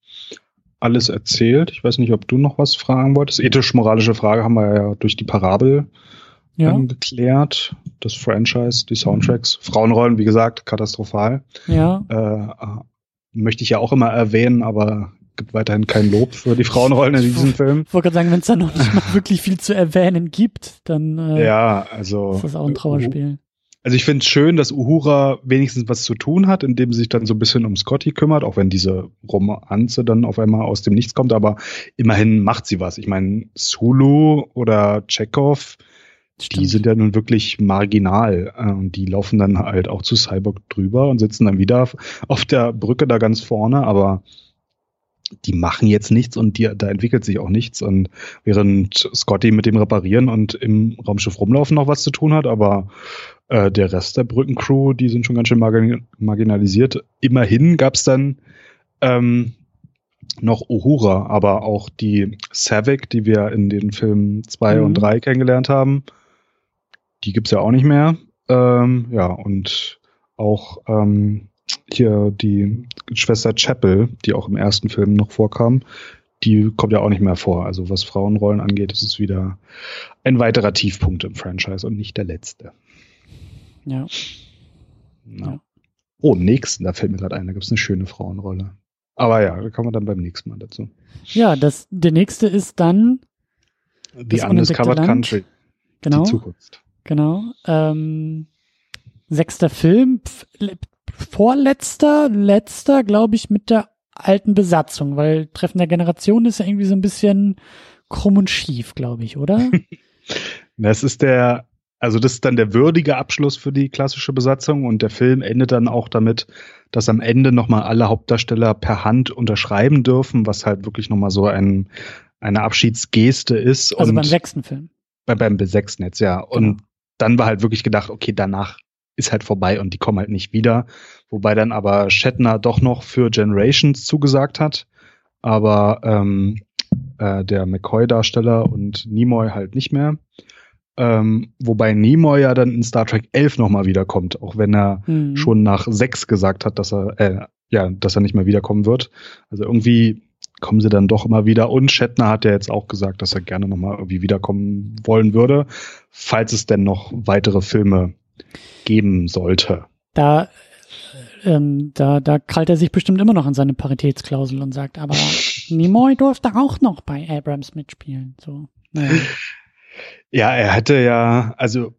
Speaker 2: alles erzählt. Ich weiß nicht, ob du noch was fragen wolltest. Ethisch-moralische Frage haben wir ja durch die Parabel ja. geklärt. Das Franchise, die Soundtracks. Frauenrollen, wie gesagt, katastrophal.
Speaker 1: Ja.
Speaker 2: Äh, möchte ich ja auch immer erwähnen, aber gibt weiterhin kein Lob für die Frauenrollen in diesem Film.
Speaker 1: Ich wollte gerade sagen, wenn es da noch nicht mal wirklich viel zu erwähnen gibt, dann
Speaker 2: äh, ja, also,
Speaker 1: ist das auch ein Trauerspiel.
Speaker 2: Also ich finde es schön, dass Uhura wenigstens was zu tun hat, indem sie sich dann so ein bisschen um Scotty kümmert, auch wenn diese Romanze dann auf einmal aus dem Nichts kommt, aber immerhin macht sie was. Ich meine, Sulu oder Chekhov, die sind ja nun wirklich marginal. Und die laufen dann halt auch zu Cyborg drüber und sitzen dann wieder auf der Brücke da ganz vorne, aber die machen jetzt nichts und die, da entwickelt sich auch nichts. Und während Scotty mit dem Reparieren und im Raumschiff rumlaufen noch was zu tun hat, aber äh, der Rest der Brückencrew, die sind schon ganz schön margin marginalisiert. Immerhin gab es dann ähm, noch Uhura, aber auch die Savick, die wir in den Filmen 2 mhm. und 3 kennengelernt haben, die gibt's ja auch nicht mehr. Ähm, ja, und auch ähm, hier die Schwester Chapel, die auch im ersten Film noch vorkam, die kommt ja auch nicht mehr vor. Also was Frauenrollen angeht, ist es wieder ein weiterer Tiefpunkt im Franchise und nicht der letzte.
Speaker 1: Ja.
Speaker 2: ja. Oh, nächsten, da fällt mir gerade ein, da gibt es eine schöne Frauenrolle. Aber ja, da kommen wir dann beim nächsten Mal dazu.
Speaker 1: Ja, das, der nächste ist dann
Speaker 2: The Undiscovered Country.
Speaker 1: Genau.
Speaker 2: Die Zukunft.
Speaker 1: Genau. Ähm, sechster Film, vorletzter, letzter, glaube ich, mit der alten Besatzung, weil Treffen der Generation ist ja irgendwie so ein bisschen krumm und schief, glaube ich, oder? (laughs)
Speaker 2: das ist der also das ist dann der würdige Abschluss für die klassische Besatzung und der Film endet dann auch damit, dass am Ende nochmal alle Hauptdarsteller per Hand unterschreiben dürfen, was halt wirklich nochmal so ein, eine Abschiedsgeste ist.
Speaker 1: Also und beim sechsten Film.
Speaker 2: Bei, beim sechsten jetzt, ja. Und genau. Dann war halt wirklich gedacht, okay, danach ist halt vorbei und die kommen halt nicht wieder. Wobei dann aber Shatner doch noch für Generations zugesagt hat. Aber ähm, äh, der McCoy-Darsteller und Nimoy halt nicht mehr. Ähm, wobei Nimoy ja dann in Star Trek 11 nochmal wiederkommt, auch wenn er mhm. schon nach 6 gesagt hat, dass er, äh, ja, dass er nicht mehr wiederkommen wird. Also irgendwie kommen sie dann doch immer wieder. Und Shatner hat ja jetzt auch gesagt, dass er gerne nochmal irgendwie wiederkommen wollen würde, falls es denn noch weitere Filme geben sollte.
Speaker 1: Da, ähm, da, da krallt er sich bestimmt immer noch an seine Paritätsklausel und sagt, aber (laughs) Nimoy durfte auch noch bei Abrams mitspielen. So. Naja.
Speaker 2: Ja, er hätte ja, also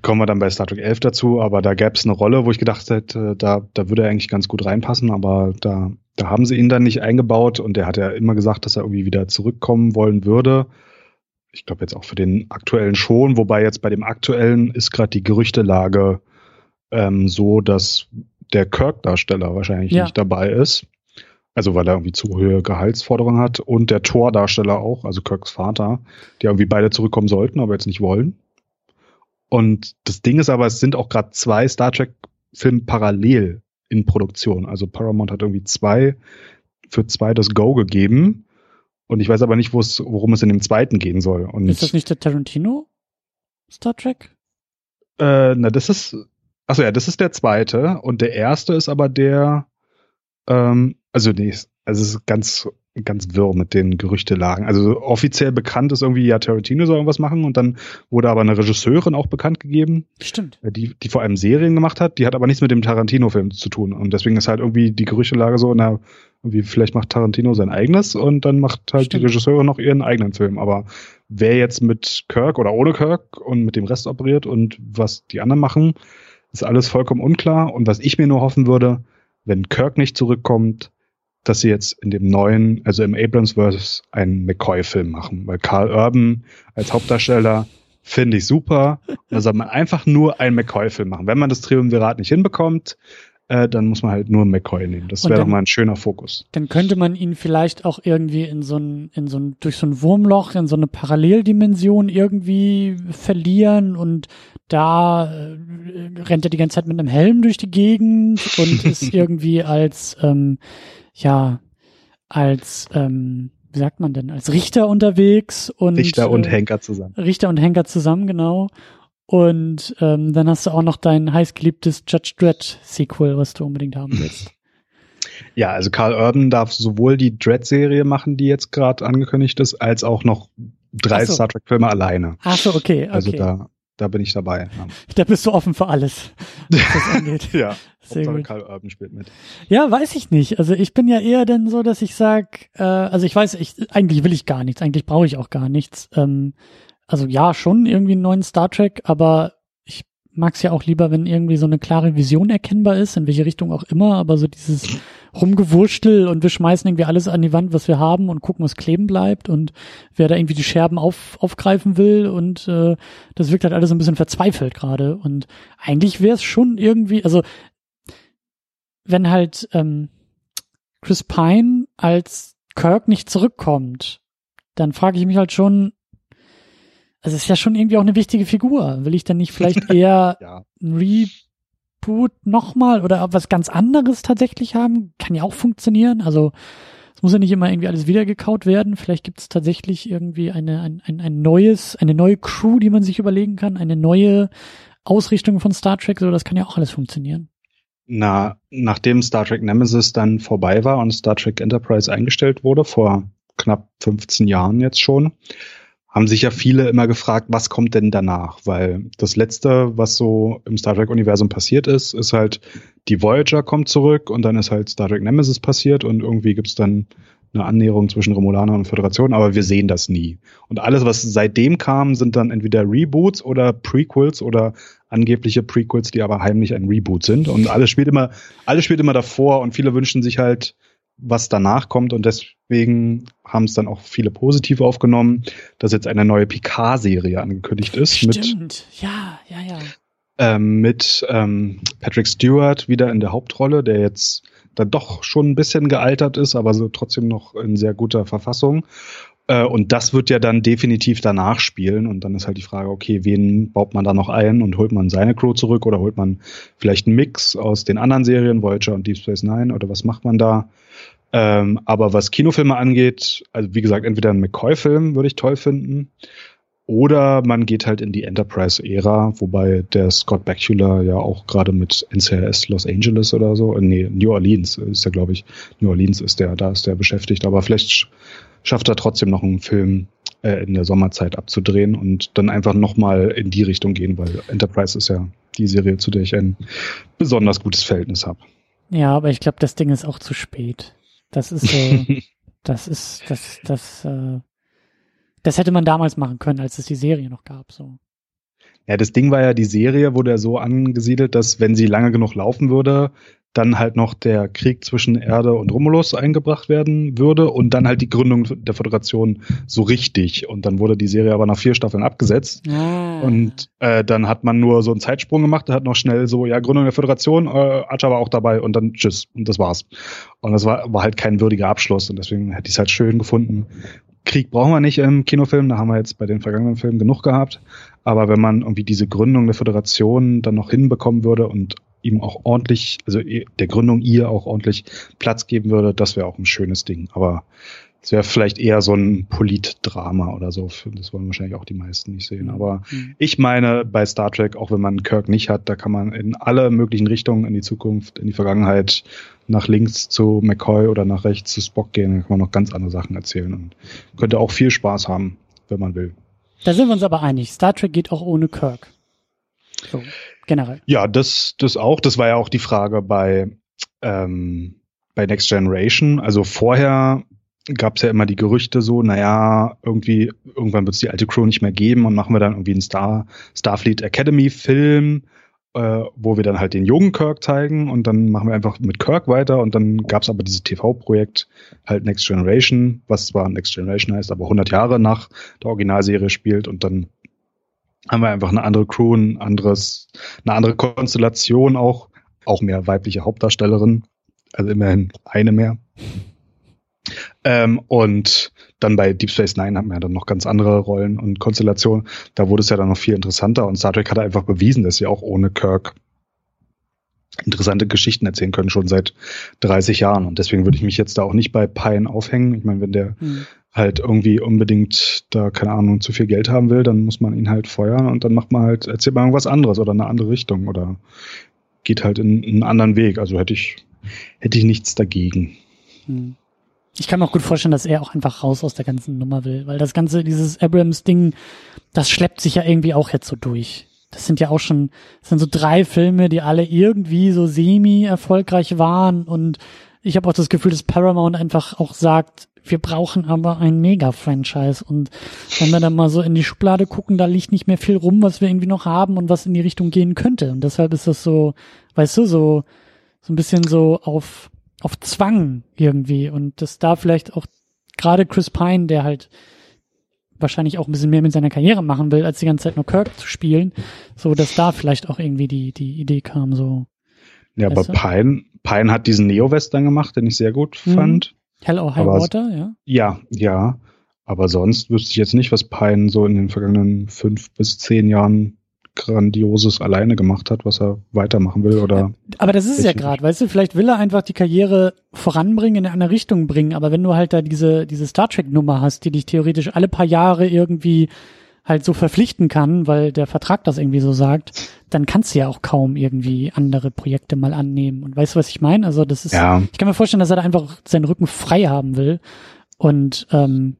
Speaker 2: kommen wir dann bei Star Trek 11 dazu, aber da gäbe es eine Rolle, wo ich gedacht hätte, da, da würde er eigentlich ganz gut reinpassen, aber da, da haben sie ihn dann nicht eingebaut und er hat ja immer gesagt, dass er irgendwie wieder zurückkommen wollen würde. Ich glaube jetzt auch für den aktuellen schon, wobei jetzt bei dem aktuellen ist gerade die Gerüchtelage ähm, so, dass der Kirk-Darsteller wahrscheinlich ja. nicht dabei ist. Also weil er irgendwie zu hohe Gehaltsforderungen hat und der Tordarsteller auch, also Kirks Vater, die irgendwie beide zurückkommen sollten, aber jetzt nicht wollen. Und das Ding ist aber, es sind auch gerade zwei Star Trek-Filme parallel in Produktion. Also Paramount hat irgendwie zwei für zwei das Go gegeben. Und ich weiß aber nicht, worum es in dem zweiten gehen soll. Und
Speaker 1: ist das nicht der Tarantino Star Trek?
Speaker 2: Äh, na, das ist, achso ja, das ist der zweite. Und der erste ist aber der, ähm, also nee, also es ist ganz ganz wirr mit den Gerüchtelagen. Also offiziell bekannt ist irgendwie, ja, Tarantino soll irgendwas machen und dann wurde aber eine Regisseurin auch bekannt gegeben.
Speaker 1: Stimmt.
Speaker 2: Äh, die, die vor allem Serien gemacht hat, die hat aber nichts mit dem Tarantino-Film zu tun. Und deswegen ist halt irgendwie die Gerüchtelage so, na, irgendwie vielleicht macht Tarantino sein eigenes und dann macht halt Stimmt. die Regisseurin noch ihren eigenen Film. Aber wer jetzt mit Kirk oder ohne Kirk und mit dem Rest operiert und was die anderen machen, ist alles vollkommen unklar. Und was ich mir nur hoffen würde, wenn Kirk nicht zurückkommt, dass sie jetzt in dem neuen, also im Abrams-Verse, einen McCoy-Film machen. Weil Carl Urban als Hauptdarsteller finde ich super. Und da soll man einfach nur einen McCoy-Film machen. Wenn man das Triumvirat nicht hinbekommt, äh, dann muss man halt nur McCoy nehmen. Das wäre doch mal ein schöner Fokus.
Speaker 1: Dann könnte man ihn vielleicht auch irgendwie in so ein, in so ein, durch so ein Wurmloch, in so eine Paralleldimension irgendwie verlieren und da äh, rennt er die ganze Zeit mit einem Helm durch die Gegend und (laughs) ist irgendwie als ähm, ja, als, ähm, wie sagt man denn, als Richter unterwegs und
Speaker 2: Richter und äh, Henker zusammen.
Speaker 1: Richter und Henker zusammen, genau. Und ähm, dann hast du auch noch dein heißgeliebtes Judge Dredd Sequel, was du unbedingt haben (laughs) willst.
Speaker 2: Ja, also Carl Urban darf sowohl die Dread-Serie machen, die jetzt gerade angekündigt ist, als auch noch drei so. Star Trek-Filme alleine.
Speaker 1: Ach so, okay, okay.
Speaker 2: Also da da bin ich dabei. (laughs)
Speaker 1: Da bist du offen für alles, was das (laughs) angeht.
Speaker 2: ja, sehr gut. Karl Urban spielt mit.
Speaker 1: Ja, weiß ich nicht. Also ich bin ja eher dann so, dass ich sag, äh, also ich weiß, ich eigentlich will ich gar nichts, eigentlich brauche ich auch gar nichts. Ähm, also ja, schon irgendwie einen neuen Star Trek, aber mag es ja auch lieber, wenn irgendwie so eine klare Vision erkennbar ist, in welche Richtung auch immer, aber so dieses Rumgewurstel und wir schmeißen irgendwie alles an die Wand, was wir haben und gucken, was kleben bleibt und wer da irgendwie die Scherben auf, aufgreifen will und äh, das wirkt halt alles ein bisschen verzweifelt gerade und eigentlich wäre es schon irgendwie, also wenn halt ähm, Chris Pine als Kirk nicht zurückkommt, dann frage ich mich halt schon, also es ist ja schon irgendwie auch eine wichtige Figur. Will ich dann nicht vielleicht (laughs) eher ja. ein Reboot nochmal oder was ganz anderes tatsächlich haben? Kann ja auch funktionieren. Also es muss ja nicht immer irgendwie alles wiedergekaut werden. Vielleicht gibt es tatsächlich irgendwie eine, ein, ein, ein neues, eine neue Crew, die man sich überlegen kann, eine neue Ausrichtung von Star Trek. So, das kann ja auch alles funktionieren.
Speaker 2: Na, nachdem Star Trek Nemesis dann vorbei war und Star Trek Enterprise eingestellt wurde, vor knapp 15 Jahren jetzt schon, haben sich ja viele immer gefragt, was kommt denn danach? Weil das letzte, was so im Star Trek-Universum passiert ist, ist halt, die Voyager kommt zurück und dann ist halt Star Trek Nemesis passiert und irgendwie gibt's dann eine Annäherung zwischen Romulaner und Föderation, aber wir sehen das nie. Und alles, was seitdem kam, sind dann entweder Reboots oder Prequels oder angebliche Prequels, die aber heimlich ein Reboot sind. Und alles spielt immer, alles spielt immer davor und viele wünschen sich halt, was danach kommt und deswegen haben es dann auch viele positiv aufgenommen, dass jetzt eine neue Picard-Serie angekündigt ist.
Speaker 1: Stimmt, mit, ja, ja, ja.
Speaker 2: Ähm, mit ähm, Patrick Stewart wieder in der Hauptrolle, der jetzt dann doch schon ein bisschen gealtert ist, aber so trotzdem noch in sehr guter Verfassung. Äh, und das wird ja dann definitiv danach spielen. Und dann ist halt die Frage, okay, wen baut man da noch ein und holt man seine Crew zurück oder holt man vielleicht einen Mix aus den anderen Serien, Voyager und Deep Space Nine oder was macht man da? Ähm, aber was Kinofilme angeht, also wie gesagt, entweder ein McCoy-Film würde ich toll finden oder man geht halt in die Enterprise-Ära, wobei der Scott Bakula ja auch gerade mit NCIS Los Angeles oder so, äh, nee, New Orleans ist der, glaube ich. New Orleans ist der, da ist der beschäftigt. Aber vielleicht schafft er trotzdem noch einen Film äh, in der Sommerzeit abzudrehen und dann einfach nochmal in die Richtung gehen, weil Enterprise ist ja die Serie, zu der ich ein besonders gutes Verhältnis habe.
Speaker 1: Ja, aber ich glaube, das Ding ist auch zu spät. Das ist so, (laughs) das ist, das, das, äh, das hätte man damals machen können, als es die Serie noch gab, so.
Speaker 2: Ja, das Ding war ja, die Serie wurde ja so angesiedelt, dass wenn sie lange genug laufen würde, dann halt noch der Krieg zwischen Erde und Romulus eingebracht werden würde und dann halt die Gründung der Föderation so richtig. Und dann wurde die Serie aber nach vier Staffeln abgesetzt. Ah. Und äh, dann hat man nur so einen Zeitsprung gemacht, hat noch schnell so, ja, Gründung der Föderation, äh, Archer war auch dabei und dann tschüss. Und das war's. Und das war, war halt kein würdiger Abschluss und deswegen hätte ich es halt schön gefunden. Krieg brauchen wir nicht im Kinofilm, da haben wir jetzt bei den vergangenen Filmen genug gehabt. Aber wenn man irgendwie diese Gründung der Föderation dann noch hinbekommen würde und ihm auch ordentlich, also der Gründung ihr auch ordentlich Platz geben würde, das wäre auch ein schönes Ding. Aber Es wäre vielleicht eher so ein Politdrama oder so. Das wollen wahrscheinlich auch die meisten nicht sehen. Aber mhm. ich meine, bei Star Trek, auch wenn man Kirk nicht hat, da kann man in alle möglichen Richtungen in die Zukunft, in die Vergangenheit, nach links zu McCoy oder nach rechts zu Spock gehen. Da kann man noch ganz andere Sachen erzählen und könnte auch viel Spaß haben, wenn man will.
Speaker 1: Da sind wir uns aber einig. Star Trek geht auch ohne Kirk. So, generell.
Speaker 2: Ja, das, das auch. Das war ja auch die Frage bei, ähm, bei Next Generation. Also vorher gab es ja immer die Gerüchte so, naja, irgendwie, irgendwann wird es die alte Crew nicht mehr geben und machen wir dann irgendwie einen Star, Starfleet Academy Film, äh, wo wir dann halt den jungen Kirk zeigen und dann machen wir einfach mit Kirk weiter und dann gab es aber dieses TV-Projekt halt Next Generation, was zwar Next Generation heißt, aber 100 Jahre nach der Originalserie spielt und dann haben wir einfach eine andere Crew, ein anderes, eine andere Konstellation auch, auch mehr weibliche Hauptdarstellerin, also immerhin eine mehr. Ähm, und dann bei Deep Space Nine hatten wir ja dann noch ganz andere Rollen und Konstellationen. Da wurde es ja dann noch viel interessanter und Star Trek hat einfach bewiesen, dass sie auch ohne Kirk interessante Geschichten erzählen können, schon seit 30 Jahren. Und deswegen würde ich mich jetzt da auch nicht bei Pine aufhängen. Ich meine, wenn der mhm. Halt irgendwie unbedingt da, keine Ahnung, zu viel Geld haben will, dann muss man ihn halt feuern und dann macht man halt, erzählt man irgendwas anderes oder eine andere Richtung oder geht halt in, in einen anderen Weg. Also hätte ich, hätte ich nichts dagegen.
Speaker 1: Mhm. Ich kann mir auch gut vorstellen, dass er auch einfach raus aus der ganzen Nummer will, weil das ganze, dieses Abrams-Ding, das schleppt sich ja irgendwie auch jetzt so durch. Das sind ja auch schon, das sind so drei Filme, die alle irgendwie so semi-erfolgreich waren und ich habe auch das Gefühl, dass Paramount einfach auch sagt, wir brauchen aber ein Mega-Franchise und wenn wir dann mal so in die Schublade gucken, da liegt nicht mehr viel rum, was wir irgendwie noch haben und was in die Richtung gehen könnte und deshalb ist das so, weißt du, so, so ein bisschen so auf auf Zwang irgendwie und dass da vielleicht auch gerade Chris Pine, der halt wahrscheinlich auch ein bisschen mehr mit seiner Karriere machen will, als die ganze Zeit nur Kirk zu spielen, so dass da vielleicht auch irgendwie die die Idee kam so.
Speaker 2: Ja, aber Pine Pine hat diesen Neo-Western gemacht, den ich sehr gut mhm. fand.
Speaker 1: Hell or High aber, Water, ja.
Speaker 2: Ja, ja. Aber sonst wüsste ich jetzt nicht, was Pine so in den vergangenen fünf bis zehn Jahren Grandioses alleine gemacht hat, was er weitermachen will oder.
Speaker 1: Aber das ist es ja gerade, weißt du, vielleicht will er einfach die Karriere voranbringen, in eine Richtung bringen, aber wenn du halt da diese, diese Star Trek Nummer hast, die dich theoretisch alle paar Jahre irgendwie halt so verpflichten kann, weil der Vertrag das irgendwie so sagt, dann kannst du ja auch kaum irgendwie andere Projekte mal annehmen. Und weißt du, was ich meine? Also das ist, ja. ich kann mir vorstellen, dass er da einfach seinen Rücken frei haben will und ähm,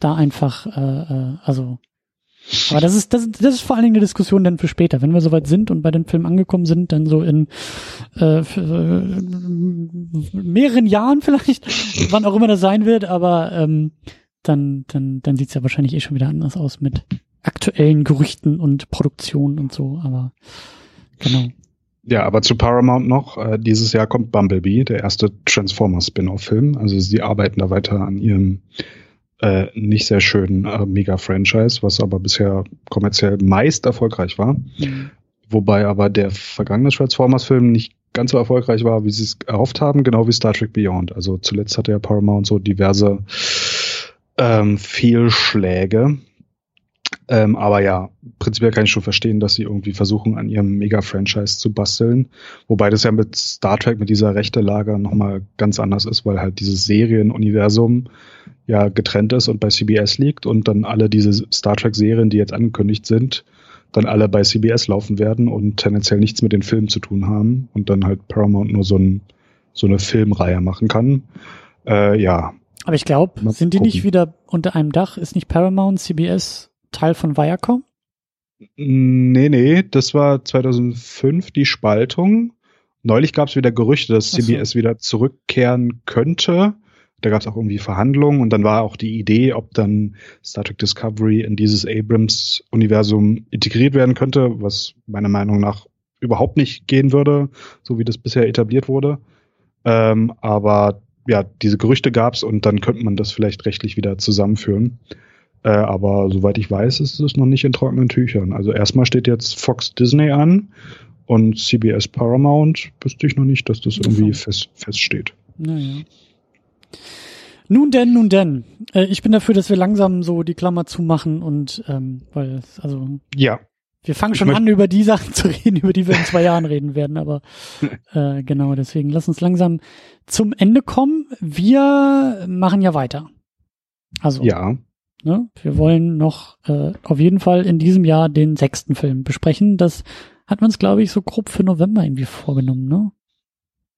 Speaker 1: da einfach, äh, äh, also aber das ist, das, das ist vor allen Dingen eine Diskussion dann für später. Wenn wir soweit sind und bei den Filmen angekommen sind, dann so in äh, äh, mehreren Jahren vielleicht, wann auch immer das sein wird, aber ähm, dann, dann, dann sieht's ja wahrscheinlich eh schon wieder anders aus mit aktuellen Gerüchten und Produktionen und so, aber genau.
Speaker 2: Ja, aber zu Paramount noch, äh, dieses Jahr kommt Bumblebee, der erste Transformers-Spin-off-Film. Also sie arbeiten da weiter an ihrem äh, nicht sehr schönen äh, Mega-Franchise, was aber bisher kommerziell meist erfolgreich war. Mhm. Wobei aber der vergangene Transformers-Film nicht ganz so erfolgreich war, wie sie es erhofft haben, genau wie Star Trek Beyond. Also zuletzt hatte ja Paramount so diverse ähm, Fehlschläge. Ähm, aber ja, prinzipiell kann ich schon verstehen, dass sie irgendwie versuchen, an ihrem Mega-Franchise zu basteln. Wobei das ja mit Star Trek, mit dieser rechte Lager nochmal ganz anders ist, weil halt dieses Serienuniversum ja getrennt ist und bei CBS liegt und dann alle diese Star Trek-Serien, die jetzt angekündigt sind, dann alle bei CBS laufen werden und tendenziell nichts mit den Filmen zu tun haben und dann halt Paramount nur so, ein, so eine Filmreihe machen kann. Äh, ja.
Speaker 1: Aber ich glaube, sind die gucken. nicht wieder unter einem Dach? Ist nicht Paramount, CBS Teil von Viacom?
Speaker 2: Nee, nee, das war 2005 die Spaltung. Neulich gab es wieder Gerüchte, dass CBS so. wieder zurückkehren könnte. Da gab es auch irgendwie Verhandlungen und dann war auch die Idee, ob dann Star Trek Discovery in dieses Abrams-Universum integriert werden könnte, was meiner Meinung nach überhaupt nicht gehen würde, so wie das bisher etabliert wurde. Ähm, aber ja, diese Gerüchte gab es und dann könnte man das vielleicht rechtlich wieder zusammenführen. Äh, aber soweit ich weiß, ist es noch nicht in trockenen Tüchern. Also erstmal steht jetzt Fox Disney an und CBS Paramount wüsste ich noch nicht, dass das irgendwie fest, feststeht.
Speaker 1: Naja. Nun denn, nun denn. Äh, ich bin dafür, dass wir langsam so die Klammer zumachen und ähm, weil also
Speaker 2: ja.
Speaker 1: Wir fangen schon an, über die Sachen (laughs) zu reden, über die wir in zwei Jahren reden werden, aber (laughs) äh, genau, deswegen lass uns langsam zum Ende kommen. Wir machen ja weiter. Also,
Speaker 2: ja.
Speaker 1: Ne, wir wollen noch äh, auf jeden Fall in diesem Jahr den sechsten Film besprechen. Das hat man uns, glaube ich, so grob für November irgendwie vorgenommen, ne?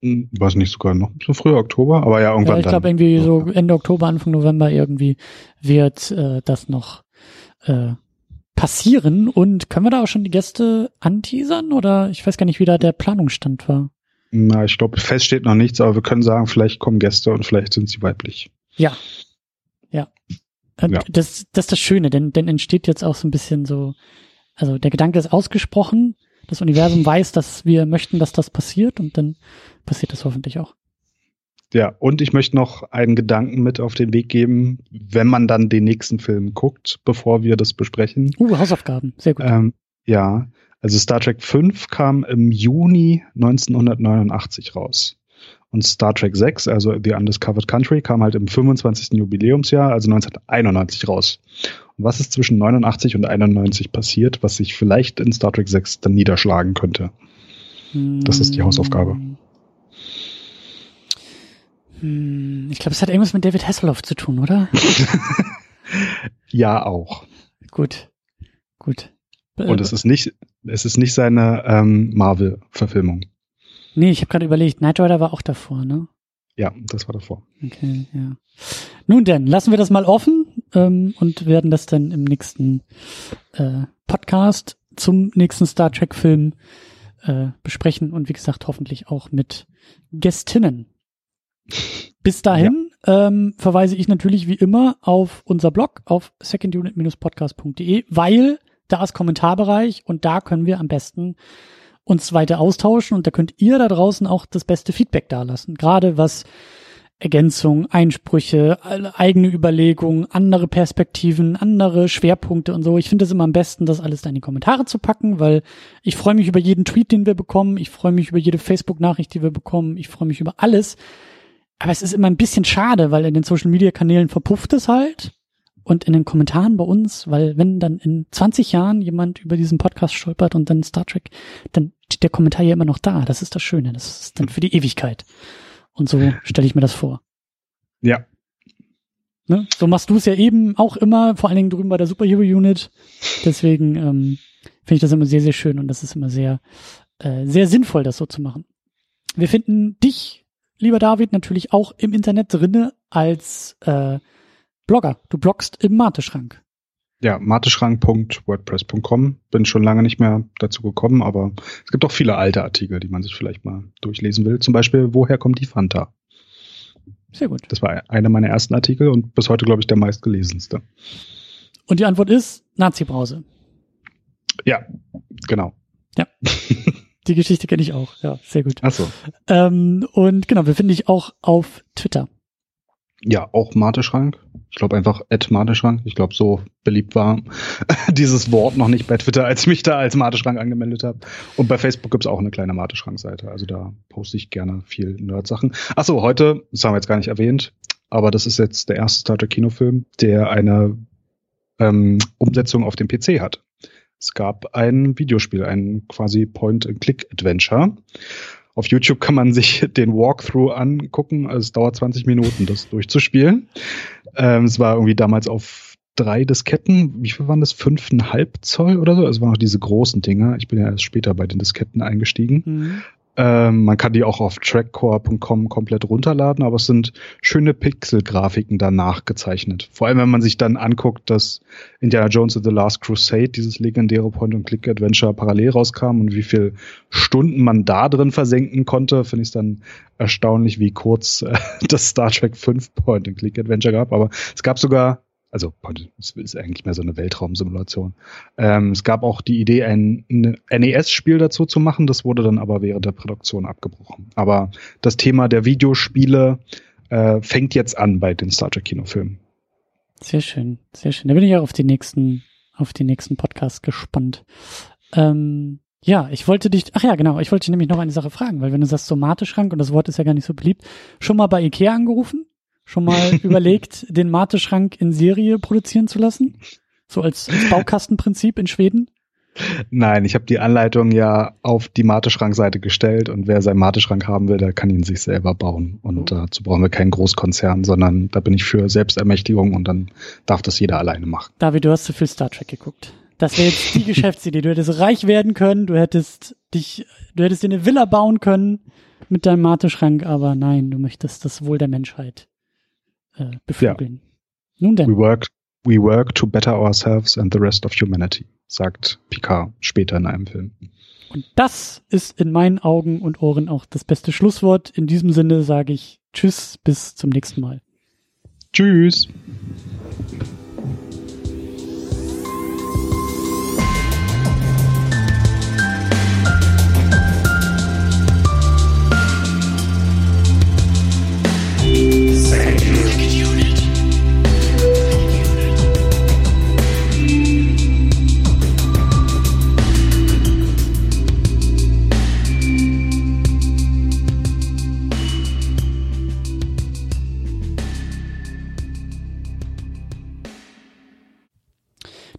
Speaker 2: Hm, weiß nicht sogar noch so früher Oktober, aber ja, irgendwann.
Speaker 1: Ja, ich glaube irgendwie so Ende Oktober, Anfang November irgendwie wird äh, das noch äh, passieren. Und können wir da auch schon die Gäste anteasern oder ich weiß gar nicht, wie da der Planungsstand war.
Speaker 2: Na, ich glaube, fest steht noch nichts, aber wir können sagen, vielleicht kommen Gäste und vielleicht sind sie weiblich.
Speaker 1: Ja. Ja. ja. Das, das ist das Schöne, denn, denn entsteht jetzt auch so ein bisschen so, also der Gedanke ist ausgesprochen, das Universum (laughs) weiß, dass wir möchten, dass das passiert und dann passiert das hoffentlich auch.
Speaker 2: Ja, und ich möchte noch einen Gedanken mit auf den Weg geben, wenn man dann den nächsten Film guckt, bevor wir das besprechen.
Speaker 1: Uh, Hausaufgaben, sehr gut.
Speaker 2: Ähm, ja, also Star Trek 5 kam im Juni 1989 raus. Und Star Trek 6, also The Undiscovered Country, kam halt im 25. Jubiläumsjahr, also 1991 raus. Und was ist zwischen 89 und 91 passiert, was sich vielleicht in Star Trek 6 dann niederschlagen könnte? Das ist die Hausaufgabe.
Speaker 1: Hm, ich glaube, es hat irgendwas mit David Hasselhoff zu tun, oder? (laughs)
Speaker 2: ja, auch.
Speaker 1: Gut. Gut.
Speaker 2: Und es ist nicht, es ist nicht seine ähm, Marvel-Verfilmung.
Speaker 1: Nee, ich habe gerade überlegt, Knight Rider war auch davor, ne?
Speaker 2: Ja, das war davor.
Speaker 1: Okay, ja. Nun denn, lassen wir das mal offen ähm, und werden das dann im nächsten äh, Podcast zum nächsten Star Trek-Film äh, besprechen und wie gesagt hoffentlich auch mit Gästinnen. Bis dahin ja. ähm, verweise ich natürlich wie immer auf unser Blog auf secondunit-podcast.de, weil da ist Kommentarbereich und da können wir am besten uns weiter austauschen und da könnt ihr da draußen auch das beste Feedback dalassen. Gerade was Ergänzung, Einsprüche, eigene Überlegungen, andere Perspektiven, andere Schwerpunkte und so. Ich finde es immer am besten, das alles da in die Kommentare zu packen, weil ich freue mich über jeden Tweet, den wir bekommen. Ich freue mich über jede Facebook-Nachricht, die wir bekommen. Ich freue mich über alles. Aber es ist immer ein bisschen schade, weil in den Social-Media-Kanälen verpufft es halt und in den Kommentaren bei uns, weil wenn dann in 20 Jahren jemand über diesen Podcast stolpert und dann Star Trek, dann steht der Kommentar ja immer noch da. Das ist das Schöne. Das ist dann für die Ewigkeit. Und so stelle ich mir das vor.
Speaker 2: Ja.
Speaker 1: Ne? So machst du es ja eben auch immer, vor allen Dingen drüben bei der Superhero Unit. Deswegen ähm, finde ich das immer sehr, sehr schön und das ist immer sehr, äh, sehr sinnvoll, das so zu machen. Wir finden dich, lieber David, natürlich auch im Internet drinne als äh, Blogger. Du bloggst im Mateschrank.
Speaker 2: Ja, mateschrank.wordpress.com. Bin schon lange nicht mehr dazu gekommen, aber es gibt auch viele alte Artikel, die man sich vielleicht mal durchlesen will. Zum Beispiel, woher kommt die Fanta?
Speaker 1: Sehr gut.
Speaker 2: Das war einer meiner ersten Artikel und bis heute, glaube ich, der meistgelesenste.
Speaker 1: Und die Antwort ist Nazi-Brause.
Speaker 2: Ja, genau.
Speaker 1: Ja. (laughs) die Geschichte kenne ich auch. Ja, sehr gut.
Speaker 2: Ach so.
Speaker 1: Ähm, und genau, wir finden dich auch auf Twitter.
Speaker 2: Ja, auch Mateschrank. Ich glaube einfach Ed Mateschrank. Ich glaube, so beliebt war (laughs) dieses Wort noch nicht bei Twitter, als ich mich da als Mateschrank angemeldet habe. Und bei Facebook gibt's auch eine kleine Mateschrank-Seite. Also da poste ich gerne viel Nerd-Sachen. Achso, heute, das haben wir jetzt gar nicht erwähnt, aber das ist jetzt der erste Star Trek Kinofilm, der eine ähm, Umsetzung auf dem PC hat. Es gab ein Videospiel, ein quasi Point-and-Click-Adventure. Auf YouTube kann man sich (laughs) den Walkthrough angucken. Also es dauert 20 Minuten, das durchzuspielen. Ähm, es war irgendwie damals auf drei Disketten. Wie viel waren das? Fünfeinhalb Zoll oder so? Es waren noch diese großen Dinger. Ich bin ja erst später bei den Disketten eingestiegen. Mhm. Ähm, man kann die auch auf trackcore.com komplett runterladen, aber es sind schöne Pixel-Grafiken danach gezeichnet. Vor allem, wenn man sich dann anguckt, dass Indiana Jones and the Last Crusade, dieses legendäre Point-and-Click-Adventure, parallel rauskam und wie viel Stunden man da drin versenken konnte, finde ich es dann erstaunlich, wie kurz äh, (laughs) das Star Trek 5 Point-and-Click-Adventure gab. Aber es gab sogar also es ist eigentlich mehr so eine Weltraumsimulation. Ähm, es gab auch die Idee, ein, ein NES-Spiel dazu zu machen, das wurde dann aber während der Produktion abgebrochen. Aber das Thema der Videospiele äh, fängt jetzt an bei den Star Trek Kinofilmen.
Speaker 1: Sehr schön, sehr schön. Da bin ich auch auf die nächsten, auf die nächsten Podcasts gespannt. Ähm, ja, ich wollte dich, ach ja, genau, ich wollte dich nämlich noch eine Sache fragen, weil wenn du sagst Tomateschrank und das Wort ist ja gar nicht so beliebt, schon mal bei Ikea angerufen? Schon mal (laughs) überlegt, den Mate-Schrank in Serie produzieren zu lassen? So als, als Baukastenprinzip in Schweden?
Speaker 2: Nein, ich habe die Anleitung ja auf die Mateschrankseite gestellt und wer seinen Mateschrank haben will, der kann ihn sich selber bauen. Und oh. dazu brauchen wir keinen Großkonzern, sondern da bin ich für Selbstermächtigung und dann darf das jeder alleine machen.
Speaker 1: David, du hast zu viel Star Trek geguckt. Das wäre jetzt die (laughs) Geschäftsidee. Du hättest reich werden können, du hättest dich, du hättest dir eine Villa bauen können mit deinem Mateschrank, aber nein, du möchtest das Wohl der Menschheit äh, beflügeln. Ja.
Speaker 2: Nun denn. We work, we work to better ourselves and the rest of humanity sagt Picard später in einem Film.
Speaker 1: Und das ist in meinen Augen und Ohren auch das beste Schlusswort. In diesem Sinne sage ich Tschüss, bis zum nächsten Mal.
Speaker 2: Tschüss.